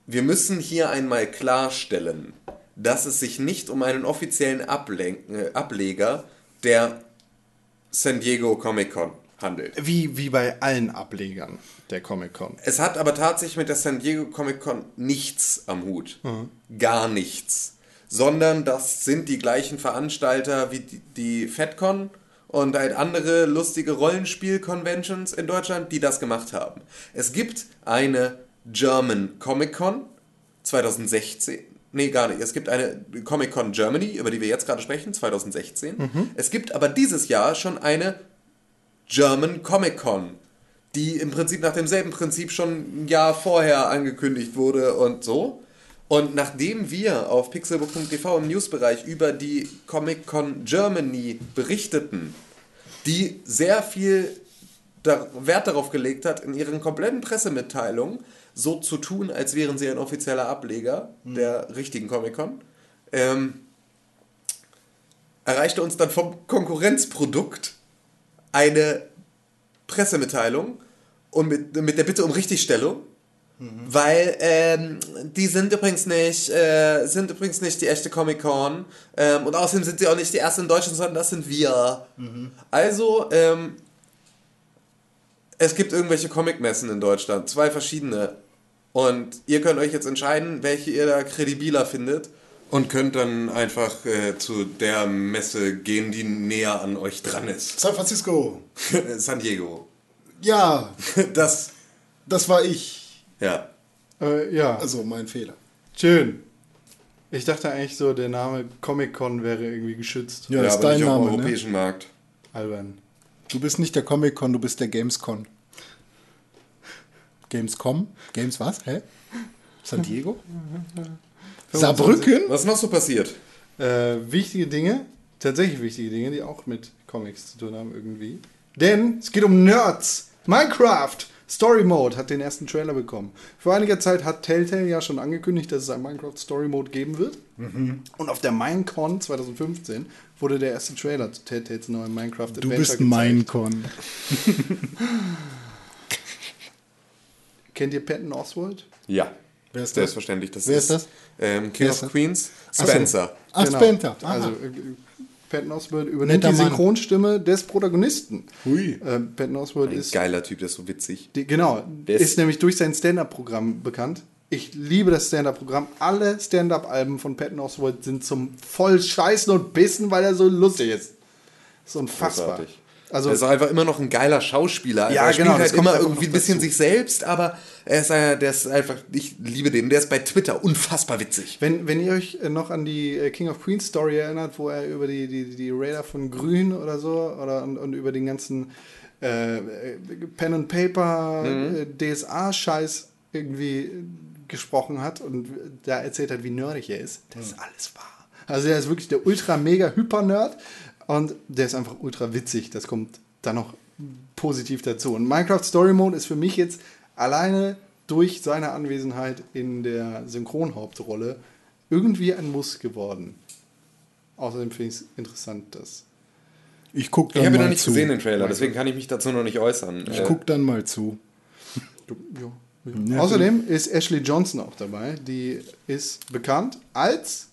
wir müssen hier einmal klarstellen, dass es sich nicht um einen offiziellen Ablen äh, Ableger der San Diego Comic Con handelt. Wie, wie bei allen Ablegern der Comic-Con. Es hat aber tatsächlich mit der San Diego Comic Con nichts am Hut. Gar nichts. Sondern das sind die gleichen Veranstalter wie die, die FedCon und halt andere lustige Rollenspiel-Conventions in Deutschland, die das gemacht haben. Es gibt eine German Comic Con 2016. Nee, gar nicht. Es gibt eine Comic Con Germany, über die wir jetzt gerade sprechen, 2016. Es gibt aber dieses Jahr schon eine German Comic Con, die im Prinzip nach demselben Prinzip schon ein Jahr vorher angekündigt wurde und so. Und nachdem wir auf pixelbook.tv im Newsbereich über die Comic Con Germany berichteten, die sehr viel Wert darauf gelegt hat, in ihren kompletten Pressemitteilungen so zu tun, als wären sie ein offizieller Ableger der richtigen Comic-Con, ähm, erreichte uns dann vom Konkurrenzprodukt eine Pressemitteilung und mit, mit der Bitte um Richtigstellung, weil ähm, die sind übrigens nicht, äh, sind übrigens nicht die echte Comic-Con ähm, und außerdem sind sie auch nicht die erste in Deutschland, sondern das sind wir. Also, ähm, es gibt irgendwelche Comic-Messen in Deutschland, zwei verschiedene. Und ihr könnt euch jetzt entscheiden, welche ihr da kredibiler findet. Und könnt dann einfach äh, zu der Messe gehen, die näher an euch dran ist. San Francisco. *laughs* San Diego. Ja, *laughs* Das, das war ich. ja. Äh, ja, Also mein Fehler. schön. Ich dachte eigentlich so, der Name Comic-Con wäre irgendwie geschützt. Ja, ja das ist aber dein nicht auf dem Name, ne? europäischen Markt. Albern. Du bist nicht der Comic-Con, du bist der Gamescon. Gamescom? Games was? Hä? San Diego? *laughs* Saarbrücken? Was ist noch so passiert? Äh, wichtige Dinge, tatsächlich wichtige Dinge, die auch mit Comics zu tun haben irgendwie. Denn es geht um Nerds. Minecraft Story Mode hat den ersten Trailer bekommen. Vor einiger Zeit hat Telltale ja schon angekündigt, dass es ein Minecraft Story Mode geben wird. Und auf der Minecon 2015 wurde der erste Trailer zu Telltales neuem Minecraft Du Adventure bist gezeigt. mein *laughs* Con. Kennt ihr Patton Oswald? Ja. Wer ist das? Selbstverständlich. Das Wer ist das? Ähm, King of? Queens, Ach so. Spencer. Ach, Genau. Spencer. Aha. Also äh, Patton Oswald übernimmt Netter die Mann. Synchronstimme des Protagonisten. Hui. Ähm, Patton Oswald Ein ist geiler Typ, der ist so witzig. Die, genau, Der ist, nämlich durch sein Stand-Up-Programm bekannt. Ich liebe das Stand-Up-Programm. Alle Stand-Up-Alben von Patton Oswalt sind zum voll Scheißen und Bissen, weil er so lustig ist. Das ist unfassbar. Großartig. Also, er ist einfach immer noch ein geiler Schauspieler. Also Ja, er spielt genau, halt immer irgendwie ein bisschen dazu. sich selbst, aber er ist, der ist einfach, ich liebe den. Der ist bei Twitter unfassbar witzig. wenn, wenn ihr euch äh, noch an die äh, King of Queens Story erinnert, wo er über die, die, die Raider von Grün oder so oder und, und über den ganzen äh, äh, Pen and Paper äh, DSA-Scheiß irgendwie gesprochen hat und da erzählt hat, wie nerdig er ist, das ist alles wahr. Also er ist wirklich der ultra mega hyper Nerd und der ist einfach ultra witzig. Das kommt dann noch positiv dazu. Und Minecraft Story Mode ist für mich jetzt alleine durch seine Anwesenheit in der Synchronhauptrolle irgendwie ein Muss geworden. Außerdem finde ich es interessant, dass. Ich guck dann Ich habe noch nicht zu. gesehen, den Trailer, deswegen kann ich mich dazu noch nicht äußern. Ich Äh, guck dann mal zu. Ja, ja. Außerdem ist Ashley Johnson auch dabei. Die ist bekannt als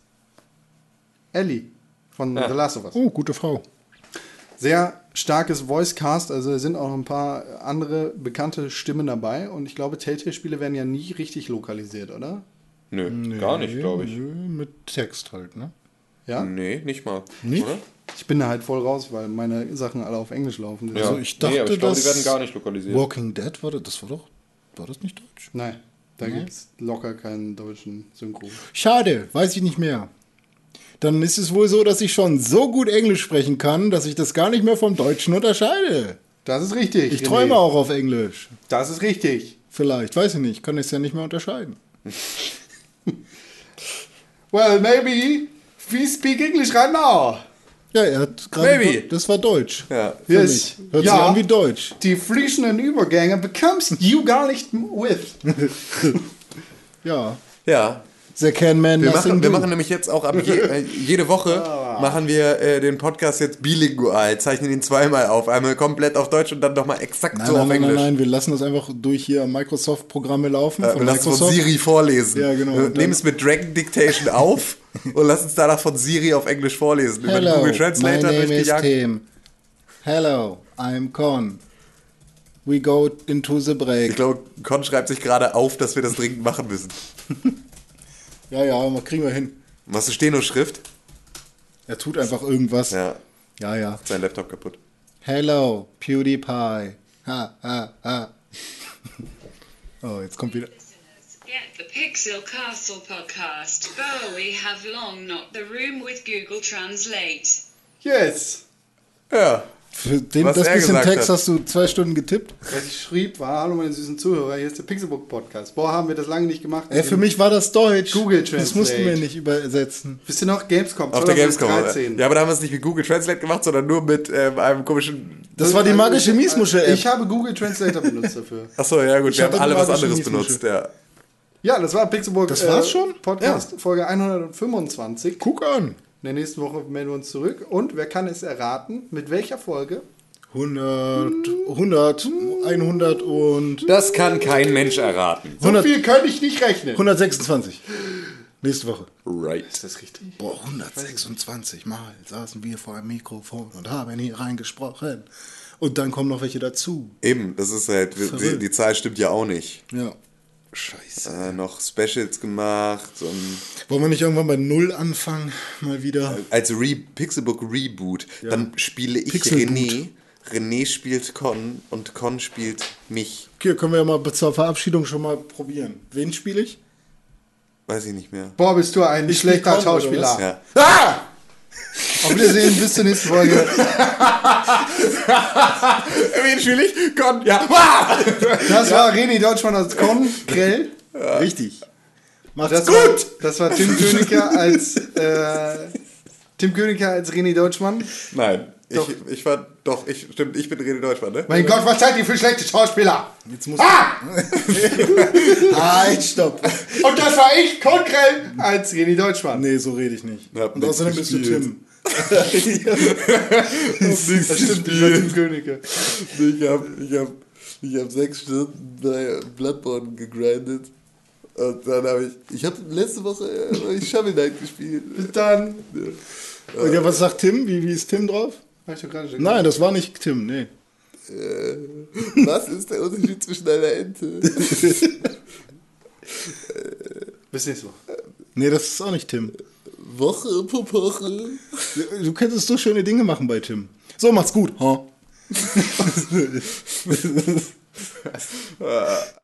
Ellie von Ah. The Last of Us. Oh, gute Frau. Sehr starkes Voice-Cast, also es sind auch noch ein paar andere bekannte Stimmen dabei. Und ich glaube, Telltale-Spiele werden ja nie richtig lokalisiert, oder? nö, gar nicht, glaube ich. Nö, Mit Text halt, ne? Ja? Nee, nicht mal. Nicht? Oder? Ich bin da halt voll raus, weil meine Sachen alle auf Englisch laufen. Ja. Also ich nee, dachte, aber ich glaube, die werden gar nicht lokalisiert. Walking Dead war das, das war doch, war das nicht deutsch? Nein, da gibt es locker keinen deutschen Synchro. Schade, weiß ich nicht mehr. Dann ist es wohl so, dass ich schon so gut Englisch sprechen kann, dass ich das gar nicht mehr vom Deutschen unterscheide. Das ist richtig. Ich René. träume auch auf Englisch. Das ist richtig. Vielleicht, weiß ich nicht, kann es ja nicht mehr unterscheiden. *laughs* Well, maybe we speak English right now. Ja, er hat gerade. Das war Deutsch. Ja. Für Yes. mich. Hört Ja. sich an wie Deutsch. Die fließenden Übergänge bekommst you gar nicht with. *laughs* *laughs* Ja. Ja. There can man Wir machen, wir machen nämlich jetzt auch ab je, äh, jede Woche *laughs* machen wir äh, den Podcast jetzt bilingual, zeichnen ihn zweimal auf, einmal komplett auf Deutsch und dann nochmal exakt Nein, so nein, auf nein, nein, Englisch. nein, wir lassen das einfach durch hier Microsoft-Programme laufen. Äh, von wir lassen von Microsoft. Siri vorlesen. Ja, genau. Wir nehmen es mit Dragon Dictation auf *laughs* und lassen es danach von Siri auf Englisch vorlesen. Über den Hello, Google my Translator name is. Tim. Hello, I'm Con. We go into the Ich break. glaube, Con schreibt sich gerade auf, dass wir das dringend machen müssen. *laughs* Ja, ja, mal kriegen wir hin. Machst du Steno-Schrift? Er tut einfach irgendwas. Ja, ja. ja. sein Laptop kaputt. Hello, PewDiePie. Ha, ha, ha. *laughs* Oh, jetzt kommt wieder. Get the Pixel Castle podcast. Bo, we have long not the room with Google Translate. Yes. Ja. Für den, Was das bisschen Text hat. hast du zwei Stunden getippt. Was ich schrieb war, hallo meine süßen Zuhörer, hier ist der Pixelbook Podcast. Boah, haben wir das lange nicht gemacht. Ey, für mich war das Deutsch. Google Das Translate. mussten wir nicht übersetzen. Wisst ihr noch, Gamescom Auf der Gamescom. 2013. Ja, aber da haben wir es nicht mit Google Translate gemacht, sondern nur mit ähm, einem komischen. Das war die magische Miesmuschel-App. Ich habe Google Translator benutzt dafür. *laughs* Achso, ja gut, Ich wir haben alle was anderes Miesmuschel. benutzt, ja. Ja, das war Pixelburg Das war's schon? Podcast, Folge 125. Guck an. In der nächsten Woche melden wir uns zurück. Und wer kann es erraten? Mit welcher Folge? 100, 100, 100 und Das kann kein Mensch erraten. So 100 viel könnte ich nicht rechnen. 126. Nächste Woche. Right. Ist das richtig? Boah, 126 Mal saßen wir vor einem Mikrofon und haben hier reingesprochen. Und dann kommen noch welche dazu. Eben, das ist halt, die, Verrückt. die Zahl stimmt ja auch nicht. Ja. Scheiße. Äh, noch Specials gemacht und Wollen wir nicht irgendwann bei Null anfangen? Mal wieder. als Re Pixelbook Reboot, dann spiele ich Pixelboot. René, René spielt Con und Con spielt mich. Okay, können wir ja mal zur Verabschiedung schon mal probieren. Wen spiele ich? Weiß ich nicht mehr. Boah, bist du ein Ich schlechter Schauspieler. Ja. Ah! Auf Wiedersehen, bis zur nächsten Folge. Wen spiele ich? Con, ja. Das war René Deutschmann als Con Grell. Richtig. Macht's Das gut! War, das war Tim Königer als äh, Tim Königer als René Deutschmann. Nein, Doch. ich war, doch, ich, stimmt, ich bin René Deutschmann, ne? Mein Gott, was seid ihr für schlechte Schauspieler? Jetzt muss *laughs* Halt, stopp. Und das war ich, Con Grell, als René Deutschmann. Nee, so rede ich nicht. Hab Und außerdem bist du gespielt. Tim. *laughs* Das stimmt, ich war Tim Königer. Ich habe ich hab, ich hab sechs Stunden bei Bloodborne gegrindet. Und dann habe ich, ich habe letzte Woche äh, ich Shovel Knight gespielt. Bis dann. Und ja, was sagt Tim? Wie, wie ist Tim drauf? Hab ich doch gerade schon Nein, das war nicht Tim, nee. Was ist der Unterschied zwischen einer Ente? *laughs* Bis nächste Woche. Nee, das ist auch nicht Tim. Woche, Popoche. Du könntest so schöne Dinge machen bei Tim. So, macht's gut. Ha. *laughs* *laughs*